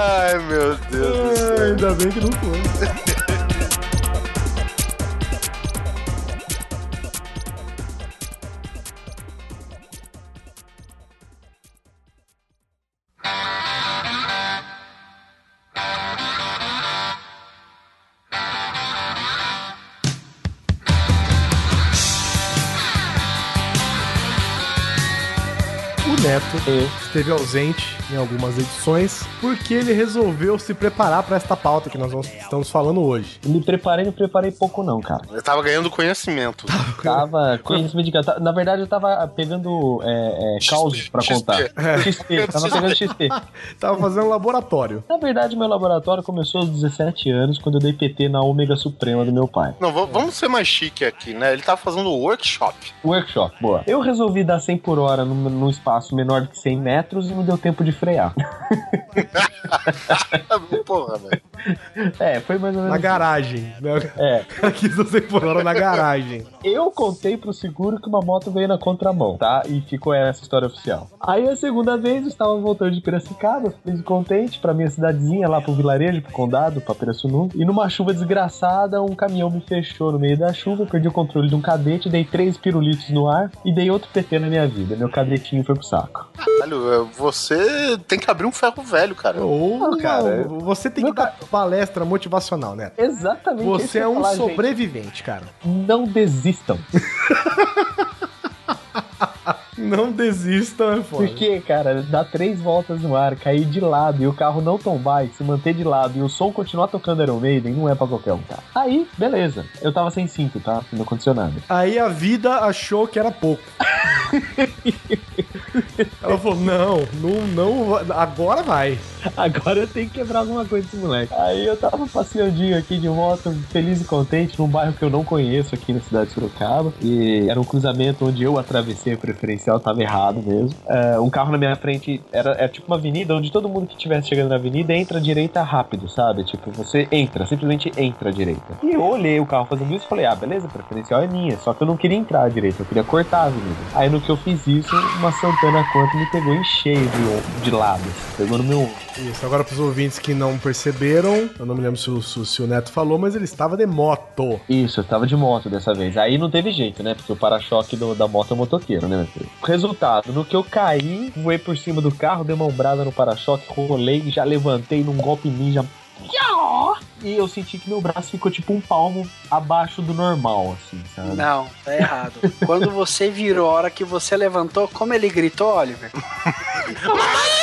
Speaker 5: ai, meu Deus céu.
Speaker 1: Ainda bem que não foi. O Neto esteve ausente em algumas edições porque ele resolveu se preparar para esta pauta que nós vamos- estamos falando hoje.
Speaker 2: Me preparei, não preparei pouco não, cara.
Speaker 5: Eu tava ganhando conhecimento.
Speaker 2: Tava conhecimento de. Na verdade, eu tava pegando é, é, causos pra contar. XP, tava pegando XP.
Speaker 1: Tava fazendo laboratório.
Speaker 2: Na verdade, meu laboratório começou aos 17 anos, quando eu dei PT na Ômega Suprema do meu pai.
Speaker 5: Não, va- vamos ser mais chique aqui, né? Ele tava fazendo workshop.
Speaker 2: Workshop, boa. Eu resolvi dar 100 por hora num, num espaço menor do que 100 metros e não deu tempo de frear.
Speaker 5: Porra, velho.
Speaker 2: É, foi mais ou menos.
Speaker 1: Na garagem. Né?
Speaker 2: É.
Speaker 1: Aqui você hora na garagem.
Speaker 2: Eu contei pro seguro que uma moto veio na contramão, tá? E ficou essa história oficial. Aí a segunda vez eu estava voltando de Piracicaba, feliz e contente, pra minha cidadezinha, lá pro vilarejo, pro condado, pra Pirassununga. E numa chuva desgraçada, um caminhão me fechou no meio da chuva, perdi o controle de um cadete, dei três pirulitos no ar e dei outro PT na minha vida. Meu cadetinho foi pro saco.
Speaker 5: Caralho, você tem que abrir um ferro velho, cara.
Speaker 1: Ou,
Speaker 2: Não,
Speaker 1: cara, você tem que palestra motivacional, né?
Speaker 2: Exatamente.
Speaker 1: Você é um
Speaker 2: falar, gente.
Speaker 1: sobrevivente, cara.
Speaker 2: Não desistam.
Speaker 1: Não desista, é foda.
Speaker 2: Porque, cara, dar três voltas no ar, cair de lado e o carro não tombar e se manter de lado e o som continuar tocando Iron Maiden não é pra qualquer um, cara. Aí, beleza. Eu tava sem cinto, tá? Não aconteceu nada.
Speaker 1: Aí a vida achou que era pouco. Ela falou: não, não, não, agora vai.
Speaker 2: Agora eu tenho que quebrar alguma coisa desse moleque. Aí eu tava passeandinho aqui de moto, feliz e contente, num bairro que eu não conheço aqui na cidade de Sorocaba. E era um cruzamento onde eu atravessei a preferencial, tava errado mesmo. É, um carro na minha frente era, era tipo uma avenida onde todo mundo que estivesse chegando na avenida entra à direita rápido, sabe? Tipo, você entra, simplesmente entra à direita. E eu olhei o carro fazendo isso e falei, ah, beleza, a preferencial é minha. Só que eu não queria entrar à direita, eu queria cortar a avenida. Aí no que eu fiz isso, uma Santana Quanto me pegou em cheio de, de lado. Pegou no meu ombro.
Speaker 1: Isso, agora pros ouvintes que não perceberam, eu não me lembro se o, se o- Neto falou, mas ele estava de moto.
Speaker 2: Isso, eu tava de moto dessa vez. Aí não teve jeito, né? Porque o para-choque da moto é motoqueiro, né, Resultado, no que eu caí, voei por cima do carro, dei uma ombrada no para-choque, rolei, já levantei num golpe ninja. E eu senti que meu braço ficou tipo um palmo abaixo do normal, assim, sabe?
Speaker 3: Não, tá errado. Quando você virou, a hora que você levantou, como ele gritou, Oliver?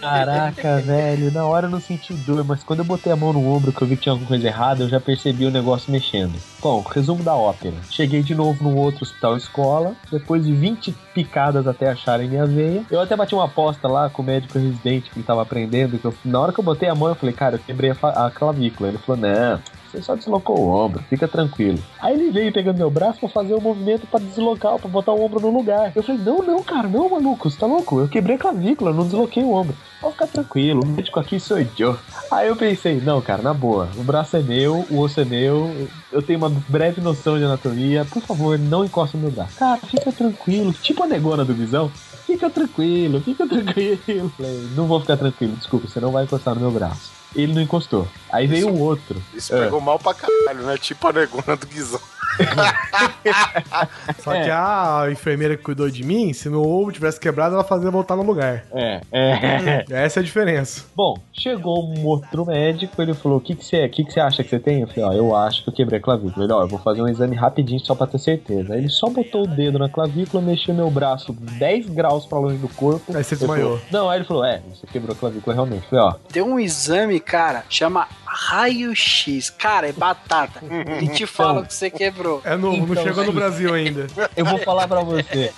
Speaker 2: Caraca, velho, na hora eu não senti dor, mas quando eu botei a mão no ombro que eu vi que tinha alguma coisa errada, eu já percebi o negócio mexendo. Bom, resumo da ópera. Cheguei de novo no outro hospital escola, depois de 20 picadas até acharem minha veia. Eu até bati uma aposta lá com o médico residente que ele tava aprendendo, que eu- na hora que eu botei a mão, eu falei, cara, eu quebrei a, a clavícula. Ele falou, não, você só deslocou o ombro, fica tranquilo. Aí ele veio pegando meu braço pra fazer o movimento pra deslocar, pra botar o ombro no lugar. Eu falei, não, não, cara, não, maluco, você tá louco? Eu quebrei a clavícula, não desloquei o ombro. Pode ficar tranquilo, o médico aqui sou eu. Aí eu pensei, não, cara, na boa, o braço é meu, o osso é meu, eu tenho uma breve noção de anatomia, por favor, não encosta no meu braço. Cara, fica tranquilo, tipo a negona do Visão. Fica tranquilo, fica tranquilo. Falei, não vou ficar tranquilo, desculpa, você não vai encostar no meu braço. Ele não encostou. Aí veio o outro.
Speaker 5: Isso
Speaker 2: É.
Speaker 5: pegou mal pra caralho, né? Tipo a negona do Guizão.
Speaker 1: Só
Speaker 2: É.
Speaker 1: que a enfermeira que cuidou de mim, se meu ovo tivesse quebrado, ela fazia voltar no lugar.
Speaker 2: É, é.
Speaker 1: Essa é a diferença.
Speaker 2: Bom, chegou um outro médico, ele falou: O que, que você é? O que, que você acha que você tem? Eu falei: Ó, eu acho que eu quebrei a clavícula. Ele, ó, eu vou fazer um exame rapidinho só pra ter certeza. Aí ele só botou o dedo na clavícula, mexeu meu braço 10 graus pra longe do corpo.
Speaker 1: Aí você desmaiou.
Speaker 2: falei, Não, aí ele falou: É, você quebrou a clavícula realmente. Eu falei: Ó,
Speaker 3: Tem um exame, cara, chama raio-x. Cara, é batata. Ele te fala o que você quebrou.
Speaker 1: É novo, não
Speaker 2: Então,
Speaker 1: chegou no. Brasil ainda.
Speaker 2: eu vou falar pra você.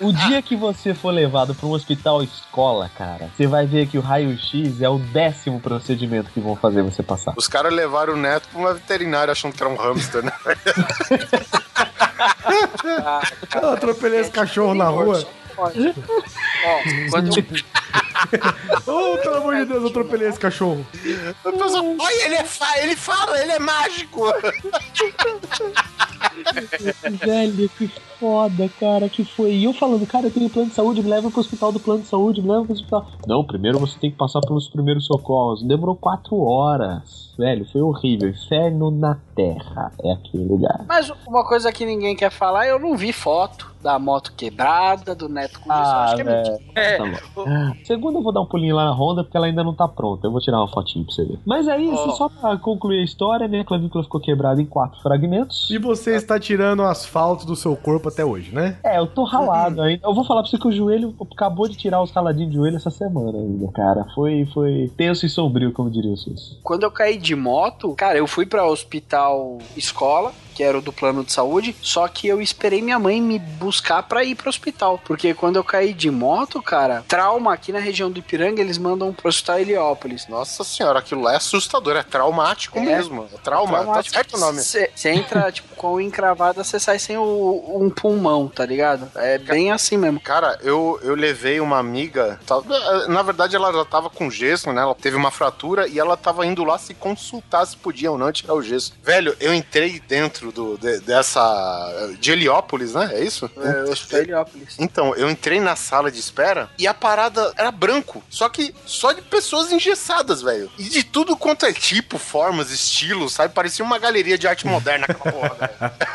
Speaker 2: O dia que você for levado pra um hospital escola, cara, você vai ver que o raio-x é o décimo procedimento que vão fazer você passar.
Speaker 5: Os caras levaram o neto pra uma veterinária achando que era um hamster, né?
Speaker 3: Ah,
Speaker 1: Eu atropelei esse cachorro na rua.
Speaker 3: Pode. Ó, quando
Speaker 1: Oh, pelo amor de Deus, eu atropelei esse cachorro.
Speaker 5: A pessoa, Olha, ele, é fa ele fala, ele é mágico.
Speaker 2: Velho, que foda, cara, que foi. E eu falando, cara, eu tenho plano de saúde, me leva pro hospital do plano de saúde, me leva pro hospital. Não, primeiro você tem que passar pelos primeiros socorros. Demorou quatro horas. Velho, foi horrível. Inferno na terra é aquele lugar.
Speaker 3: Mas uma coisa que ninguém quer falar, eu não vi foto da moto quebrada, do neto com isso. Eu acho que é mentira.
Speaker 2: Tá bom. Segundo, eu vou dar um pulinho lá na Honda porque ela ainda não tá pronta. Eu vou tirar uma fotinho pra você ver. Mas é isso,
Speaker 3: Ó.
Speaker 2: só pra concluir a história, minha clavícula ficou quebrada em quatro fragmentos.
Speaker 1: E você está tirando asfalto do seu corpo até hoje, né?
Speaker 2: É, eu tô ralado ainda. Eu vou falar pra você que o joelho acabou de tirar os raladinhos de joelho essa semana ainda, cara. Foi, foi tenso e sombrio, como diria o Sus.
Speaker 3: Quando eu caí de moto, cara, eu fui pra hospital escola, que era o do plano de saúde, só que eu esperei minha mãe me buscar pra ir pro hospital. Porque quando eu caí de moto, cara, trauma aqui na região do Ipiranga, eles mandam pro hospital Heliópolis.
Speaker 5: Nossa senhora, aquilo lá é assustador, é traumático
Speaker 3: É.
Speaker 5: mesmo. É trauma, tá certo o nome.
Speaker 3: Você entra, tipo, com o encravada, você sai sem o, um pulmão, tá ligado? É bem assim mesmo.
Speaker 5: Cara, eu, eu levei uma amiga. tá- na verdade, ela já tava com gesso, né? Ela teve uma fratura e ela tava indo lá se consultar se podia ou não tirar o gesso. Velho, eu entrei dentro do, de- dessa. de Heliópolis, né? É isso?
Speaker 3: É, hospital Heliópolis.
Speaker 5: Então, eu entrei na sala de espera e a parada era branco. Só que só de pessoas engessadas, velho. E de tudo quanto é tipo, formas, estilos, sabe? Parecia uma galeria de arte moderna aquela porra, velho.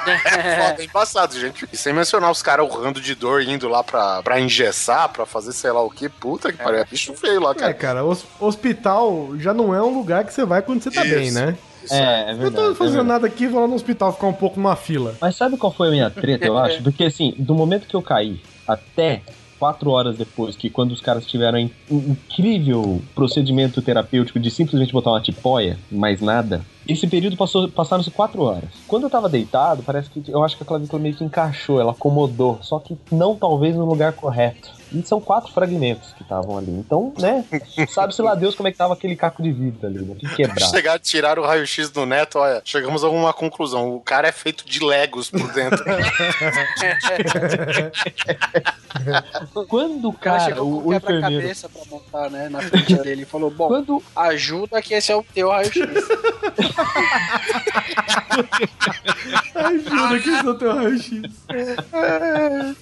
Speaker 5: É foda, é embaçado, gente. E sem mencionar os caras urrando de dor indo lá pra, pra engessar, pra fazer sei lá o que. Puta que pariu. É bicho feio lá,
Speaker 1: É,
Speaker 5: cara.
Speaker 1: cara, hos- hospital já não é um lugar que você vai quando você tá
Speaker 5: Isso.
Speaker 1: bem, né?
Speaker 5: Isso
Speaker 2: É, é
Speaker 1: Eu
Speaker 2: verdade.
Speaker 1: tô
Speaker 2: é
Speaker 1: fazendo
Speaker 2: verdade.
Speaker 1: nada aqui, vou lá no hospital ficar um pouco numa fila.
Speaker 2: Mas sabe qual foi a minha treta, eu acho? Porque assim, do momento que eu caí até quatro horas depois, que quando os caras tiveram um incrível procedimento terapêutico de simplesmente botar uma tipóia, mais nada, esse período passou, passaram-se quatro horas. Quando eu tava deitado, parece que eu acho que a clavícula meio que encaixou, ela acomodou, só que não talvez no lugar correto. E são quatro fragmentos que estavam ali. Então, né? Sabe-se lá Deus como é que tava aquele caco de vidro ali, né? Que quebrado.
Speaker 5: Chegar, tirar o raio-x do neto, olha, chegamos a uma conclusão. O cara é feito de legos por dentro.
Speaker 2: Quando o
Speaker 3: cara
Speaker 2: cara,
Speaker 3: chegou
Speaker 2: o,
Speaker 3: com
Speaker 2: o
Speaker 3: quebra-cabeça pra montar, né, na frente dele. e Falou, bom,
Speaker 2: Quando
Speaker 3: ajuda que esse é o teu raio-x.
Speaker 1: Ajuda que isso é o teu raio-x.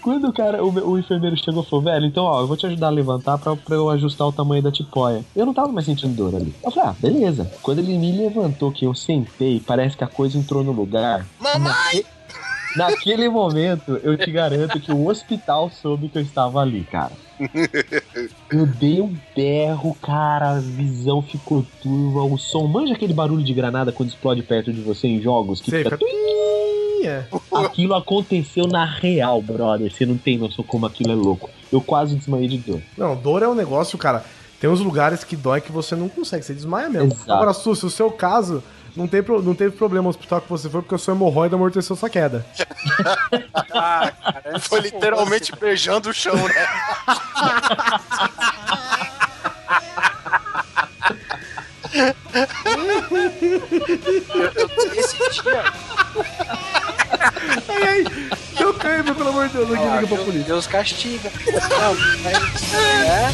Speaker 2: Quando o cara, o, o enfermeiro chegou e falou, velho, então ó, eu vou te ajudar a levantar pra, pra eu ajustar o tamanho da tipóia. Eu não tava mais sentindo dor ali. Eu falei, ah, beleza. Quando ele me levantou, que eu sentei, parece que a coisa entrou no lugar.
Speaker 5: Mamãe!
Speaker 2: Naquele momento, eu te garanto que o hospital soube que eu estava ali, cara. Eu dei um berro, cara, a visão ficou turva, o som. Manja aquele barulho de granada quando explode perto de você em jogos que
Speaker 1: Sei,
Speaker 2: fica
Speaker 1: fica... É.
Speaker 2: Aquilo aconteceu na real, brother. Você não tem noção como aquilo é louco. Eu quase desmaiei de dor.
Speaker 1: Não, dor é um negócio, cara, Tem uns lugares que dói que você não consegue, você desmaia mesmo.
Speaker 2: Exato.
Speaker 1: Agora, Su, se o seu caso, não, tem, pro- não teve problema no hospital que você foi, porque o seu hemorroida amorteceu sua queda.
Speaker 3: Ah, cara,
Speaker 5: Foi literalmente beijando o chão, né?
Speaker 3: Esse dia.
Speaker 1: Ai, ai, deu cãibra, pelo amor de Deus, não liga pra polícia.
Speaker 3: Deus castiga. Não, mas, é,